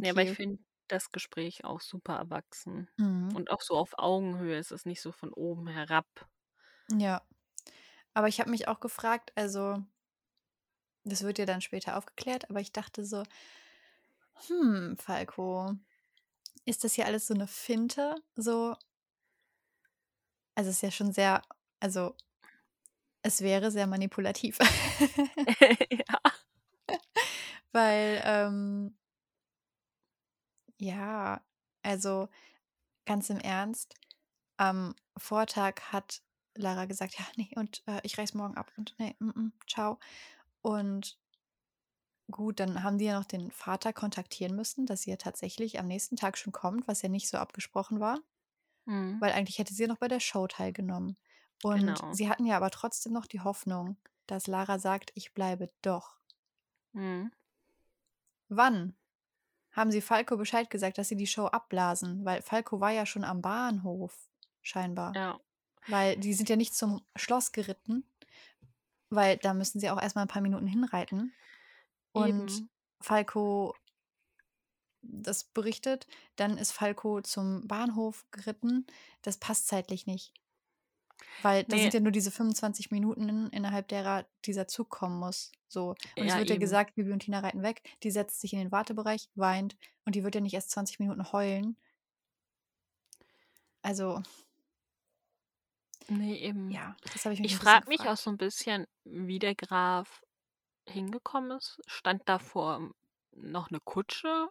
Nee, aber ich Okay. finde das Gespräch auch super erwachsen. Mhm. Und auch so auf Augenhöhe. Es ist nicht so von oben herab. Ja. Aber ich habe mich auch gefragt, also, das wird ja dann später aufgeklärt, aber ich dachte so, hm, Falco, ist das hier alles so eine Finte? So, also es ist ja schon sehr, also es wäre sehr manipulativ. ja. Weil, ähm, ja, also ganz im Ernst, am Vortag hat Lara gesagt, ja, nee, und äh, ich reise morgen ab und nee, mm, mm, ciao. Und gut, dann haben die ja noch den Vater kontaktieren müssen, dass sie ja tatsächlich am nächsten Tag schon kommt, was ja nicht so abgesprochen war, Mhm. weil eigentlich hätte sie ja noch bei der Show teilgenommen. Und Genau. sie hatten ja aber trotzdem noch die Hoffnung, dass Lara sagt, ich bleibe doch. Mhm. Wann haben sie Falco Bescheid gesagt, dass sie die Show abblasen? Weil Falco war ja schon am Bahnhof, scheinbar. Ja. Weil die sind ja nicht zum Schloss geritten, weil da müssen sie auch erstmal ein paar Minuten hinreiten. Und Eben. Falco das berichtet, dann ist Falco zum Bahnhof geritten. Das passt zeitlich nicht. Weil da Nee. sind ja nur diese 25 Minuten, innerhalb derer dieser Zug kommen muss. So. Und es Ja, wird ja eben. gesagt, Bibi und Tina reiten weg, die setzt sich in den Wartebereich, weint und die wird ja nicht erst 20 Minuten heulen. Also, Nee, eben. ja, das habe ich mich Ich frage mich auch so ein bisschen, wie der Graf hingekommen ist. Stand davor noch eine Kutsche?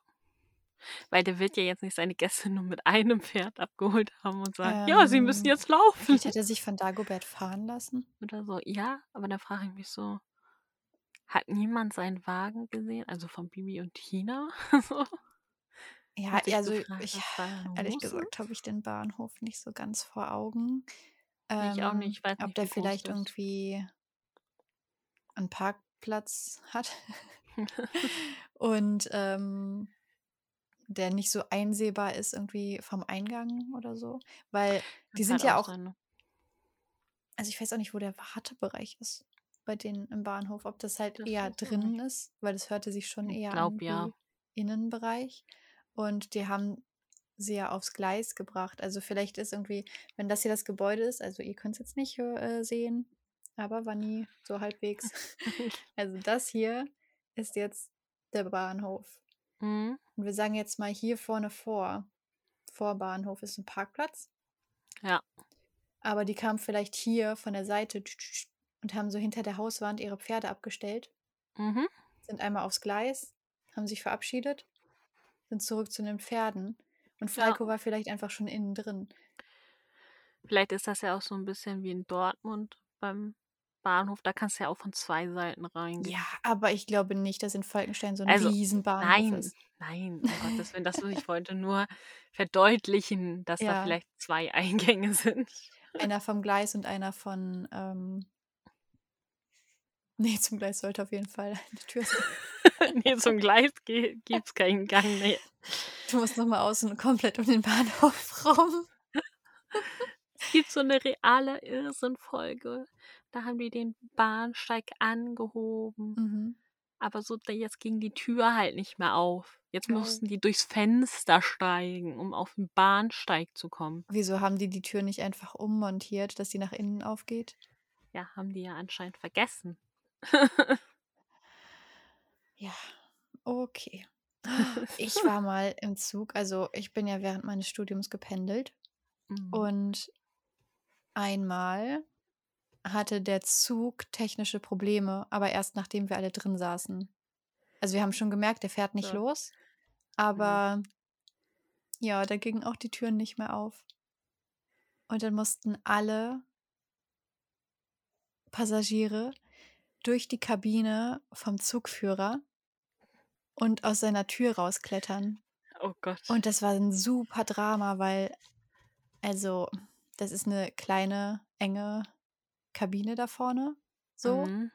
Weil der wird ja jetzt nicht seine Gäste nur mit einem Pferd abgeholt haben und sagen, ja, sie müssen Ähm, jetzt laufen. Vielleicht hat er sich von Dagobert fahren lassen. Oder so. Ja, aber dann frage ich mich so, hat niemand seinen Wagen gesehen? Also von Bibi und Tina? so. Ja, also gefragt, ich, da ehrlich gesagt, habe ich den Bahnhof nicht so ganz vor Augen. Nee, ich auch Ähm, nicht. Ich weiß ob nicht, der wie groß vielleicht irgendwie einen Parkplatz hat und ähm, der nicht so einsehbar ist irgendwie vom Eingang oder so. Weil die Kann sind halt ja auch sein, ne? also ich weiß auch nicht, wo der Wartebereich ist bei denen im Bahnhof. Ob das halt Das eher drinnen ist, weil das hörte sich schon eher an glaube wie ja. Innenbereich. Und die haben sie ja aufs Gleis gebracht. Also vielleicht ist irgendwie, wenn das hier das Gebäude ist, also ihr könnt es jetzt nicht äh, sehen, aber Vanni so halbwegs. Also das hier ist jetzt der Bahnhof. Mhm. Und wir sagen jetzt mal hier vorne vor. Vor Bahnhof ist ein Parkplatz. Ja. Aber die kamen vielleicht hier von der Seite und haben so hinter der Hauswand ihre Pferde abgestellt, Mhm. sind einmal aufs Gleis, haben sich verabschiedet, sind zurück zu den Pferden. Und Ja. Falco war vielleicht einfach schon innen drin. Vielleicht ist das ja auch so ein bisschen wie in Dortmund beim Bahnhof. Da kannst du ja auch von zwei Seiten reingehen. Ja, aber ich glaube nicht, dass in Falkenstein so ein Also, Riesenbahnhof nein, ist. nein, um Gottes Willen, das ich wollte nur verdeutlichen, dass da Ja. vielleicht zwei Eingänge sind. Einer vom Gleis und einer von. Ähm nee, zum Gleis sollte auf jeden Fall eine Tür sein. nee, zum Gleis ge- gibt's keinen Gang mehr. Du musst nochmal außen komplett um den Bahnhof rum. Es gibt so eine reale Irrsinn-Folge. Da haben die den Bahnsteig angehoben. Mhm. Aber so, jetzt ging die Tür halt nicht mehr auf. Jetzt Oh. mussten die durchs Fenster steigen, um auf den Bahnsteig zu kommen. Wieso haben die die Tür nicht einfach ummontiert, dass sie nach innen aufgeht? Ja, haben die ja anscheinend vergessen. Ja, okay. Ich war mal im Zug, also ich bin ja während meines Studiums gependelt Mhm. und einmal hatte der Zug technische Probleme, aber erst nachdem wir alle drin saßen. Also wir haben schon gemerkt, der fährt nicht So. los, aber ja, da gingen auch die Türen nicht mehr auf. Und dann mussten alle Passagiere durch die Kabine vom Zugführer und aus seiner Tür rausklettern. Oh Gott. Und das war ein super Drama, weil, also, das ist eine kleine, enge Kabine da vorne. So. Mhm.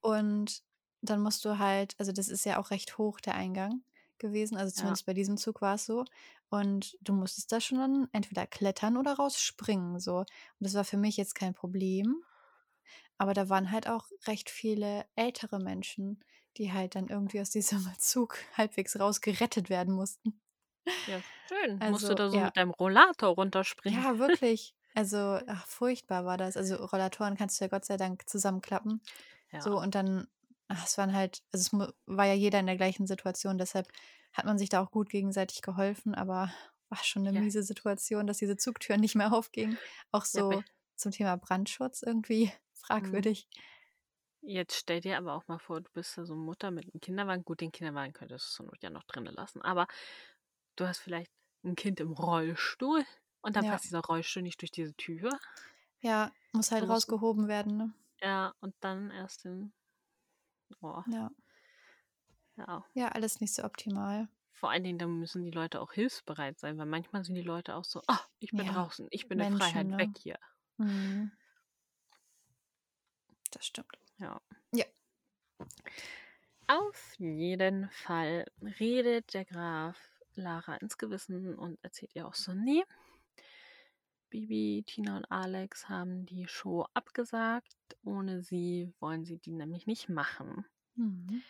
Und dann musst du halt, also das ist ja auch recht hoch, der Eingang gewesen. Also Ja. zumindest bei diesem Zug war es so. Und du musstest da schon dann entweder klettern oder rausspringen. So. Und das war für mich jetzt kein Problem. Aber da waren halt auch recht viele ältere Menschen, die halt dann irgendwie aus diesem Zug halbwegs rausgerettet werden mussten. Ja, schön. Musst Also, du da so ja. mit deinem Rollator runterspringen? Ja, wirklich. Also, ach, furchtbar war das. Also, Rollatoren kannst du ja Gott sei Dank zusammenklappen. Ja. So, und dann, ach, es waren halt, also es war ja jeder in der gleichen Situation, deshalb hat man sich da auch gut gegenseitig geholfen, aber war schon eine Ja. miese Situation, dass diese Zugtüren nicht mehr aufgingen. Auch Ja, so bei- zum Thema Brandschutz irgendwie fragwürdig. Jetzt stell dir aber auch mal vor, du bist ja so Mutter mit einem Kinderwagen. Gut, den Kinderwagen könntest du zur Not ja noch drinnen lassen, aber du hast vielleicht ein Kind im Rollstuhl Und dann Ja. passt dieser Rollstuhl nicht durch diese Tür. Ja, muss halt Da muss- rausgehoben werden, ne? Ja, und dann erst den. Oh, Ja. ja. Ja, alles nicht so optimal. Vor allen Dingen, dann müssen die Leute auch hilfsbereit sein, weil manchmal sind die Leute auch so, ah, ich bin Ja, draußen, ich bin in Menschen, Freiheit, ne? weg hier. Mhm. Das stimmt. Ja. Ja. Auf jeden Fall redet der Graf Lara ins Gewissen und erzählt ihr auch so, nee, Bibi, Tina und Alex haben die Show abgesagt. Ohne sie wollen sie die nämlich nicht machen. Mhm.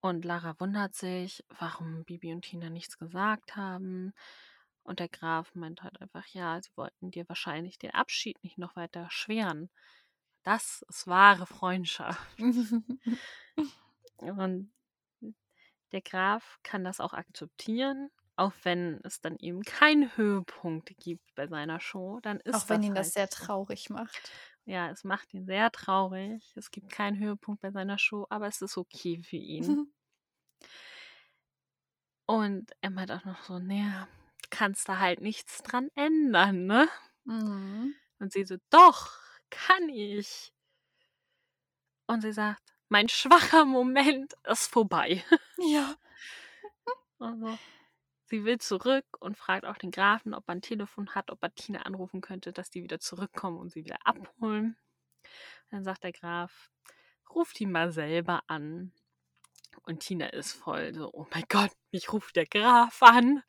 Und Lara wundert sich, warum Bibi und Tina nichts gesagt haben. Und der Graf meint halt einfach, ja, sie wollten dir wahrscheinlich den Abschied nicht noch weiter erschweren. Das ist wahre Freundschaft. Und der Graf kann das auch akzeptieren, auch wenn es dann eben keinen Höhepunkt gibt bei seiner Show. Dann ist Auch wenn das ihn das halt sehr so. traurig macht. Ja, es macht ihn sehr traurig. Es gibt keinen Höhepunkt bei seiner Show, aber es ist okay für ihn. Und er meint auch noch so, naja, du kannst da halt nichts dran ändern, ne? Mhm. Und sie so, doch, kann ich. Und sie sagt, mein schwacher Moment ist vorbei. Ja. Also, sie will zurück und fragt auch den Grafen, ob er ein Telefon hat, ob er Tina anrufen könnte, dass die wieder zurückkommen und sie wieder abholen. Dann sagt der Graf, ruf die mal selber an. Und Tina ist voll so, oh mein Gott, mich ruft der Graf an.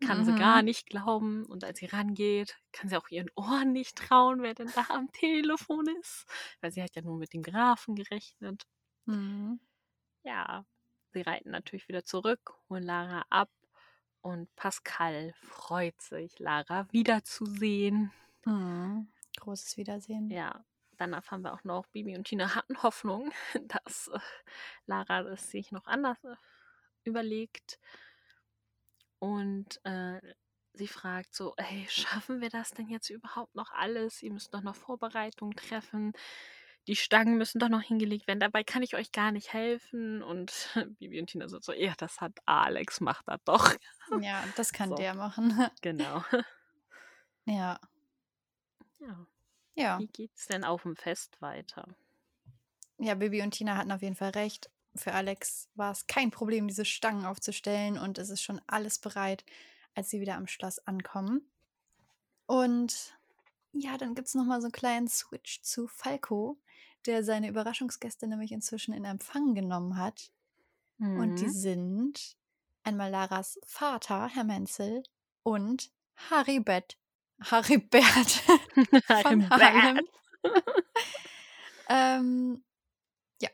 Kann sie gar Mhm. nicht glauben. Und als sie rangeht, kann sie auch ihren Ohren nicht trauen, wer denn da am Telefon ist. Weil sie hat ja nur mit dem Grafen gerechnet. Mhm. Ja, sie reiten natürlich wieder zurück, holen Lara ab und Pascal freut sich, Lara wiederzusehen. Mhm. Großes Wiedersehen. Ja, dann erfahren wir auch noch, Bibi und Tina hatten Hoffnung, dass äh, Lara es sich noch anders äh, überlegt. Und äh, sie fragt so, hey, schaffen wir das denn jetzt überhaupt noch alles? Ihr müsst doch noch Vorbereitungen treffen. Die Stangen müssen doch noch hingelegt werden. Dabei kann ich euch gar nicht helfen. Und Bibi und Tina sind so, ja, das hat Alex, macht er doch. Ja, das kann So. der machen. Genau. ja. Ja. Ja. Wie geht's denn auf dem Fest weiter? Ja, Bibi und Tina hatten auf jeden Fall recht. Für Alex war es kein Problem, diese Stangen aufzustellen und es ist schon alles bereit, als sie wieder am Schloss ankommen. Und ja, dann gibt es nochmal so einen kleinen Switch zu Falco, der seine Überraschungsgäste nämlich inzwischen in Empfang genommen hat. Und die Mhm. sind einmal Laras Vater, Herr Menzel, und Haribert. Haribert von Harlem. ähm, ja,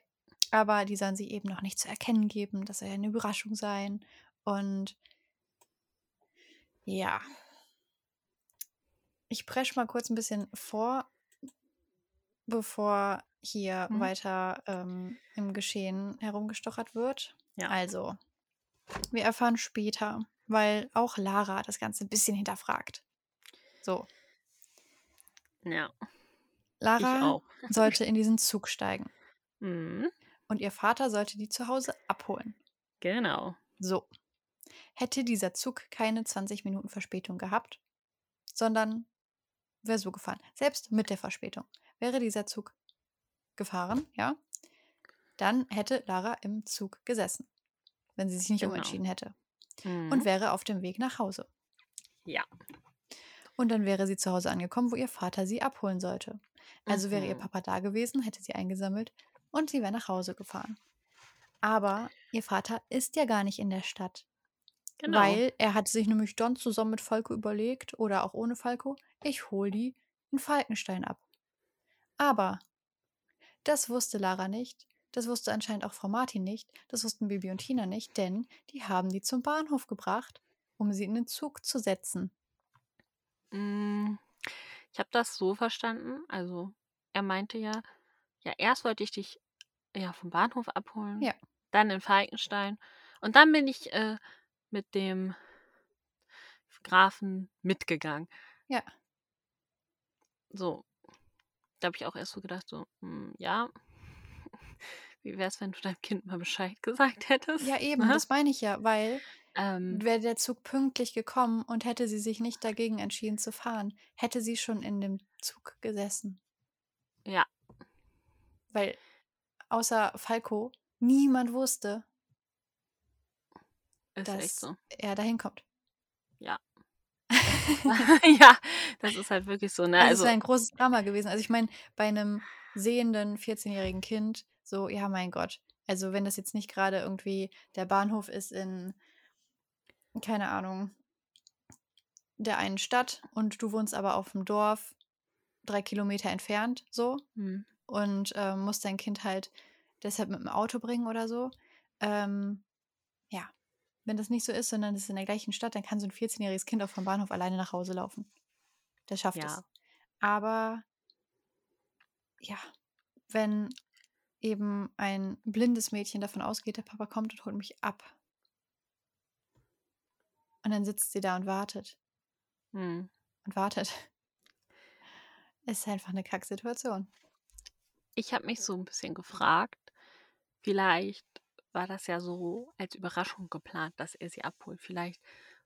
aber die sollen sie eben noch nicht zu erkennen geben. Das soll ja eine Überraschung sein. Und ja, ich presche mal kurz ein bisschen vor, bevor hier Mhm. weiter ähm, im Geschehen herumgestochert wird. Ja. Also, wir erfahren später, weil auch Lara das Ganze ein bisschen hinterfragt. So, Ja, Lara sollte in diesen Zug steigen Mhm. und ihr Vater sollte die zu Hause abholen. Genau. So. Hätte dieser Zug keine 20 Minuten Verspätung gehabt, sondern wäre so gefahren. Selbst mit der Verspätung wäre dieser Zug gefahren, ja, dann hätte Lara im Zug gesessen, wenn sie sich nicht Genau. umentschieden hätte Mhm. und wäre auf dem Weg nach Hause. ja. Und dann wäre sie zu Hause angekommen, wo ihr Vater sie abholen sollte. Also wäre ihr Mhm. Papa da gewesen, hätte sie eingesammelt und sie wäre nach Hause gefahren. Aber ihr Vater ist ja gar nicht in der Stadt. Genau. Weil er hat sich nämlich dann zusammen mit Falco überlegt, oder auch ohne Falco, ich hole die in Falkenstein ab. Aber das wusste Lara nicht. Das wusste anscheinend auch Frau Martin nicht. Das wussten Bibi und Tina nicht, denn die haben die zum Bahnhof gebracht, um sie in den Zug zu setzen. Mm, Ich habe das so verstanden. Also, er meinte ja, ja, erst wollte ich dich ja vom Bahnhof abholen, Ja. dann in Falkenstein und dann bin ich äh, mit dem Grafen mitgegangen. Ja. So, da habe ich auch erst so gedacht, so, hm, ja, wie wäre es, wenn du deinem Kind mal Bescheid gesagt hättest? Ja, eben, ne? das meine ich ja, weil Ähm, Wäre der Zug pünktlich gekommen und hätte sie sich nicht dagegen entschieden zu fahren, hätte sie schon in dem Zug gesessen. ja, Weil außer Falco niemand wusste, ist echt dass so. er dahin kommt. Ja. ja, das ist halt wirklich so, ne? Also, es Also, ein großes Drama gewesen. Also ich meine, bei einem sehenden 14-jährigen Kind, so, ja, mein Gott. Also wenn das jetzt nicht gerade irgendwie der Bahnhof ist in, keine Ahnung, der einen Stadt und du wohnst aber auf dem Dorf drei Kilometer entfernt, so, hm, und ähm, musst dein Kind halt deshalb mit dem Auto bringen oder so. Ähm, ja, wenn das nicht so ist, sondern es ist in der gleichen Stadt, dann kann so ein 14-jähriges Kind auch vom Bahnhof alleine nach Hause laufen. Das schafft Ja. es. Aber ja, wenn eben ein blindes Mädchen davon ausgeht, der Papa kommt und holt mich ab. Und dann sitzt sie da und wartet hm. und wartet. Es ist einfach eine Kacksituation. Ich habe mich so ein bisschen gefragt, vielleicht war das ja so als Überraschung geplant, dass er sie abholt. Vielleicht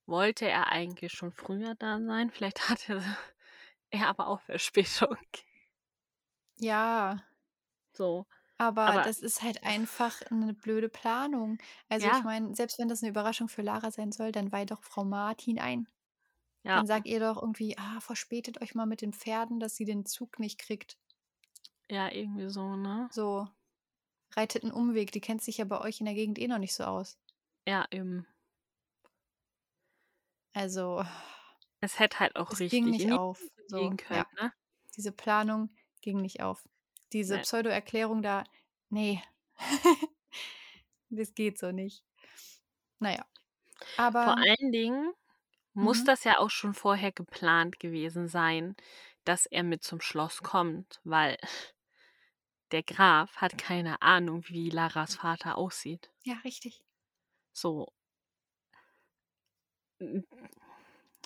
wollte er eigentlich schon früher da sein. Vielleicht hatte er aber auch Verspätung. Ja, So, aber, Aber- das ist halt einfach eine blöde Planung. Also Ja. ich meine, selbst wenn das eine Überraschung für Lara sein soll, dann weih doch Frau Martin ein. ja, Dann sag ihr doch irgendwie, ah, verspätet euch mal mit den Pferden, dass sie den Zug nicht kriegt. ja, irgendwie so, ne? So, reitet einen Umweg. Die kennt sich ja bei euch in der Gegend eh noch nicht so aus. Ja, eben. Also, Es hätte halt auch es richtig ging nicht auf. So, gehen können, ja, ne? diese Planung ging nicht auf. Diese. Pseudo-Erklärung da, nee. das geht so nicht. Naja. Vor Aber, allen Dingen muss Mhm. das ja auch schon vorher geplant gewesen sein, dass er mit zum Schloss kommt, weil der Graf hat keine Ahnung, wie Laras Vater aussieht. ja, richtig. So.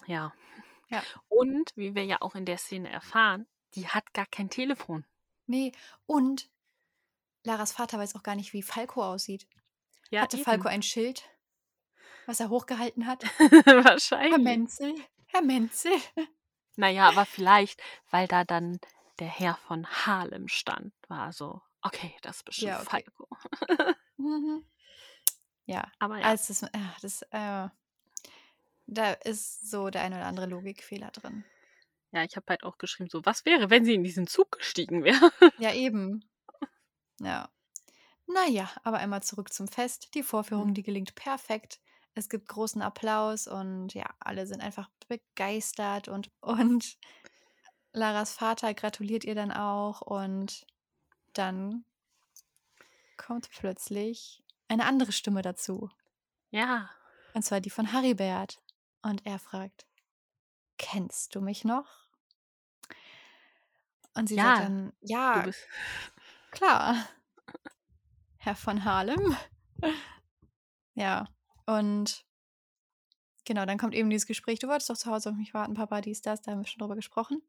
Ja. Ja. Und wie wir ja auch in der Szene erfahren, die hat gar kein Telefon. Nee, und Laras Vater weiß auch gar nicht, wie Falco aussieht. Ja, Hatte eben. Falco ein Schild, was er hochgehalten hat? Herr Wahrscheinlich. Menzel, Herr Menzel. Naja, aber vielleicht, weil da dann der Herr von Harlem stand, war so, okay, das ist bestimmt Ja, okay. Falco. Mhm. Ja, Aber ja, also das, äh, das, äh, da ist so der ein oder andere Logikfehler drin. ja ich habe halt auch geschrieben, so, was wäre, wenn sie in diesen Zug gestiegen wäre? Ja, eben. Ja. Naja, aber einmal zurück zum Fest. Die Vorführung, Mhm. die gelingt perfekt. Es gibt großen Applaus und ja, alle sind einfach begeistert und, und Laras Vater gratuliert ihr dann auch und dann kommt plötzlich eine andere Stimme dazu. Ja, Und zwar die von Haribert. Und er fragt, kennst du mich noch? Und sie sagt Ja, dann, du ja, klar. Herr von Harlem. Ja, und genau, dann kommt eben dieses Gespräch. Du wolltest doch zu Hause auf mich warten, Papa, dies, das, da haben wir schon drüber gesprochen.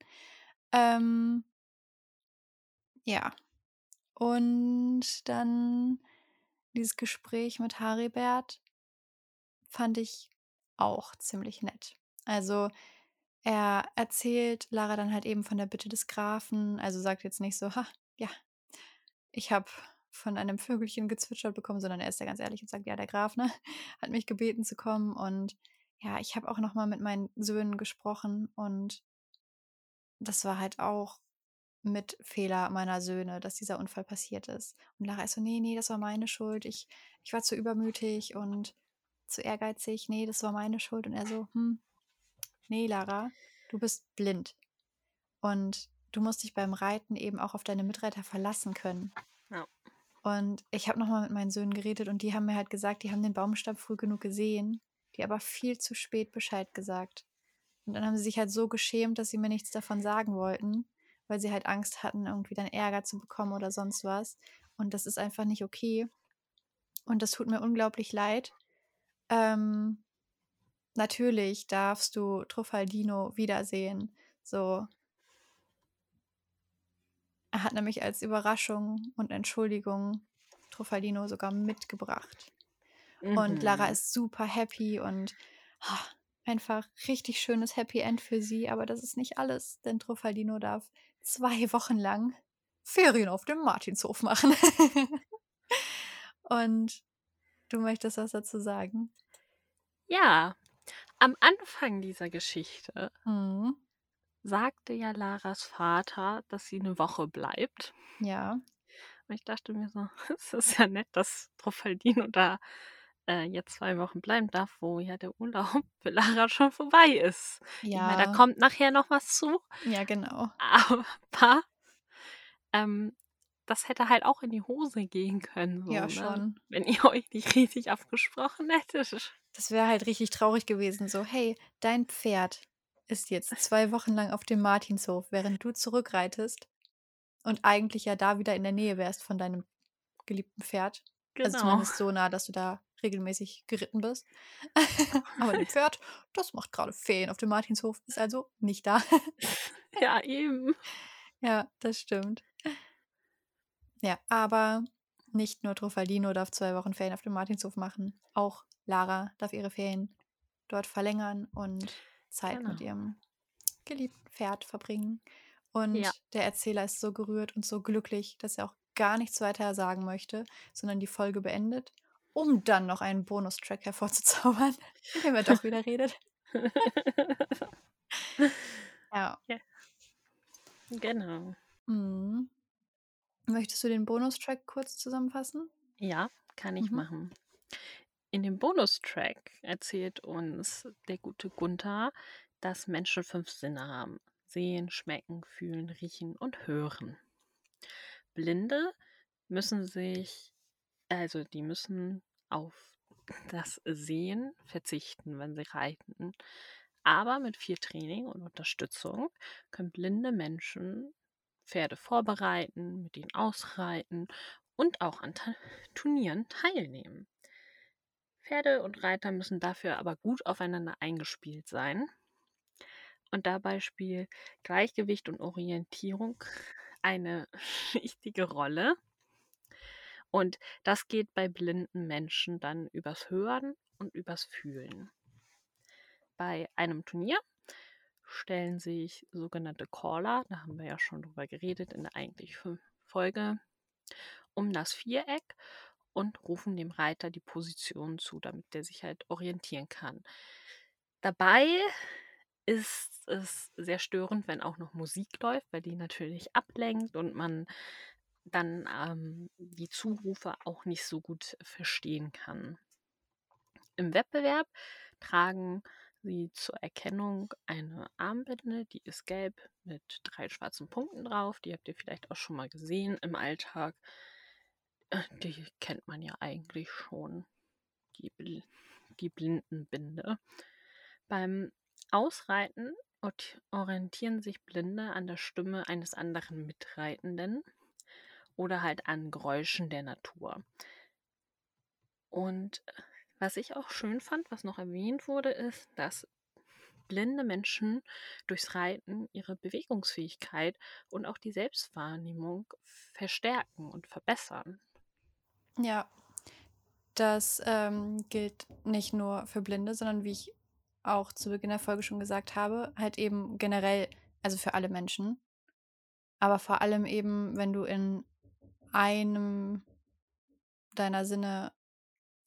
Ähm, ja. Und dann dieses Gespräch mit Haribert fand ich auch ziemlich nett. Also er erzählt Lara dann halt eben von der Bitte des Grafen, also sagt jetzt nicht so, ha, ja, ich habe von einem Vögelchen gezwitschert bekommen, sondern er ist ja ganz ehrlich und sagt, ja, der Graf, ne, hat mich gebeten zu kommen und ja, ich habe auch noch mal mit meinen Söhnen gesprochen und das war halt auch mit Fehler meiner Söhne, dass dieser Unfall passiert ist. Und Lara ist so, nee, nee, das war meine Schuld. Ich, ich war zu übermütig und zu ehrgeizig. Nee, das war meine Schuld. Und er so, hm, nee, Lara, du bist blind. Und du musst dich beim Reiten eben auch auf deine Mitreiter verlassen können. Ja. Und ich habe nochmal mit meinen Söhnen geredet und die haben mir halt gesagt, die haben den Baumstamm früh genug gesehen, die aber viel zu spät Bescheid gesagt. Und dann haben sie sich halt so geschämt, dass sie mir nichts davon sagen wollten, weil sie halt Angst hatten, irgendwie dann Ärger zu bekommen oder sonst was. Und das ist einfach nicht okay. Und das tut mir unglaublich leid. Ähm, natürlich darfst du Truffaldino wiedersehen. So. Er hat nämlich als Überraschung und Entschuldigung Truffaldino sogar mitgebracht. Und Lara Mhm. ist super happy und ah, einfach richtig schönes Happy End für sie. Aber das ist nicht alles, denn Truffaldino darf zwei Wochen lang Ferien auf dem Martinshof machen. und du möchtest was dazu sagen? Ja, am Anfang dieser Geschichte Mhm. sagte ja Laras Vater, dass sie eine Woche bleibt. Ja, Und ich dachte mir so, es ist ja nett, dass Truffaldino da äh, jetzt zwei Wochen bleiben darf, wo ja der Urlaub für Lara schon vorbei ist. Ich meine, da ja, kommt nachher noch was zu, ja, genau. aber ähm, das hätte halt auch in die Hose gehen können, so, Ja, ne? schon. wenn ihr euch nicht richtig abgesprochen hättet. Das wäre halt richtig traurig gewesen. So, hey, dein Pferd ist jetzt zwei Wochen lang auf dem Martinshof, während du zurückreitest und eigentlich ja da wieder in der Nähe wärst von deinem geliebten Pferd. Also Genau. zumindest so nah, dass du da regelmäßig geritten bist. Aber dein Pferd, das macht gerade Ferien auf dem Martinshof, ist also nicht da. Ja, eben. ja, das stimmt. Ja, aber nicht nur Truffaldino darf zwei Wochen Ferien auf dem Martinshof machen, auch Lara darf ihre Ferien dort verlängern und Zeit mit Genau. ihrem geliebten Pferd verbringen. Und Ja. der Erzähler ist so gerührt und so glücklich, dass er auch gar nichts weiter sagen möchte, sondern die Folge beendet, um dann noch einen Bonustrack hervorzuzaubern, dem er doch wieder redet. Ja. genau. Mhm. Möchtest du den Bonustrack kurz zusammenfassen? Ja, kann ich Mhm. machen. In dem Bonustrack erzählt uns der gute Gunther, dass Menschen fünf Sinne haben. Sehen, schmecken, fühlen, riechen und hören. Blinde müssen sich, also die müssen auf das Sehen verzichten, wenn sie reiten. Aber mit viel Training und Unterstützung können blinde Menschen Pferde vorbereiten, mit ihnen ausreiten und auch an Turnieren teilnehmen. Pferde und Reiter müssen dafür aber gut aufeinander eingespielt sein. Und dabei spielt Gleichgewicht und Orientierung eine wichtige Rolle. Und das geht bei blinden Menschen dann übers Hören und übers Fühlen. Bei einem Turnier stellen sich sogenannte Caller, da haben wir ja schon drüber geredet in der eigentlichen Folge, um das Viereck und rufen dem Reiter die Position zu, damit der sich halt orientieren kann. Dabei ist es sehr störend, wenn auch noch Musik läuft, weil die natürlich ablenkt und man dann ähm, die Zurufe auch nicht so gut verstehen kann. Im Wettbewerb tragen sie zur Erkennung eine Armbinde, die ist gelb mit drei schwarzen Punkten drauf. Die habt ihr vielleicht auch schon mal gesehen im Alltag. Äh, Die kennt man ja eigentlich schon, die, Bl die Blindenbinde. Beim Ausreiten orientieren sich Blinde an der Stimme eines anderen Mitreitenden oder halt an Geräuschen der Natur. Und was ich auch schön fand, was noch erwähnt wurde, ist, dass blinde Menschen durchs Reiten ihre Bewegungsfähigkeit und auch die Selbstwahrnehmung verstärken und verbessern. Ja, das ähm, gilt nicht nur für Blinde, sondern wie ich auch zu Beginn der Folge schon gesagt habe, halt eben generell, also für alle Menschen. Aber vor allem eben, wenn du in einem deiner Sinne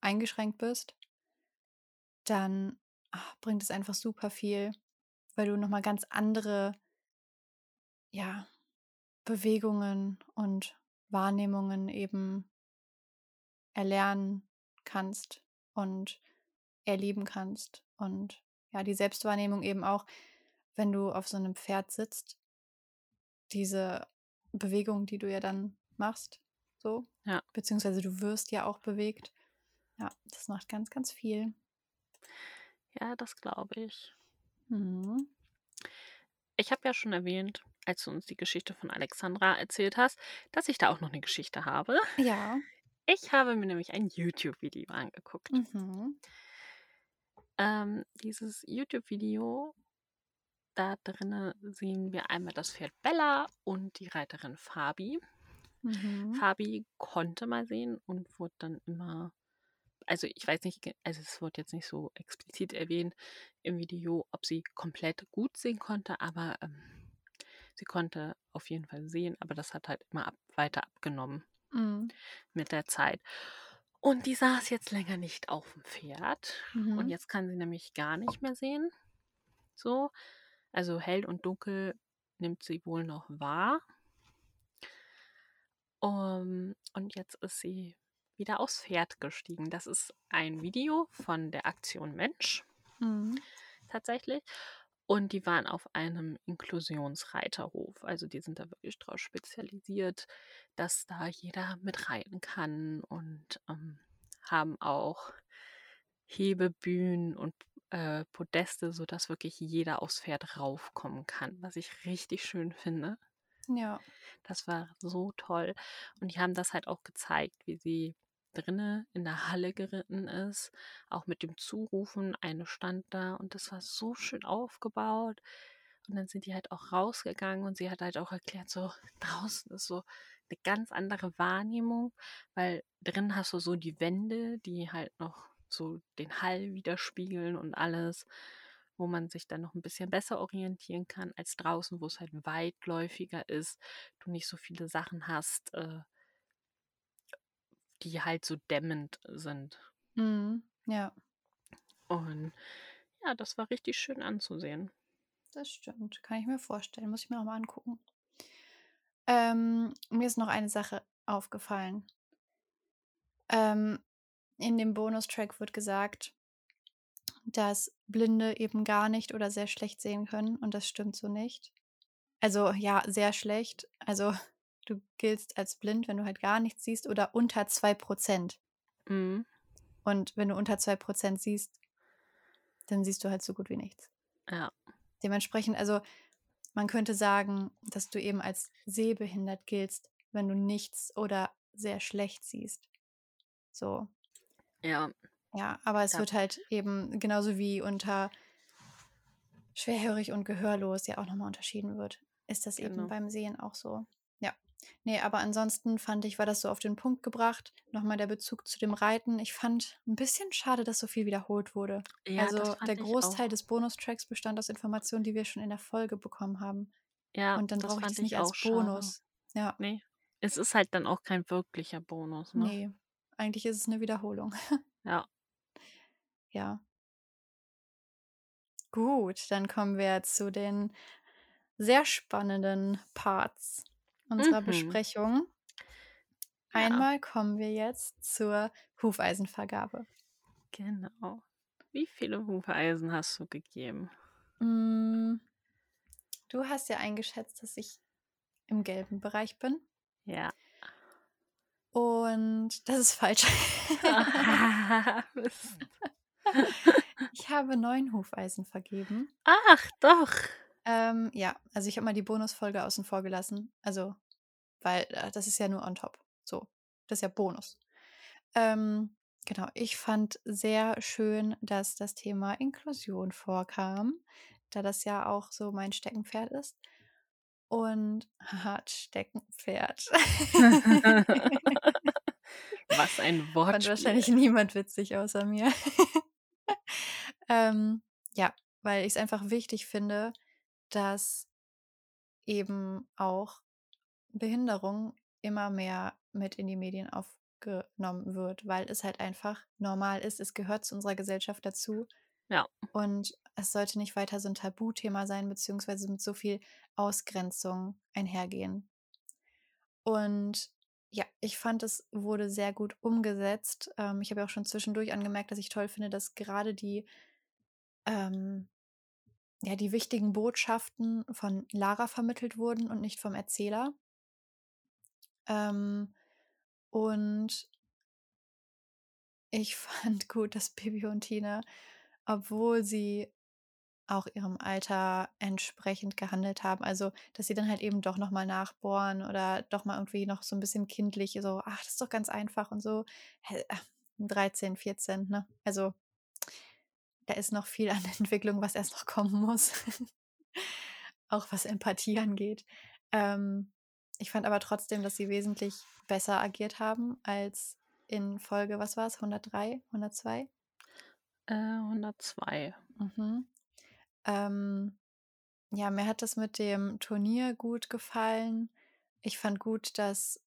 eingeschränkt bist, dann ach, bringt es einfach super viel, weil du nochmal ganz andere, ja, Bewegungen und Wahrnehmungen eben erlernen kannst und erleben kannst. Und ja, die Selbstwahrnehmung eben auch, wenn du auf so einem Pferd sitzt, diese Bewegung, die du ja dann machst, so, Ja. beziehungsweise du wirst ja auch bewegt. Ja, das macht ganz, ganz viel. Ja, das glaube ich. Mhm. Ich habe ja schon erwähnt, als du uns die Geschichte von Alexandra erzählt hast, dass ich da auch noch eine Geschichte habe. Ja. Ich habe mir nämlich ein YouTube-Video angeguckt. Mhm. Ähm, dieses YouTube-Video, da drinnen sehen wir einmal das Pferd Bella und die Reiterin Fabi. Mhm. Fabi konnte mal sehen und wurde dann immer, also ich weiß nicht, also es wurde jetzt nicht so explizit erwähnt im Video, ob sie komplett gut sehen konnte, aber ähm, sie konnte auf jeden Fall sehen, aber das hat halt immer ab, weiter abgenommen Mhm. mit der Zeit. Und die saß jetzt länger nicht auf dem Pferd und Mhm. jetzt kann sie nämlich gar nicht mehr sehen. So, also hell und dunkel nimmt sie wohl noch wahr. Um, und jetzt ist sie wieder aufs Pferd gestiegen. Das ist ein Video von der Aktion Mensch Mhm. tatsächlich. Und die waren auf einem Inklusionsreiterhof. Also die sind da wirklich drauf spezialisiert, dass da jeder mit reiten kann und ähm, haben auch Hebebühnen und äh, Podeste, sodass wirklich jeder aufs Pferd raufkommen kann, was ich richtig schön finde. Ja. Das war so toll. Und die haben das halt auch gezeigt, wie sie drinne in der Halle geritten ist, auch mit dem Zurufen. Eine stand da und das war so schön aufgebaut. Und dann sind die halt auch rausgegangen und sie hat halt auch erklärt, so draußen ist so eine ganz andere Wahrnehmung, weil drin hast du so die Wände, die halt noch so den Hall widerspiegeln und alles, wo man sich dann noch ein bisschen besser orientieren kann als draußen, wo es halt weitläufiger ist, du nicht so viele Sachen hast, äh, die halt so dämmend sind. Mhm. Ja, Und ja, das war richtig schön anzusehen. das stimmt. Kann ich mir vorstellen. Muss ich mir auch mal angucken. Ähm, mir ist noch eine Sache aufgefallen. Ähm, in dem Bonustrack wird gesagt, dass Blinde eben gar nicht oder sehr schlecht sehen können und das stimmt so nicht. Also ja, sehr schlecht. Also du giltst als blind, wenn du halt gar nichts siehst oder unter 2%. Mhm. Und wenn du unter 2% siehst, dann siehst du halt so gut wie nichts. Ja, Dementsprechend, also man könnte sagen, dass du eben als sehbehindert giltst, wenn du nichts oder sehr schlecht siehst. So, ja, ja, aber es Ja. wird halt eben genauso wie unter schwerhörig und gehörlos ja auch nochmal unterschieden wird, ist das Genau. eben beim Sehen auch so. Ja. Nee, aber ansonsten fand ich, war das so auf den Punkt gebracht. Nochmal der Bezug zu dem Reiten. Ich fand ein bisschen schade, dass so viel wiederholt wurde. ja also der Großteil des Bonustracks bestand aus Informationen, die wir schon in der Folge bekommen haben. Ja, Und dann das brauche ich das nicht als auch schade. Bonus. Ja, Nee, es ist halt dann auch kein wirklicher Bonus, ne? nee. Eigentlich ist es eine Wiederholung. Ja, Ja. Gut, dann kommen wir zu den sehr spannenden Parts unserer Mhm. Besprechung. Ja. Einmal kommen wir jetzt zur Hufeisenvergabe. genau. Wie viele Hufeisen hast du gegeben? Mm, Du hast ja eingeschätzt, dass ich im gelben Bereich bin. Ja. Und das ist falsch. Mist. Ich habe neun Hufeisen vergeben. Ach, doch. Ähm, ja, also ich habe mal die Bonusfolge außen vor gelassen. Also, weil äh, das ist ja nur on top. So, das ist ja Bonus. Ähm, genau, ich fand sehr schön, dass das Thema Inklusion vorkam, da das ja auch so mein Steckenpferd ist. Und, haha, Steckenpferd. Was ein Fand Wortspiel. wahrscheinlich niemand witzig außer mir. ähm, ja, weil ich es einfach wichtig finde, dass eben auch Behinderung immer mehr mit in die Medien aufgenommen wird, weil es halt einfach normal ist. Es gehört zu unserer Gesellschaft dazu. Ja. Und es sollte nicht weiter so ein Tabuthema sein, beziehungsweise mit so viel Ausgrenzung einhergehen. Und ja, ich fand, es wurde sehr gut umgesetzt. Ähm, ich habe ja auch schon zwischendurch angemerkt, dass ich toll finde, dass gerade die, ähm, ja, die wichtigen Botschaften von Lara vermittelt wurden und nicht vom Erzähler. Ähm, und ich fand gut, dass Bibi und Tina, obwohl sie auch ihrem Alter entsprechend gehandelt haben, also dass sie dann halt eben doch nochmal nachbohren oder doch mal irgendwie noch so ein bisschen kindlich, so, ach, das ist doch ganz einfach und so. Hä, äh, 13, 14, ne? Also da ist noch viel an Entwicklung, was erst noch kommen muss. auch was Empathie angeht. Ähm, ich fand aber trotzdem, dass sie wesentlich besser agiert haben als in Folge, was war es, 103, 102? Äh, 102. Mhm. Ähm, ja, mir hat das mit dem Turnier gut gefallen. Ich fand gut, dass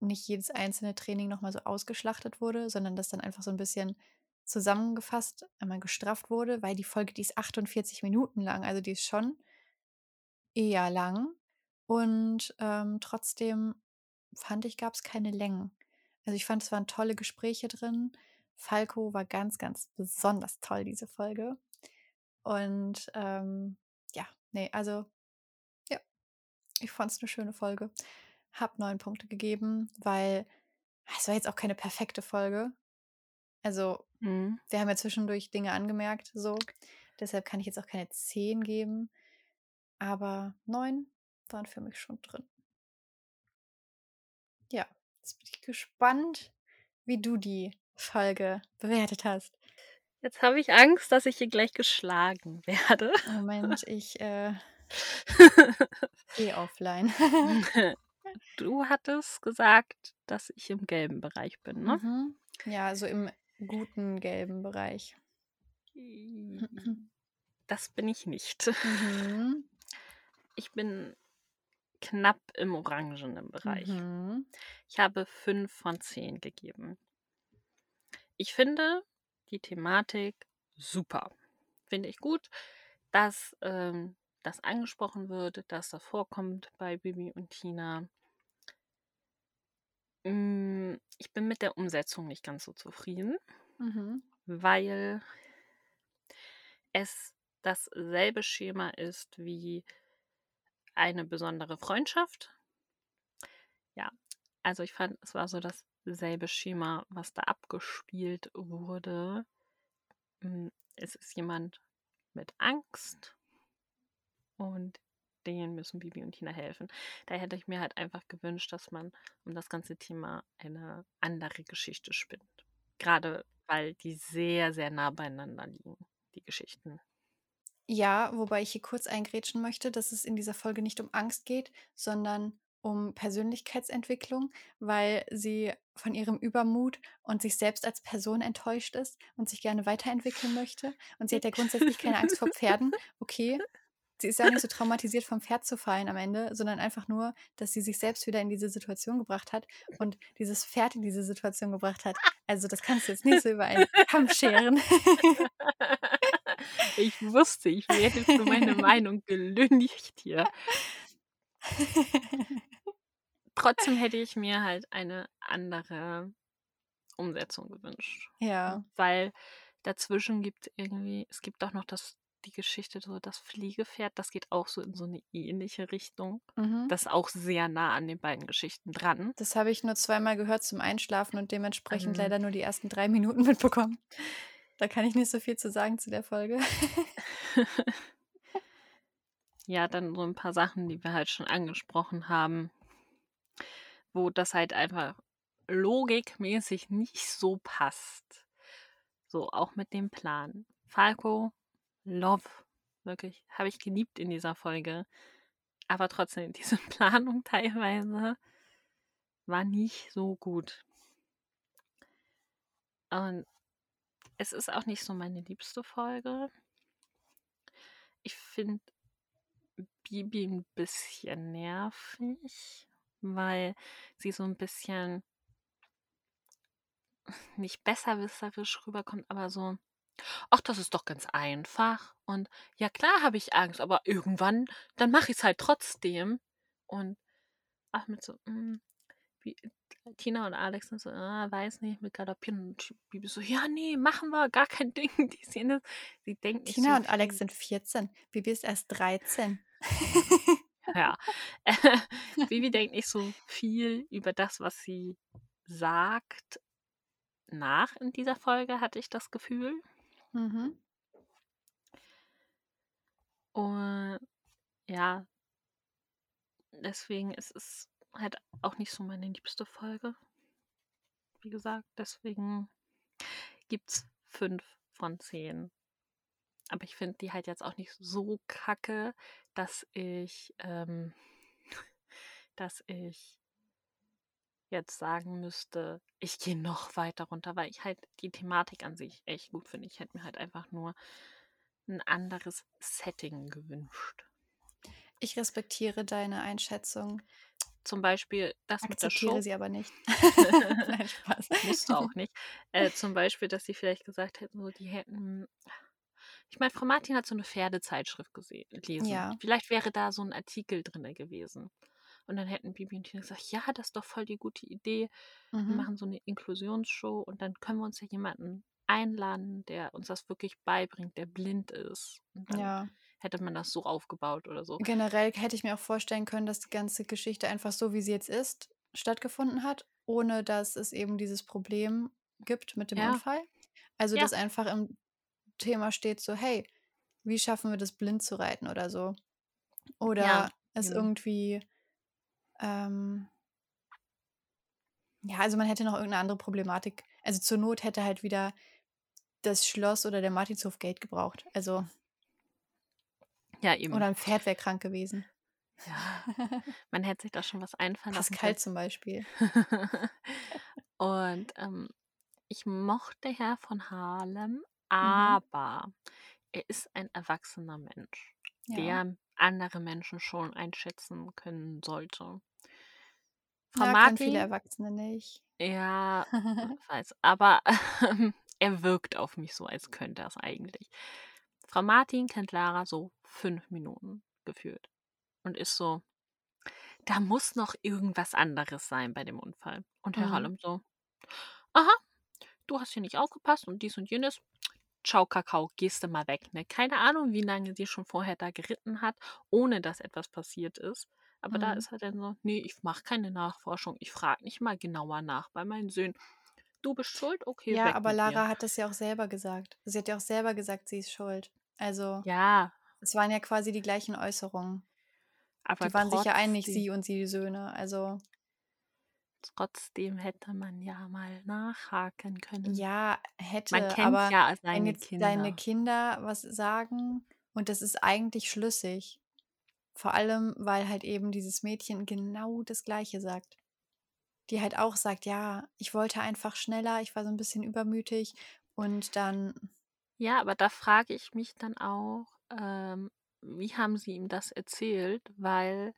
nicht jedes einzelne Training nochmal so ausgeschlachtet wurde, sondern dass dann einfach so ein bisschen zusammengefasst, einmal gestrafft wurde, weil die Folge, die ist 48 Minuten lang, also die ist schon eher lang. Und ähm, trotzdem fand ich, gab es keine Längen. Also ich fand, es waren tolle Gespräche drin. Falco war ganz, ganz besonders toll, diese Folge. Und ähm, ja, nee, also ja, ich fand es eine schöne Folge. Hab neun Punkte gegeben, weil es war jetzt auch keine perfekte Folge. Also Mhm. wir haben ja zwischendurch Dinge angemerkt, so. Deshalb kann ich jetzt auch keine zehn geben. Aber neun waren für mich schon drin. Ja, jetzt bin ich gespannt, wie du die Folge bewertet hast. Jetzt habe ich Angst, dass ich hier gleich geschlagen werde. Moment, ich äh, gehe offline. du hattest gesagt, dass ich im gelben Bereich bin, ne? mhm. Ja, so im guten gelben Bereich. Das bin ich nicht. Mhm. Ich bin knapp im orangenen Bereich. Mhm. Ich habe fünf von zehn gegeben. Ich finde die Thematik super. Finde ich gut, dass ähm, das angesprochen wird, dass das vorkommt bei Bibi und Tina. Mm, Ich bin mit der Umsetzung nicht ganz so zufrieden, Mhm. weil es dasselbe Schema ist wie eine besondere Freundschaft. Ja, also ich fand, es war so dasselbe Schema, was da abgespielt wurde. Mm, Es ist jemand mit Angst und denen müssen Bibi und Tina helfen. Da hätte ich mir halt einfach gewünscht, dass man um das ganze Thema eine andere Geschichte spinnt. Gerade weil die sehr, sehr nah beieinander liegen, die Geschichten. Ja, wobei ich hier kurz eingrätschen möchte, dass es in dieser Folge nicht um Angst geht, sondern um Persönlichkeitsentwicklung, weil sie von ihrem Übermut und sich selbst als Person enttäuscht ist und sich gerne weiterentwickeln möchte. Und sie hat ja grundsätzlich keine Angst vor Pferden. Okay, sie ist ja auch nicht so traumatisiert vom Pferd zu fallen am Ende, sondern einfach nur, dass sie sich selbst wieder in diese Situation gebracht hat und dieses Pferd in diese Situation gebracht hat. Also das kannst du jetzt nicht so über einen Kamm scheren. Ich wusste, ich werde für meine Meinung gelüncht hier. Trotzdem hätte ich mir halt eine andere Umsetzung gewünscht. ja. Weil dazwischen gibt irgendwie, es gibt auch noch das, die Geschichte, so das Fliegepferd, das geht auch so in so eine ähnliche Richtung. Mhm. Das ist auch sehr nah an den beiden Geschichten dran. Das habe ich nur zweimal gehört zum Einschlafen und dementsprechend Ähm. leider nur die ersten drei Minuten mitbekommen. Da kann ich nicht so viel zu sagen zu der Folge. ja, dann so ein paar Sachen, die wir halt schon angesprochen haben, wo das halt einfach logikmäßig nicht so passt. So, auch mit dem Plan. Falco, Love, wirklich, habe ich geliebt in dieser Folge. Aber trotzdem, diese Planung teilweise war nicht so gut. Und es ist auch nicht so meine liebste Folge. Ich finde Bibi ein bisschen nervig, weil sie so ein bisschen nicht besserwisserisch rüberkommt, aber so, ach, das ist doch ganz einfach. Und ja, klar habe ich Angst, aber irgendwann, dann mache ich es halt trotzdem. Und ach, mit so, mm, wie, Tina und Alex sind so, ah, weiß nicht, mit Galoppieren. Und Bibi so, ja, nee, machen wir, gar kein Ding. Die Szene, sie denkt nicht Tina so und Alex viel. sind 14. Bibi ist erst 13. Ja. Bibi denkt nicht so viel über das, was sie sagt, nach in dieser Folge, hatte ich das Gefühl. Mhm. Und ja, deswegen ist es halt auch nicht so meine liebste Folge. Wie gesagt, deswegen gibt es fünf von zehn. Aber ich finde die halt jetzt auch nicht so kacke, dass ich, ähm, dass ich jetzt sagen müsste, ich gehe noch weiter runter, weil ich halt die Thematik an sich echt gut finde. Ich hätte mir halt einfach nur ein anderes Setting gewünscht. Ich respektiere deine Einschätzung. Zum Beispiel das mit der Akzeptiere Show. sie aber nicht. Nein, Spaß. Musst du auch nicht. Äh, zum Beispiel, dass sie vielleicht gesagt hätten, so, die hätten. Ich meine, Frau Martin hat so eine Pferdezeitschrift gelesen. Ja. Vielleicht wäre da so ein Artikel drin gewesen. Und dann hätten Bibi und Tina gesagt, ja, das ist doch voll die gute Idee. Wir Mhm. machen so eine Inklusionsshow und dann können wir uns ja jemanden einladen, der uns das wirklich beibringt, der blind ist. Und dann Ja. hätte man das so aufgebaut oder so. Generell hätte ich mir auch vorstellen können, dass die ganze Geschichte einfach so, wie sie jetzt ist, stattgefunden hat, ohne dass es eben dieses Problem gibt mit dem Ja. Unfall. Also, Ja. dass einfach im Thema steht so, hey, wie schaffen wir das blind zu reiten oder so. Oder Ja, es eben. irgendwie, ähm, ja, also man hätte noch irgendeine andere Problematik. Also zur Not hätte halt wieder das Schloss oder der Martinshof Geld gebraucht. Also, Ja, eben. oder ein Pferd wäre krank gewesen. Ja, man hätte sich da schon was einfallen lassen Pascal zum Beispiel. Und ähm, ich mochte Herr von Harlem, Mhm. aber er ist ein erwachsener Mensch, Ja. der andere Menschen schon einschätzen können sollte. Frau Ja, können viele Martin, Erwachsene nicht. ja, weiß, aber er wirkt auf mich so, als könnte er es eigentlich. Frau Martin kennt Lara so fünf Minuten gefühlt und ist so, da muss noch irgendwas anderes sein bei dem Unfall. Und Herr Mhm. Harlem so, aha, du hast hier nicht aufgepasst und dies und jenes. Ciao, Kakao, gehst du mal weg. Ne? Keine Ahnung, wie lange sie schon vorher da geritten hat, ohne dass etwas passiert ist. Aber da Mhm. ist er dann so, nee, ich mache keine Nachforschung. Ich frage nicht mal genauer nach bei meinen Söhnen. Du bist schuld? Okay, Ja, aber. Lara hat das ja auch selber gesagt. Sie hat ja auch selber gesagt, sie ist schuld. Also, Ja, es waren ja quasi die gleichen Äußerungen. aber Die waren sich ja einig, sie und sie die Söhne. Also, trotzdem hätte man ja mal nachhaken können. ja, Man hätte, kennt aber ja wenn seine jetzt deine Kinder. Kinder was sagen und das ist eigentlich schlüssig. Vor allem, weil halt eben dieses Mädchen genau das Gleiche sagt. Die halt auch sagt, ja, ich wollte einfach schneller, ich war so ein bisschen übermütig und dann, Ja, aber da frage ich mich dann auch, ähm, wie haben sie ihm das erzählt? Weil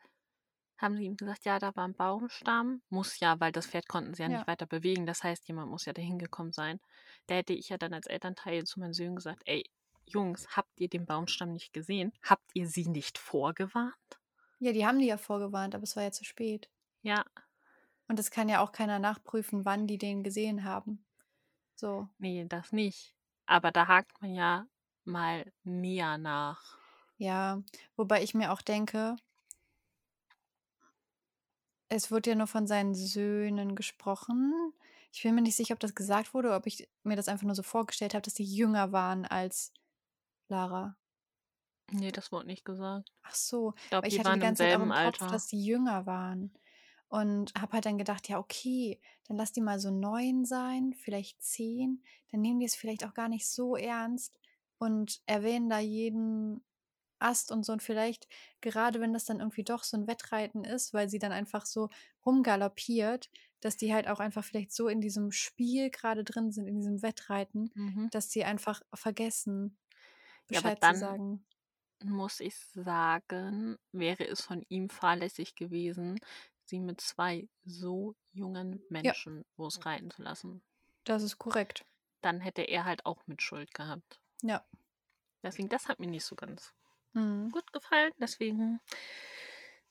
haben sie ihm gesagt, ja, da war ein Baumstamm. Muss ja, weil das Pferd konnten sie ja ja, nicht weiter bewegen. Das heißt, jemand muss ja dahin gekommen sein. Da hätte ich ja dann als Elternteil zu meinen Söhnen gesagt, ey, Jungs, habt ihr den Baumstamm nicht gesehen? Habt ihr sie nicht vorgewarnt? ja, die haben die ja vorgewarnt, aber es war ja zu spät. Ja, Und es kann ja auch keiner nachprüfen, wann die den gesehen haben. So. nee, das nicht. Aber da hakt man ja mal näher nach. Ja, wobei ich mir auch denke, es wird ja nur von seinen Söhnen gesprochen. Ich bin mir nicht sicher, ob das gesagt wurde oder ob ich mir das einfach nur so vorgestellt habe, dass die jünger waren als Lara. Nee, das wurde nicht gesagt. Ach so, Ich glaube, weil ich hatte die ganze Zeit im Kopf, Alter. dass die jünger waren. Und habe halt dann gedacht, ja, okay, dann lass die mal so neun sein, vielleicht zehn. Dann nehmen die es vielleicht auch gar nicht so ernst und erwähnen da jeden Ast und so. Und vielleicht, gerade wenn das dann irgendwie doch so ein Wettreiten ist, weil sie dann einfach so rumgaloppiert, dass die halt auch einfach vielleicht so in diesem Spiel gerade drin sind, in diesem Wettreiten, Mhm. dass sie einfach vergessen, Ja, Bescheid zu dann sagen. muss ich sagen, wäre es von ihm fahrlässig gewesen, sie mit zwei so jungen Ja, Menschen losreiten zu lassen. das ist korrekt. Dann hätte er halt auch mit Schuld gehabt. Ja. Deswegen, das hat mir nicht so ganz Mhm. gut gefallen. Deswegen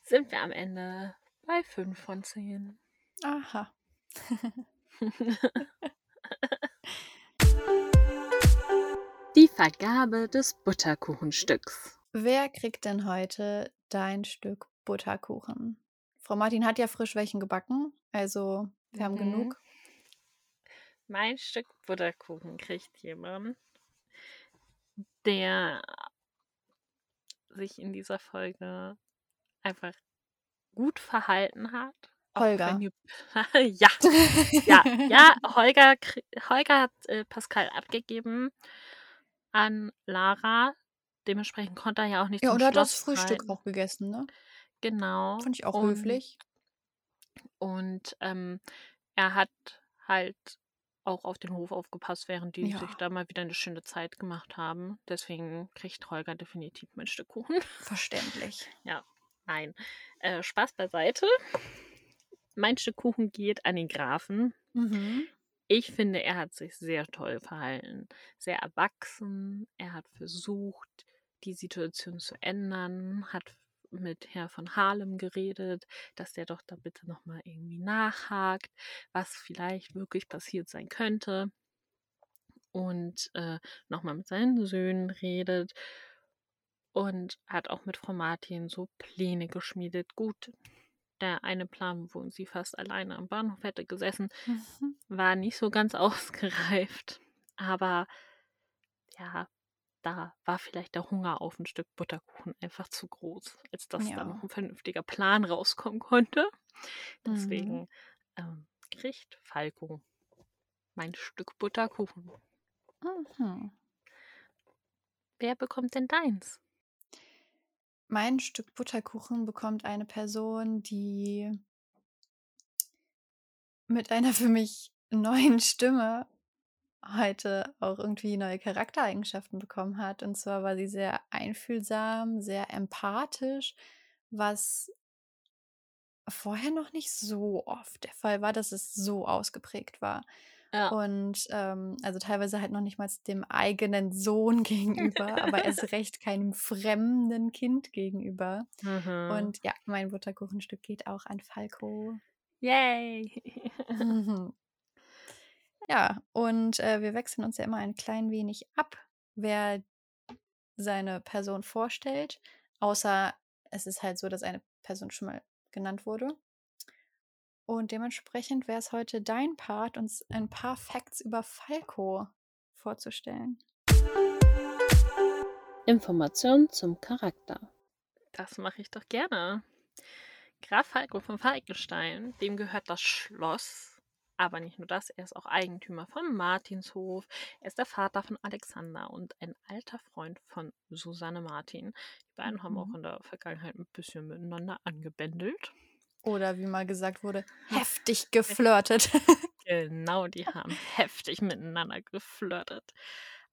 sind wir am Ende bei 5 von 10. Aha. Die Vergabe des Butterkuchenstücks. Wer kriegt denn heute dein Stück Butterkuchen? Frau Martin hat ja frisch welchen gebacken, also wir haben Mhm. genug. Mein Stück Butterkuchen kriegt jemand, der sich in dieser Folge einfach gut verhalten hat. Holger. ja, ja, ja, Holger, Holger hat äh, Pascal abgegeben an Lara. Dementsprechend konnte er ja auch nicht Ja, und er hat das Frühstück reiten. auch gegessen, ne? Genau. Fand ich auch Und höflich. Und ähm, er hat halt auch auf den Hof aufgepasst, während die Ja. sich da mal wieder eine schöne Zeit gemacht haben. Deswegen kriegt Holger definitiv mein Stück Kuchen. Verständlich. Nein, äh, Spaß beiseite. Mein Stück Kuchen geht an den Grafen. Mhm. Ich finde, er hat sich sehr toll verhalten. Sehr erwachsen. Er hat versucht, die Situation zu ändern, hat mit Herr von Harlem geredet, dass der doch da bitte nochmal irgendwie nachhakt, was vielleicht wirklich passiert sein könnte. Und äh, nochmal mit seinen Söhnen redet. Und hat auch mit Frau Martin so Pläne geschmiedet. Gut, der eine Plan, wo sie fast alleine am Bahnhof hätte gesessen, Mhm. war nicht so ganz ausgereift. Aber ja, da war vielleicht der Hunger auf ein Stück Butterkuchen einfach zu groß, als dass da Ja. noch ein vernünftiger Plan rauskommen konnte. Mhm. Deswegen ähm, kriegt Falco mein Stück Butterkuchen. Mhm. Wer bekommt denn deins? Mein Stück Butterkuchen bekommt eine Person, die mit einer für mich neuen Stimme heute auch irgendwie neue Charaktereigenschaften bekommen hat. Und zwar war sie sehr einfühlsam, sehr empathisch, was vorher noch nicht so oft der Fall war, dass es so ausgeprägt war. Ja. Und ähm, also teilweise halt noch nicht mal dem eigenen Sohn gegenüber, aber erst recht keinem fremden Kind gegenüber. Mhm. Und ja, mein Butterkuchenstück geht auch an Falco. Yay! Mhm. Ja, und äh, wir wechseln uns ja immer ein klein wenig ab, wer seine Person vorstellt. Außer es ist halt so, dass eine Person schon mal genannt wurde. Und dementsprechend wäre es heute dein Part, uns ein paar Facts über Falco vorzustellen. Informationen zum Charakter. Das mache ich doch gerne. Graf Falco von Falkenstein, dem gehört das Schloss. Aber nicht nur das, er ist auch Eigentümer von Martinshof. Er ist der Vater von Alexander und ein alter Freund von Susanne Martin. Die beiden haben auch Mhm. in der Vergangenheit ein bisschen miteinander angebändelt. Oder wie mal gesagt wurde, heftig geflirtet. Genau, die haben heftig miteinander geflirtet.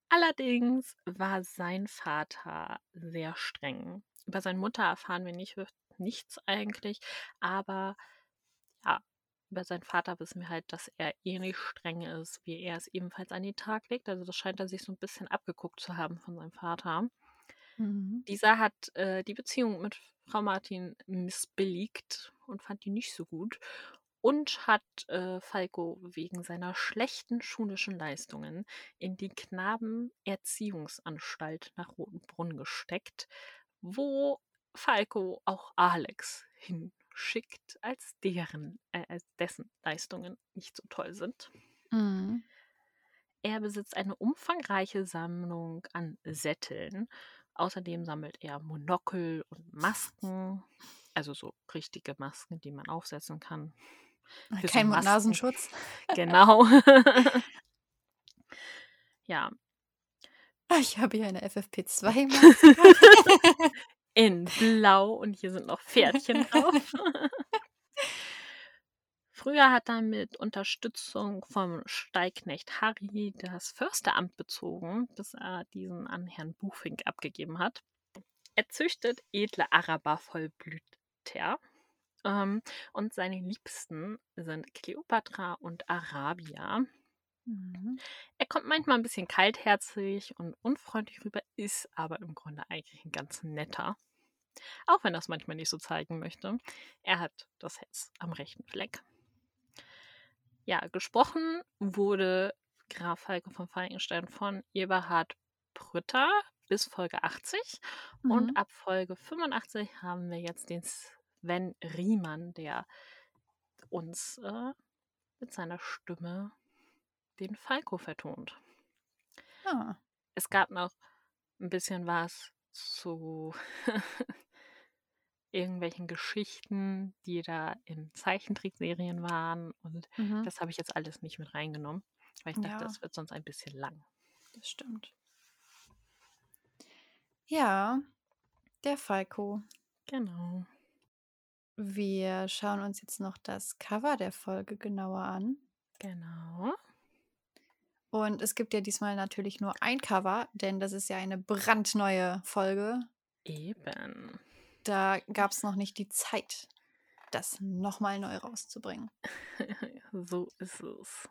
Allerdings war sein Vater sehr streng. Über seine Mutter erfahren wir nicht, nichts eigentlich, aber ja, über seinen Vater wissen wir halt, dass er ähnlich streng ist, wie er es ebenfalls an den Tag legt. Also das scheint er sich so ein bisschen abgeguckt zu haben von seinem Vater. Mhm. Dieser hat äh, die Beziehung mit Frau Martin missbilligt und fand die nicht so gut und hat äh, Falco wegen seiner schlechten schulischen Leistungen in die Knabenerziehungsanstalt nach Rotenbrunn gesteckt, wo Falco auch Alex hinschickt, als deren, äh, als dessen Leistungen nicht so toll sind. Mhm. Er besitzt eine umfangreiche Sammlung an Sätteln. Außerdem sammelt er Monokel und Masken. Also so richtige Masken, die man aufsetzen kann. Für so Kein Masken. Nasenschutz. Genau. ja, Ich habe hier eine FFP2-Maske. in Blau und hier sind noch Pferdchen drauf. Früher hat er mit Unterstützung vom Steigknecht Harry das Försteramt bezogen, das er diesen an Herrn Buchfink abgegeben hat. Er züchtet edle Araber Vollblüter. Ähm, und seine Liebsten sind Kleopatra und Arabia. Mhm. Er kommt manchmal ein bisschen kaltherzig und unfreundlich rüber, ist aber im Grunde eigentlich ein ganz netter. Auch wenn er es manchmal nicht so zeigen möchte. Er hat das Herz am rechten Fleck. Ja, gesprochen wurde Graf Falke von Falkenstein von Eberhard Prütter bis Folge 80. Mhm. Und ab Folge 85 haben wir jetzt den Sven Riemann, der uns äh, mit seiner Stimme den Falco vertont. Ah. Es gab noch ein bisschen was zu irgendwelchen Geschichten, die da in Zeichentrickserien waren. Und Mhm. das habe ich jetzt alles nicht mit reingenommen, weil ich dachte, Ja. das wird sonst ein bisschen lang. Das stimmt. Ja, der Falco. Genau. Wir schauen uns jetzt noch das Cover der Folge genauer an. Genau. Und es gibt ja diesmal natürlich nur ein Cover, denn das ist ja eine brandneue Folge. Eben. Da gab es noch nicht die Zeit, das nochmal neu rauszubringen. so ist es.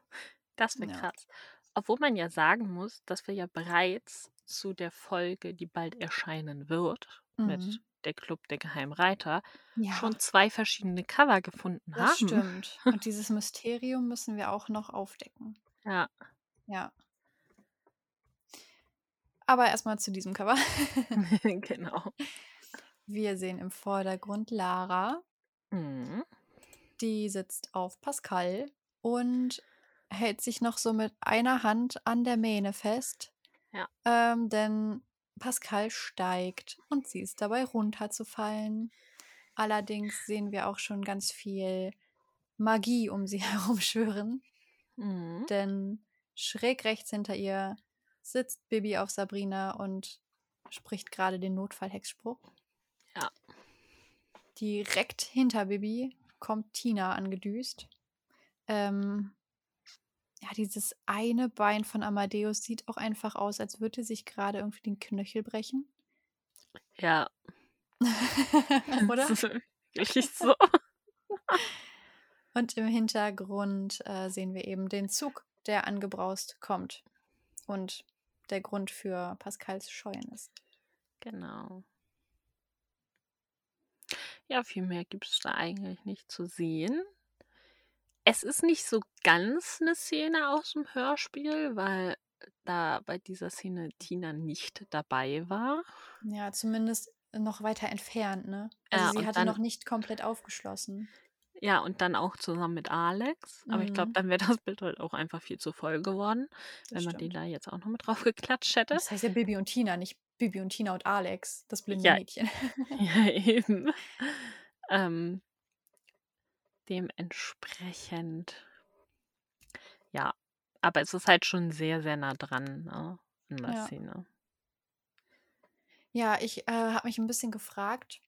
Das wird Ja. krass. Obwohl man ja sagen muss, dass wir ja bereits zu der Folge, die bald erscheinen wird, Mhm. mit der Club der Geheimreiter, Ja, schon zwei verschiedene Cover gefunden das haben. stimmt. Und dieses Mysterium müssen wir auch noch aufdecken. Ja. Ja. Aber erstmal zu diesem Cover. genau. Wir sehen im Vordergrund Lara, Mhm. die sitzt auf Pascal und hält sich noch so mit einer Hand an der Mähne fest. Ja. Ähm, denn Pascal steigt und sie ist dabei runterzufallen. Allerdings sehen wir auch schon ganz viel Magie um sie herum schwören, Mhm. denn schräg rechts hinter ihr sitzt Bibi auf Sabrina und spricht gerade den Notfallhexspruch. Ja. Direkt hinter Bibi kommt Tina angedüst. Ähm, ja, dieses eine Bein von Amadeus sieht auch einfach aus, als würde sich gerade irgendwie den Knöchel brechen. Ja. Oder? Wirklich so. Und im Hintergrund äh, sehen wir eben den Zug, der angebraust kommt. Und der Grund für Pascals Scheuen ist. Genau. Ja, viel mehr gibt es da eigentlich nicht zu sehen. Es ist nicht so ganz eine Szene aus dem Hörspiel, weil da bei dieser Szene Tina nicht dabei war. Ja, zumindest noch weiter entfernt, ne? Ja, Also sie und hatte dann- noch nicht komplett aufgeschlossen. Ja, und dann auch zusammen mit Alex. Aber ich glaube, Mhm. dann wäre das Bild halt auch einfach viel zu voll geworden, Das wenn man die stimmt. da jetzt auch noch mit drauf geklatscht hätte. Das heißt ja Bibi und Tina, nicht Bibi und Tina und Alex, das blinde Ja. Mädchen. Ja, eben. Ähm, dementsprechend, ja, aber es ist halt schon sehr, sehr nah dran, ne, an der Ja. Szene. Ja, ich äh, habe mich ein bisschen gefragt,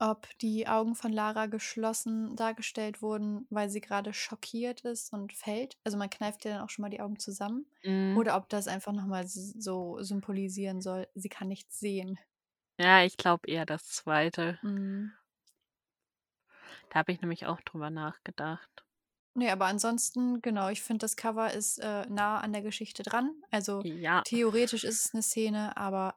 ob die Augen von Lara geschlossen dargestellt wurden, weil sie gerade schockiert ist und fällt. Also man kneift ja dann auch schon mal die Augen zusammen. Mhm. Oder ob das einfach nochmal so symbolisieren soll, sie kann nichts sehen. Ja, ich glaube eher das Zweite. Mhm. Da habe ich nämlich auch drüber nachgedacht. Nee, aber ansonsten, genau, ich finde, das Cover ist äh, nah an der Geschichte dran. Also Ja, theoretisch ist es eine Szene, aber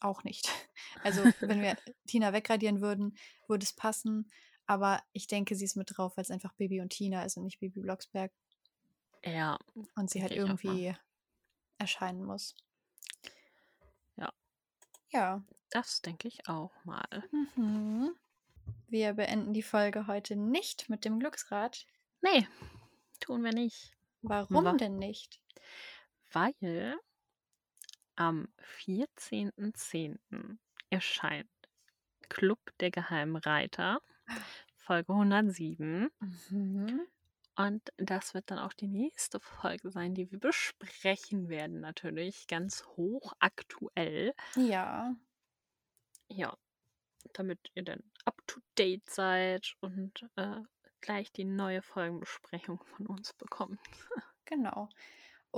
auch nicht. Also wenn wir Tina wegradieren würden, würde es passen. Aber ich denke, sie ist mit drauf, weil es einfach Bibi und Tina ist und nicht Bibi Blocksberg. ja, Und sie halt irgendwie erscheinen muss. Ja. Ja. das denke ich auch mal. Mhm. Wir beenden die Folge heute nicht mit dem Glücksrad. Nee, tun wir nicht. Warum Wa- denn nicht? Weil am 14.10. erscheint Club der Geheimen Reiter, Folge 107. Mhm. Und das wird dann auch die nächste Folge sein, die wir besprechen werden, natürlich ganz hochaktuell. Ja. Ja, damit ihr dann up to date seid und äh, gleich die neue Folgenbesprechung von uns bekommt. Genau.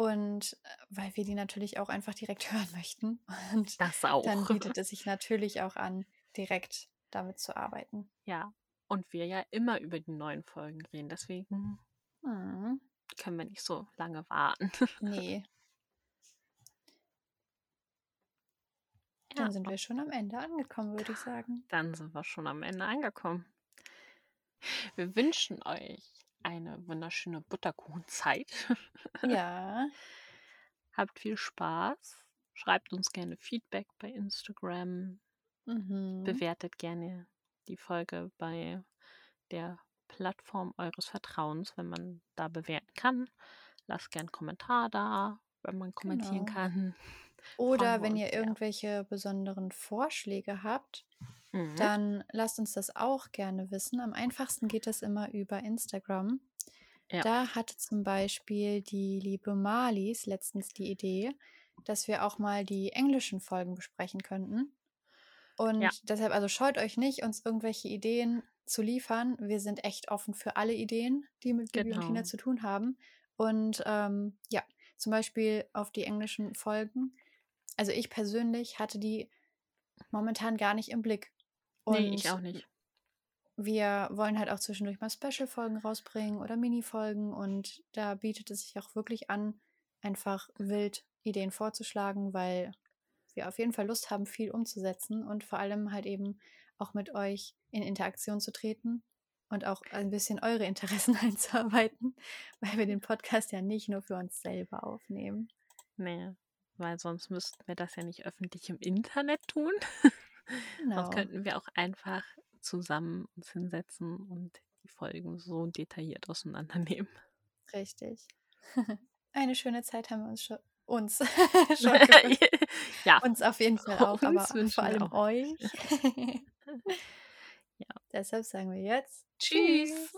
Und äh, weil wir die natürlich auch einfach direkt hören möchten. Und Das auch. dann bietet es sich natürlich auch an, direkt damit zu arbeiten. Ja, und wir ja immer über die neuen Folgen reden, deswegen Mhm. können wir nicht so lange warten. Nee. Dann Ja, sind wir schon am Ende angekommen, würde ich sagen. dann sind wir schon am Ende angekommen. Wir wünschen euch eine wunderschöne Butterkuchenzeit. Ja. Habt viel Spaß. Schreibt uns gerne Feedback bei Instagram. Mhm. Bewertet gerne die Folge bei der Plattform eures Vertrauens, wenn man da bewerten kann. Lasst gerne einen Kommentar da, wenn man kommentieren Genau. kann. Oder wenn ihr irgendwelche besonderen Vorschläge habt, Mhm. dann lasst uns das auch gerne wissen. Am einfachsten geht das immer über Instagram. Ja. Da hatte zum Beispiel die liebe Marlies letztens die Idee, dass wir auch mal die englischen Folgen besprechen könnten. Und Ja. deshalb, also scheut euch nicht, uns irgendwelche Ideen zu liefern. Wir sind echt offen für alle Ideen, die mit Bibi und Tina Genau. zu tun haben. Und ähm, ja, zum Beispiel auf die englischen Folgen. Also ich persönlich hatte die momentan gar nicht im Blick. Nee, ich Und auch nicht. wir wollen halt auch zwischendurch mal Special-Folgen rausbringen oder Mini-Folgen und da bietet es sich auch wirklich an, einfach wild Ideen vorzuschlagen, weil wir auf jeden Fall Lust haben, viel umzusetzen und vor allem halt eben auch mit euch in Interaktion zu treten und auch ein bisschen eure Interessen einzuarbeiten, weil wir den Podcast ja nicht nur für uns selber aufnehmen. Nee, weil sonst müssten wir das ja nicht öffentlich im Internet tun. Genau. Sonst könnten wir auch einfach zusammen uns hinsetzen und die Folgen so detailliert auseinandernehmen. Richtig. Eine schöne Zeit haben wir uns schon, uns schon ja, Uns auf jeden Fall auch, aber Uns wünschen vor allem euch. Ja. Deshalb sagen wir jetzt Tschüss.